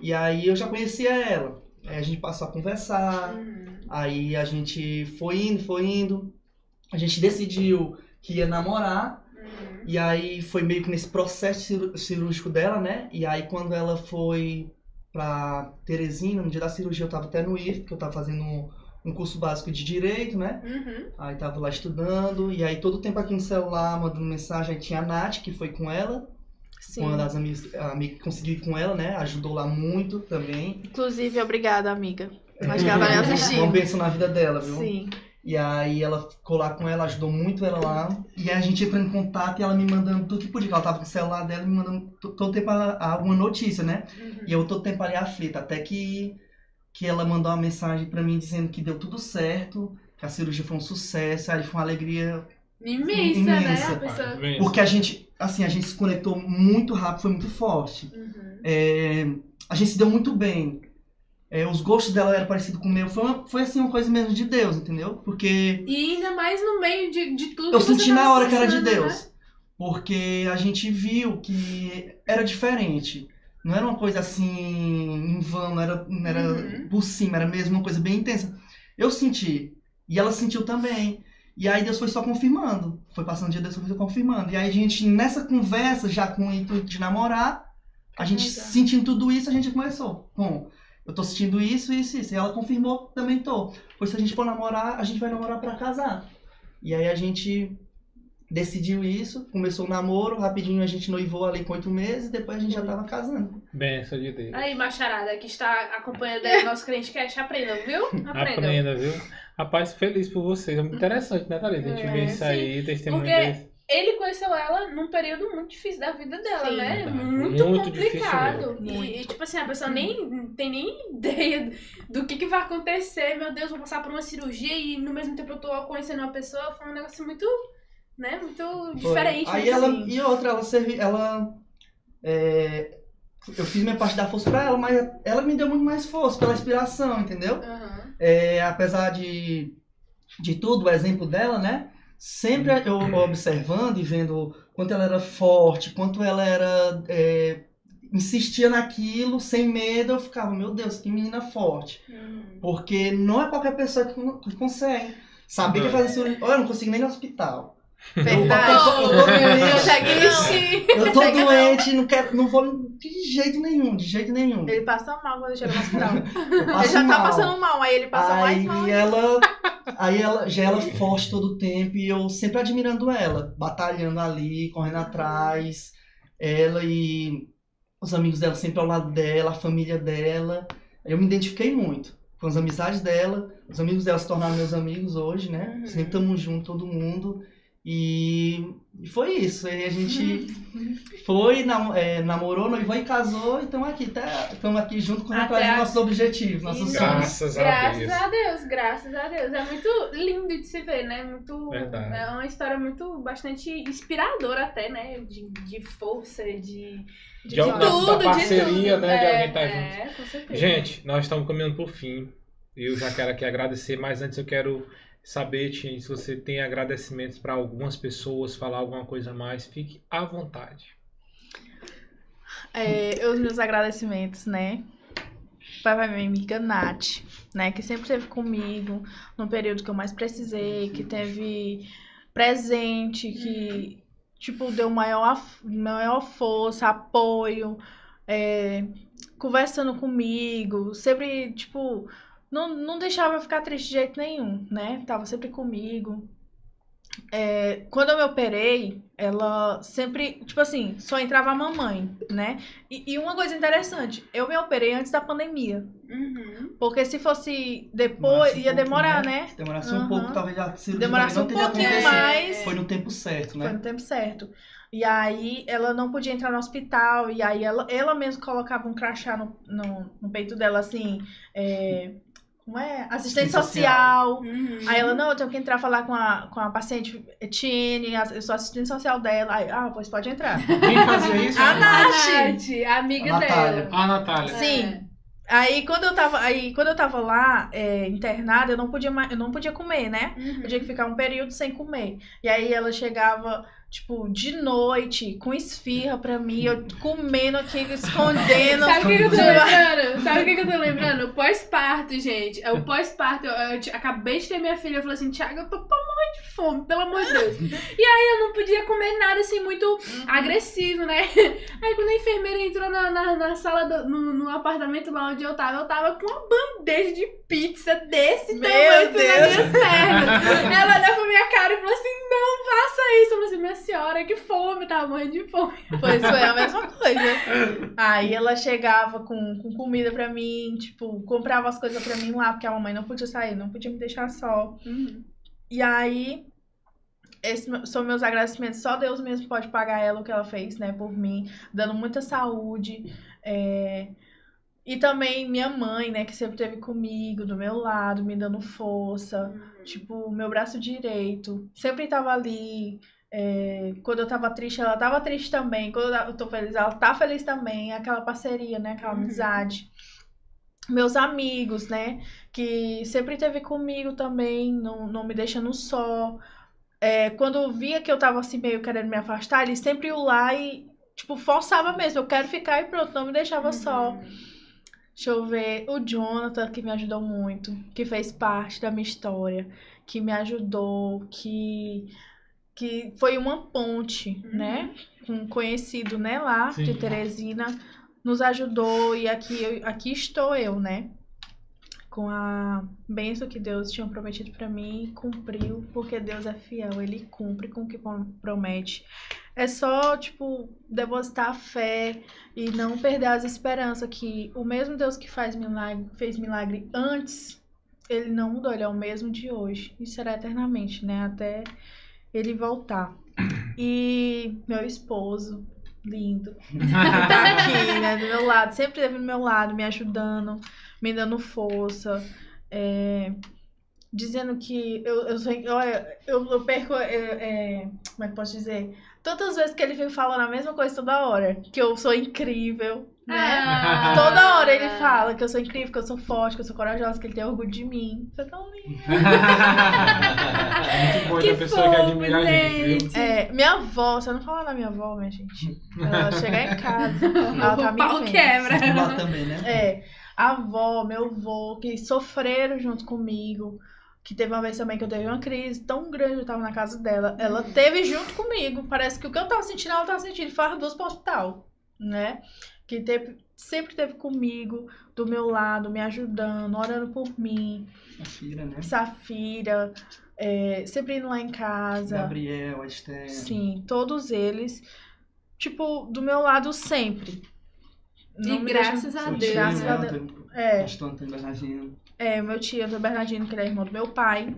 E aí eu já conhecia ela. Aí a gente passou a conversar. Uhum. Aí a gente foi indo, foi indo. A gente decidiu que ia namorar. Uhum. E aí foi meio que nesse processo cirúrgico dela, né? E aí quando ela foi pra Teresina, no dia da cirurgia eu tava até no IF, porque eu tava fazendo um, um curso básico de direito, né? Uhum. Aí tava lá estudando, e aí todo o tempo aqui no celular, mandando mensagem, aí tinha a Nath, que foi com ela, Sim. uma das amigas, amiga que consegui ir com ela, né? Ajudou lá muito também. Inclusive, obrigada, amiga. Acho que ela vai me Uma assistir. bênção na vida dela, viu? Sim. E aí ela ficou lá com ela, ajudou muito ela lá. E aí a gente entrou em contato e ela me mandando tudo que podia. Ela tava com o celular dela me mandando to- todo tempo alguma notícia, né? Uhum. E eu todo tempo ali aflita. Até que, que ela mandou uma mensagem pra mim dizendo que deu tudo certo, que a cirurgia foi um sucesso, aí foi uma alegria. Imensa, Imensa, né? A pessoa. Porque a gente, assim, a gente se conectou muito rápido, foi muito forte. Uhum. É, a gente se deu muito bem. É, os gostos dela eram parecidos com o meu. Foi, uma- foi assim, uma coisa mesmo de Deus, entendeu? Porque E ainda mais no meio de, de tudo eu senti na hora que era de né? Deus. Porque a gente viu que era diferente. Não era uma coisa assim, em vão, não era, não era Uhum. por cima, era mesmo uma coisa bem intensa. Eu senti. E ela sentiu também. E aí Deus foi só confirmando. Foi passando o dia, Deus foi só confirmando. E aí a gente, nessa conversa, já com o intuito de namorar, a gente Exato. sentindo tudo isso, a gente começou. Bom, eu tô sentindo isso, isso, isso. E ela confirmou, também tô. Pois se a gente for namorar, a gente vai namorar pra casar. E aí a gente decidiu isso, começou o namoro, rapidinho a gente noivou ali com oito meses, depois a gente já tava casando. Benção de Deus. Aí, macharada, que está acompanhando aí o nosso crente cast, aprendam, viu? Aprendam. Aprenda, viu? Rapaz, feliz por vocês. É muito interessante, né, Thalita? A gente É, vê isso sim. aí, testemunho Porque- desse. Ele conheceu ela num período muito difícil da vida dela, Sim. né? Muito, Muito complicado. E, e, tipo assim, a pessoa nem tem nem ideia do que, que vai acontecer. Meu Deus, vou passar por uma cirurgia e no mesmo tempo eu tô conhecendo uma pessoa. Foi um negócio muito, né? Muito Foi. diferente. Aí ela, assim. e outra, ela servi, ela é, eu fiz minha parte da força pra ela, mas ela me deu muito mais força pela inspiração, entendeu? Aham. É, apesar de, de tudo, o exemplo dela, né? Sempre eu observando e vendo quanto ela era forte, quanto ela era. é, insistia naquilo sem medo, eu ficava, meu Deus, que menina forte. Uhum. Porque não é qualquer pessoa que, con- que consegue. Saber que fazer cirurgia. Olha, eu não consigo nem ir no hospital. Verdade. Eu tô- eu tô doente. Eu. Eu tô Consegue não. doente, não quero, não vou de jeito nenhum, de jeito nenhum. Ele passa mal quando chega no hospital. Eu Ele já tá mal. passando mal, aí ele passa mais aí mal. ainda. ela, aí ela, já ela forte todo o tempo e eu sempre admirando ela, batalhando ali, correndo atrás, ela e os amigos dela sempre ao lado dela, a família dela. Eu me identifiquei muito com as amizades dela, os amigos dela se tornaram meus amigos hoje, né? Uhum. Sempre estamos juntos, todo mundo. E foi isso. Aí a gente foi, nam- é, namorou, noivou e casou. E estamos aqui, estamos aqui junto com atrás dos a- nossos objetivos, nossos sonhos. Graças a Graças Deus. a Deus, graças a Deus. É muito lindo de se ver, né? Muito. Verdade. É uma história muito bastante inspiradora até, né? De, de força, de, De, de, da- tudo, da parceria, de tudo. né? De É, alguém estar junto. É, com certeza. Gente, nós estamos caminhando pro fim. Eu já quero aqui agradecer, mas antes eu quero saber, Tim, se você tem agradecimentos para algumas pessoas, falar alguma coisa a mais, fique à vontade. É, os meus agradecimentos, né? Para minha amiga Nath, né? Que sempre esteve comigo no período que eu mais precisei, que teve presente, que, tipo, deu maior, maior força, apoio, é, conversando comigo, sempre, tipo, não, não deixava eu ficar triste de jeito nenhum, né? Tava sempre comigo. É, quando eu me operei, ela sempre, tipo assim, só entrava a mamãe, né? E, e uma coisa interessante, eu me operei antes da pandemia. Uhum. Porque se fosse depois, Demorasse um ia pouco, demorar, né? né? Se demorasse um Aham. pouco, talvez a cirurgia Demorasse um não teria pouquinho mais. Foi no tempo certo, Foi né? no tempo certo. E aí ela não podia entrar no hospital, e aí ela, ela mesma colocava um crachá no, no, no peito dela, assim, é, como é? Assistente Assistente social. Uhum. Aí ela, não, eu tenho que entrar falar com a, com a paciente Etienne, eu sou assistente social dela. Aí, ah, pois pode entrar. Quem fazia isso? A A Nath! Nath, a amiga A dela. A Natália. Sim. É. Aí quando eu tava, aí, quando eu tava lá, é, internada, eu não podia mais, eu não podia comer, né? Uhum. Eu tinha que ficar um período sem comer. E aí ela chegava, tipo, de noite, com esfirra pra mim, eu comendo aqui, escondendo. Sabe o que, que eu tô Tipo, lembrando? Sabe o que, que eu tô lembrando? O pós-parto, gente. É O pós-parto, eu, eu te- acabei de ter minha filha. Eu falei assim, Thiago, eu tô pra morrer de fome, pelo amor de Deus. E aí eu não podia comer nada assim muito agressivo, né? Aí quando a enfermeira entrou na, na, na sala, do- no, no apartamento lá onde eu tava, eu tava com uma bandeja de pizza desse Meu tamanho assim, Deus. nas minhas pernas. Ela olhou pra minha cara e falou assim: não faça isso. Eu falei assim, minha senhora, que fome, tava morrendo de fome. Pois foi a mesma coisa. Aí ela chegava com, com comida pra mim, tipo, comprava as coisas pra mim lá, porque a mamãe não podia sair, não podia me deixar só. E aí, esses são meus agradecimentos. Só Deus mesmo pode pagar ela o que ela fez, né, por mim, dando muita saúde. é, E também minha mãe, né, que sempre esteve comigo, do meu lado, me dando força. Tipo, meu braço direito. Sempre tava ali. É, Quando eu tava triste, ela tava triste também. Quando eu tô feliz, ela tá feliz também. Aquela parceria, né? Aquela Uhum. amizade. Meus amigos, né? Que sempre esteve comigo também, não, não me deixando só. É, quando via que eu tava assim meio querendo me afastar, eles sempre iam lá e, tipo, forçava mesmo. Eu quero ficar e pronto, não me deixava só. Deixa eu ver. O Jonathan, que me ajudou muito, que fez parte da minha história, que me ajudou, que, que foi uma ponte, Uhum. né? Um conhecido, né, lá Sim. de Teresina, nos ajudou e aqui, eu- aqui estou eu, né? Com a bênção que Deus tinha prometido pra mim, cumpriu, porque Deus é fiel, ele cumpre com o que prom- promete. É só, tipo, depositar fé e não perder as esperanças que o mesmo Deus que faz milagre, fez milagre antes, ele não mudou, ele é o mesmo de hoje. E será eternamente, né? Até ele voltar. E meu esposo, lindo, tá aqui, né? Do meu lado, sempre esteve do meu lado, me ajudando, me dando força. é, dizendo que eu, eu sou. Olha, eu, eu perco. é, é, como é que posso dizer? Tantas vezes que ele fica falando a mesma coisa toda hora. Que eu sou incrível, né? Ah. Toda hora ele fala que eu sou incrível, que eu sou forte, que eu sou corajosa, que ele tem orgulho de mim. Você é tão lindo. Muito bom Que da pessoa que fofo, admira a gente, viu? gente. É, minha avó, você não fala da minha avó, minha gente. Ela chegar em casa, ela tá o me pau vendo. quebra. Lá também, né? É, a avó, meu avô, que sofreram junto comigo. Que teve uma vez também que eu teve uma crise tão grande, eu tava na casa dela. Ela teve junto comigo. Parece que o que eu tava sentindo, ela tava sentindo. Foi as duas pro hospital, né? Que teve, sempre teve comigo, do meu lado, me ajudando, orando por mim. A filha, né? Safira, é, sempre indo lá em casa. Gabriel, Esther. Sim, todos eles. Tipo, do meu lado sempre. E Não me graças deixa- a Deus. tio, Graças né? a Deus. Antônio- É. Antônio Bernardino. É, meu tio Antônio Bernardino, que ele é irmão do meu pai.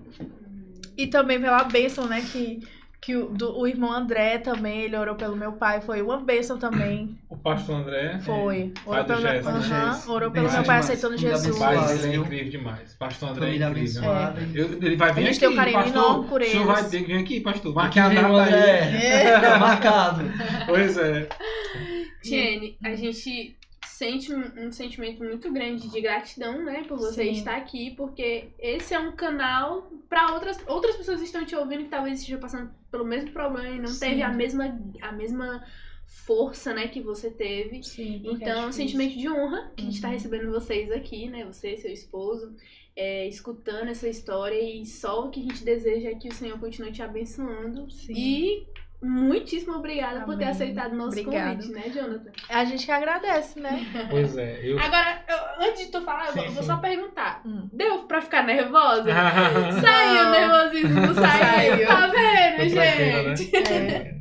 E também pela bênção, né, que, que o, do- o irmão André também, ele orou pelo meu pai, foi uma bênção também. O pastor André. Foi. Pai Orou pelo? Aham, Gerson. orou pelo meu pai demais. aceitando Jesus. Pai abençoada. dele é incrível demais. Pastor André é incrível. abençoada. Eu- ele vai vir aqui, tem um carinho pastor. enorme por O senhor vai ter que vir aqui, pastor. Vai Aqui aqui a data aí. André. Tá marcado. Pois é. Tiene, a gente sente um, um sentimento muito grande de gratidão, né, por você Sim. estar aqui, porque esse é um canal para outras outras pessoas que estão te ouvindo que talvez estejam passando pelo mesmo problema e não Sim. teve a mesma a mesma força, né, que você teve. Sim, Então, é um sentimento de honra que a gente está Uhum. recebendo vocês aqui, né? Você, seu esposo, é, escutando essa história e só o que a gente deseja é que o Senhor continue te abençoando. Sim. E muitíssimo obrigada por ter Amém. aceitado o nosso Obrigada. convite, né, Jonathan? A gente que agradece, né? Pois é. Eu... Agora, eu- antes de tu falar, eu vou- Sim, vou sim. só perguntar. Hum. Deu pra ficar nervosa? Saiu o nervosismo, não saiu. Saiu. Tá vendo, tranquilo, né? gente? É.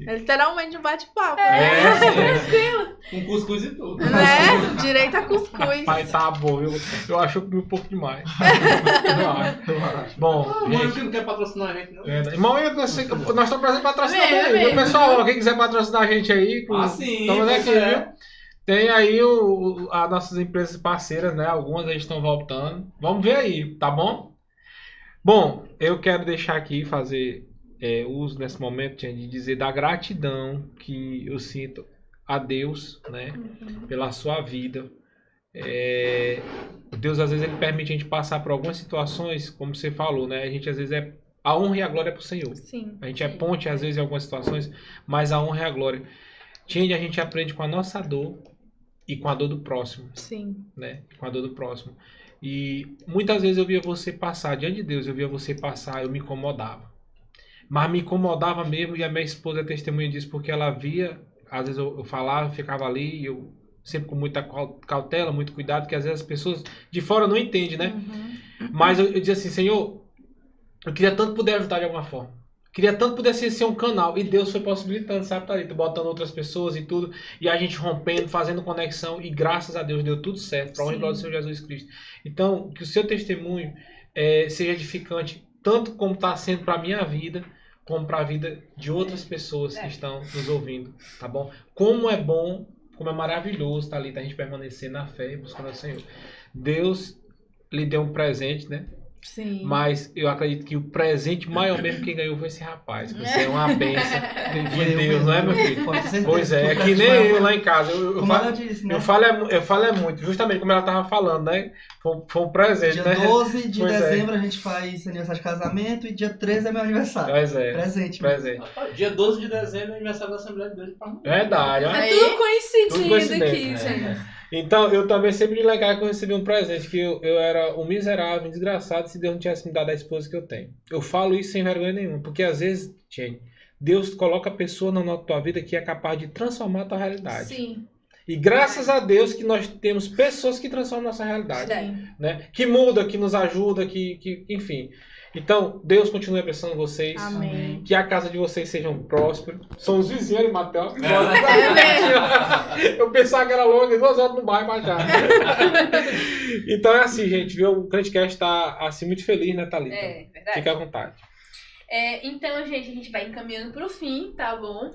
É literalmente um bate-papo. É, sim. Com cuscuz e tudo. Né? Direito a cuscuz. Rapaz, tá bom. Eu, eu acho que eu comi um pouco demais. eu acho, eu acho. Bom, Ah, gente. não quer patrocinar a gente, não. É, irmão, eu- nós nós estamos presentes patrocinar É, também. é Viu, pessoal, quem quiser patrocinar a gente aí, com- Ah, sim, aqui, é. viu? Tem aí o, o- as nossas empresas parceiras, né? Algumas aí estão voltando. Vamos ver aí, tá bom? Bom, eu quero deixar aqui, fazer é, uso nesse momento de dizer da gratidão que eu sinto a Deus, né? Pela sua vida. É, Deus às vezes ele permite a gente passar por algumas situações, como você falou, né? A gente às vezes é a honra e a glória é pro Senhor. Sim. A gente é ponte, às vezes, em algumas situações, mas a honra e a glória. Tinha a gente aprende com a nossa dor e com a dor do próximo, Sim. né? Com a dor do próximo. E muitas vezes eu via você passar, diante de Deus, eu via você passar, eu me incomodava. Mas me incomodava mesmo, e a minha esposa é testemunha disso, porque ela via, às vezes eu, eu falava, ficava ali, e eu sempre com muita cau- cautela, muito cuidado, que às vezes as pessoas de fora não entendem, né? Uhum. Mas eu, eu dizia assim, Senhor, eu queria tanto poder ajudar de alguma forma. Queria tanto poder ser, ser um canal. E Deus foi possibilitando, sabe, Thalita? Botando outras pessoas e tudo. E a gente rompendo, fazendo conexão. E graças a Deus deu tudo certo. Para honra e Sim. glória do Senhor Jesus Cristo. Então, que o seu testemunho eh, seja edificante, tanto como está sendo para a minha vida, como para a vida de outras pessoas que É. estão nos ouvindo. Tá bom? Como é bom, como é maravilhoso, Thalita, a gente permanecer na fé e buscando o Senhor. Deus lhe deu um presente, né? Sim. Mas eu acredito que o presente maior mesmo quem ganhou foi esse rapaz. Você é uma benção de eu Deus, não é, meu filho? Pois é, é que nem eu lá em casa. Eu, eu falo, disse, né? eu, falo, é, eu falo é muito, justamente como ela tava falando, né? Foi, um- foi um presente, Dia né? 12 de Pois é. dezembro a gente faz aniversário de casamento e dia 13 é meu aniversário. Pois é, Presente. presente. Rapaz, Dia 12 de dezembro é aniversário da Assembleia de Deus. Verdade. É tudo tudo coincidência, aqui, né? gente. Então, eu também sempre legal que eu recebi um presente, que eu, eu era um miserável, um desgraçado, se Deus não tivesse me dado a esposa que eu tenho. Eu falo isso sem vergonha nenhuma, porque às vezes, Jenny, Deus coloca pessoa na tua vida que é capaz de transformar a tua realidade. Sim. E graças a Deus que nós temos pessoas que transformam nossa realidade, Sim. né? Que muda, que nos ajuda, que, que enfim. Então, Deus continue abençoando vocês. Amém. Que a casa de vocês sejam prósperos. São os vizinhos Matheus. Eu pensava que era longe, duas horas no bairro pra já. então é assim, gente, viu? O Crentecast tá assim muito feliz, né, Thalita? É, verdade. Fica à vontade. É, então, gente, a gente vai encaminhando pro fim, tá bom?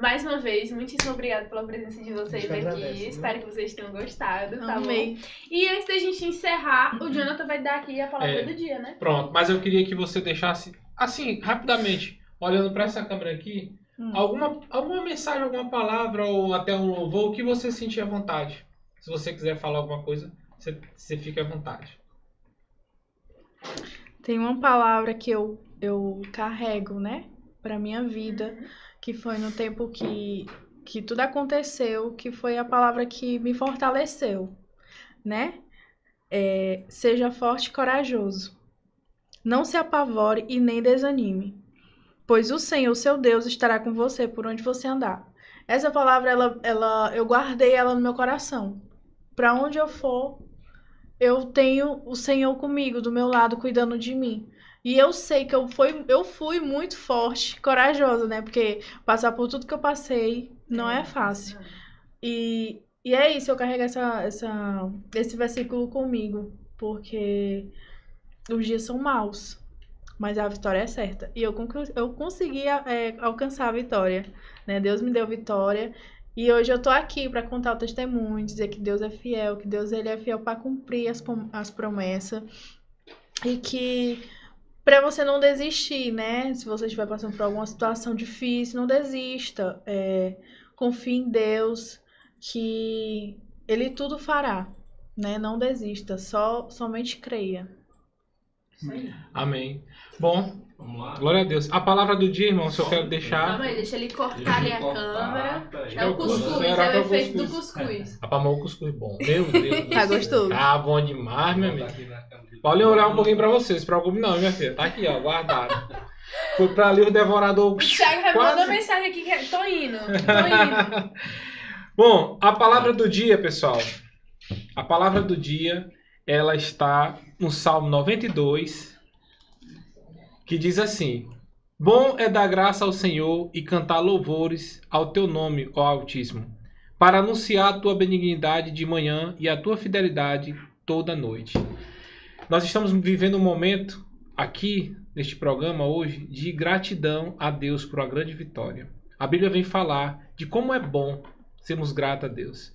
Mais uma vez, muitíssimo obrigada pela presença de vocês aqui. agradece? Espero que vocês tenham gostado, tá Amei. bom? E antes da gente encerrar, o Jonathan vai dar aqui a palavra É. do dia, né? Pronto, mas eu queria que você deixasse, assim, rapidamente, olhando pra essa câmera aqui, Hum. alguma, alguma mensagem, alguma palavra ou até um louvor que você sentir à vontade. Se você quiser falar alguma coisa, você, você fica à vontade. Tem uma palavra que eu, eu carrego, né? Pra minha vida, que foi no tempo que, que tudo aconteceu, que foi a palavra que me fortaleceu, né? É, seja forte e corajoso. Não se apavore e nem desanime, pois o Senhor, seu Deus, estará com você por onde você andar. Essa palavra, ela, ela, eu guardei ela no meu coração. Pra onde eu for, eu tenho o Senhor comigo, do meu lado, cuidando de mim. E eu sei que eu fui, eu fui muito forte, corajosa, né? Porque passar por tudo que eu passei não é fácil. E, e é isso, eu carrego essa, essa, esse versículo comigo, porque os dias são maus. mas a vitória é certa. E eu, eu consegui é, alcançar a vitória, né? Deus me deu vitória. E hoje eu tô aqui para contar o testemunho, dizer que Deus é fiel, que Deus ele é fiel para cumprir as, as promessas. E que para você não desistir, né? Se você estiver passando por alguma situação difícil, não desista. É, confie em Deus, que Ele tudo fará, né? Não desista, só somente creia. Amém. Bom, Vamos lá. glória a Deus. A palavra do dia, irmão, se eu quero deixar. Calma aí, deixa ele cortar ali a câmera. É o cuscuz, é é o efeito do cuscuz? cuscuz. Rapaz, mas o cuscuz bom. Meu Deus. Tá gostoso? Tá bom demais, meu amigo. Pode olhar um pouquinho pra você, se preocupe não, minha filha. Tá aqui, ó, guardado. Foi pra ali o devorador. O Thiago vai Quase. mandar mensagem aqui que é, tô indo, tô indo. Bom, a palavra do dia, pessoal. A palavra do dia, ela está no Salmo 92, que diz assim: Bom é dar graça ao Senhor e cantar louvores ao teu nome, ó Altíssimo, para anunciar a tua benignidade de manhã e a tua fidelidade toda noite. Nós estamos vivendo um momento aqui neste programa hoje de gratidão a Deus por uma grande vitória. A Bíblia vem falar de como é bom sermos gratos a Deus.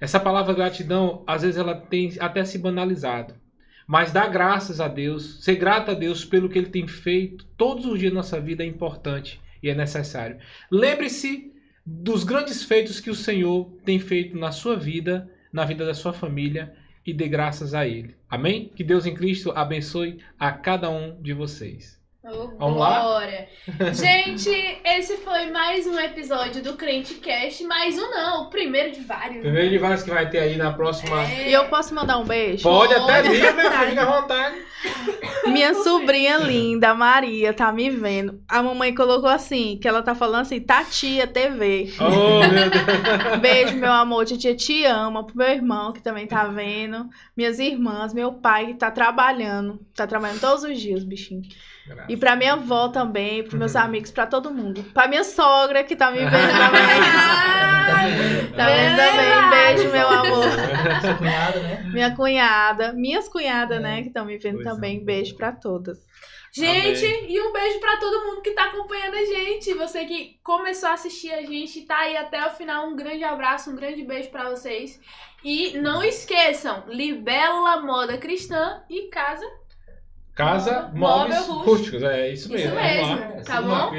Essa palavra gratidão, às vezes ela tem até se banalizado. Mas dar graças a Deus, ser grato a Deus pelo que Ele tem feito todos os dias da nossa vida é importante e é necessário. Lembre-se dos grandes feitos que o Senhor tem feito na sua vida, na vida da sua família e dê graças a Ele. Amém? Que Deus em Cristo abençoe a cada um de vocês. Lá? glória. Gente, esse foi mais um episódio do Crente Cast. Mais um não, o primeiro de vários. Primeiro de vários que vai ter aí na próxima. É. E eu posso mandar um beijo? Pode até Pode, vir, verdade. filho, fica à vontade. Minha sobrinha linda, Maria, tá me vendo. A mamãe colocou assim, que ela tá falando assim, Tatia TV. Oh, meu Deus. Beijo, meu amor, titia te ama. Pro meu irmão, que também tá vendo. Minhas irmãs, meu pai, que tá trabalhando. Tá trabalhando todos os dias, bichinho. E pra minha avó também, pros meus amigos, pra todo mundo. Pra minha sogra, que tá me vendo também. tá vendo também. Beijo, meu amor. Sua cunhada, né? Minha cunhada, minhas cunhadas, né, que estão me vendo Coisa também. Beijo pra todas. Gente, e um beijo pra todo mundo que tá acompanhando a gente. Você que começou a assistir a gente, tá aí até o final. Um grande abraço, um grande beijo pra vocês. E não esqueçam, Libélula Moda Cristã e Casa. Casa Móveis Rústico. Rústicos, é isso mesmo. Isso mesmo, tá bom?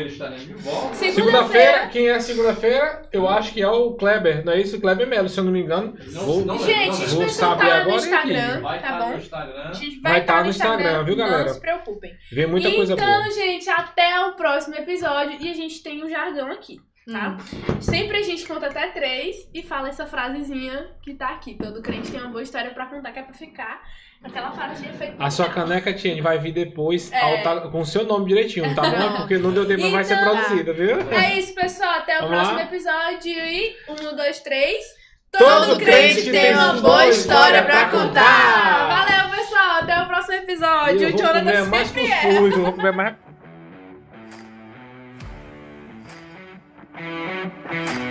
Segunda-feira quem é segunda-feira? Eu acho que é o Kleber, não é isso? O Kleber Melo, se eu não me engano. Não- Vou- não- Gente, a não- gente vou vai saber no agora Instagram, Vai tá bom? no Instagram. A gente Vai vai estar estar no Instagram, viu, galera? Não se preocupem. Vem muita coisa então, boa. gente, até o próximo episódio. E a gente tem um jargão aqui, tá? Hum. Sempre a gente conta até três e fala essa frasezinha que tá aqui. Todo crente tem uma boa história pra contar, que é pra ficar aquela frasezinha feita. A sua caneca, Tiene, vai vir depois É. alta- com o seu nome direitinho, tá bom? Pronto. Porque não deu tempo, mas vai ser Então- produzida, viu? É isso, pessoal. Até o Vamos próximo lá? episódio. E um, dois, três. Todo crente tem uma boa história pra contar. Valeu, pessoal. Até o próximo episódio. Eu vou Jonathan comer mais é. cuscuz, eu vou comer mais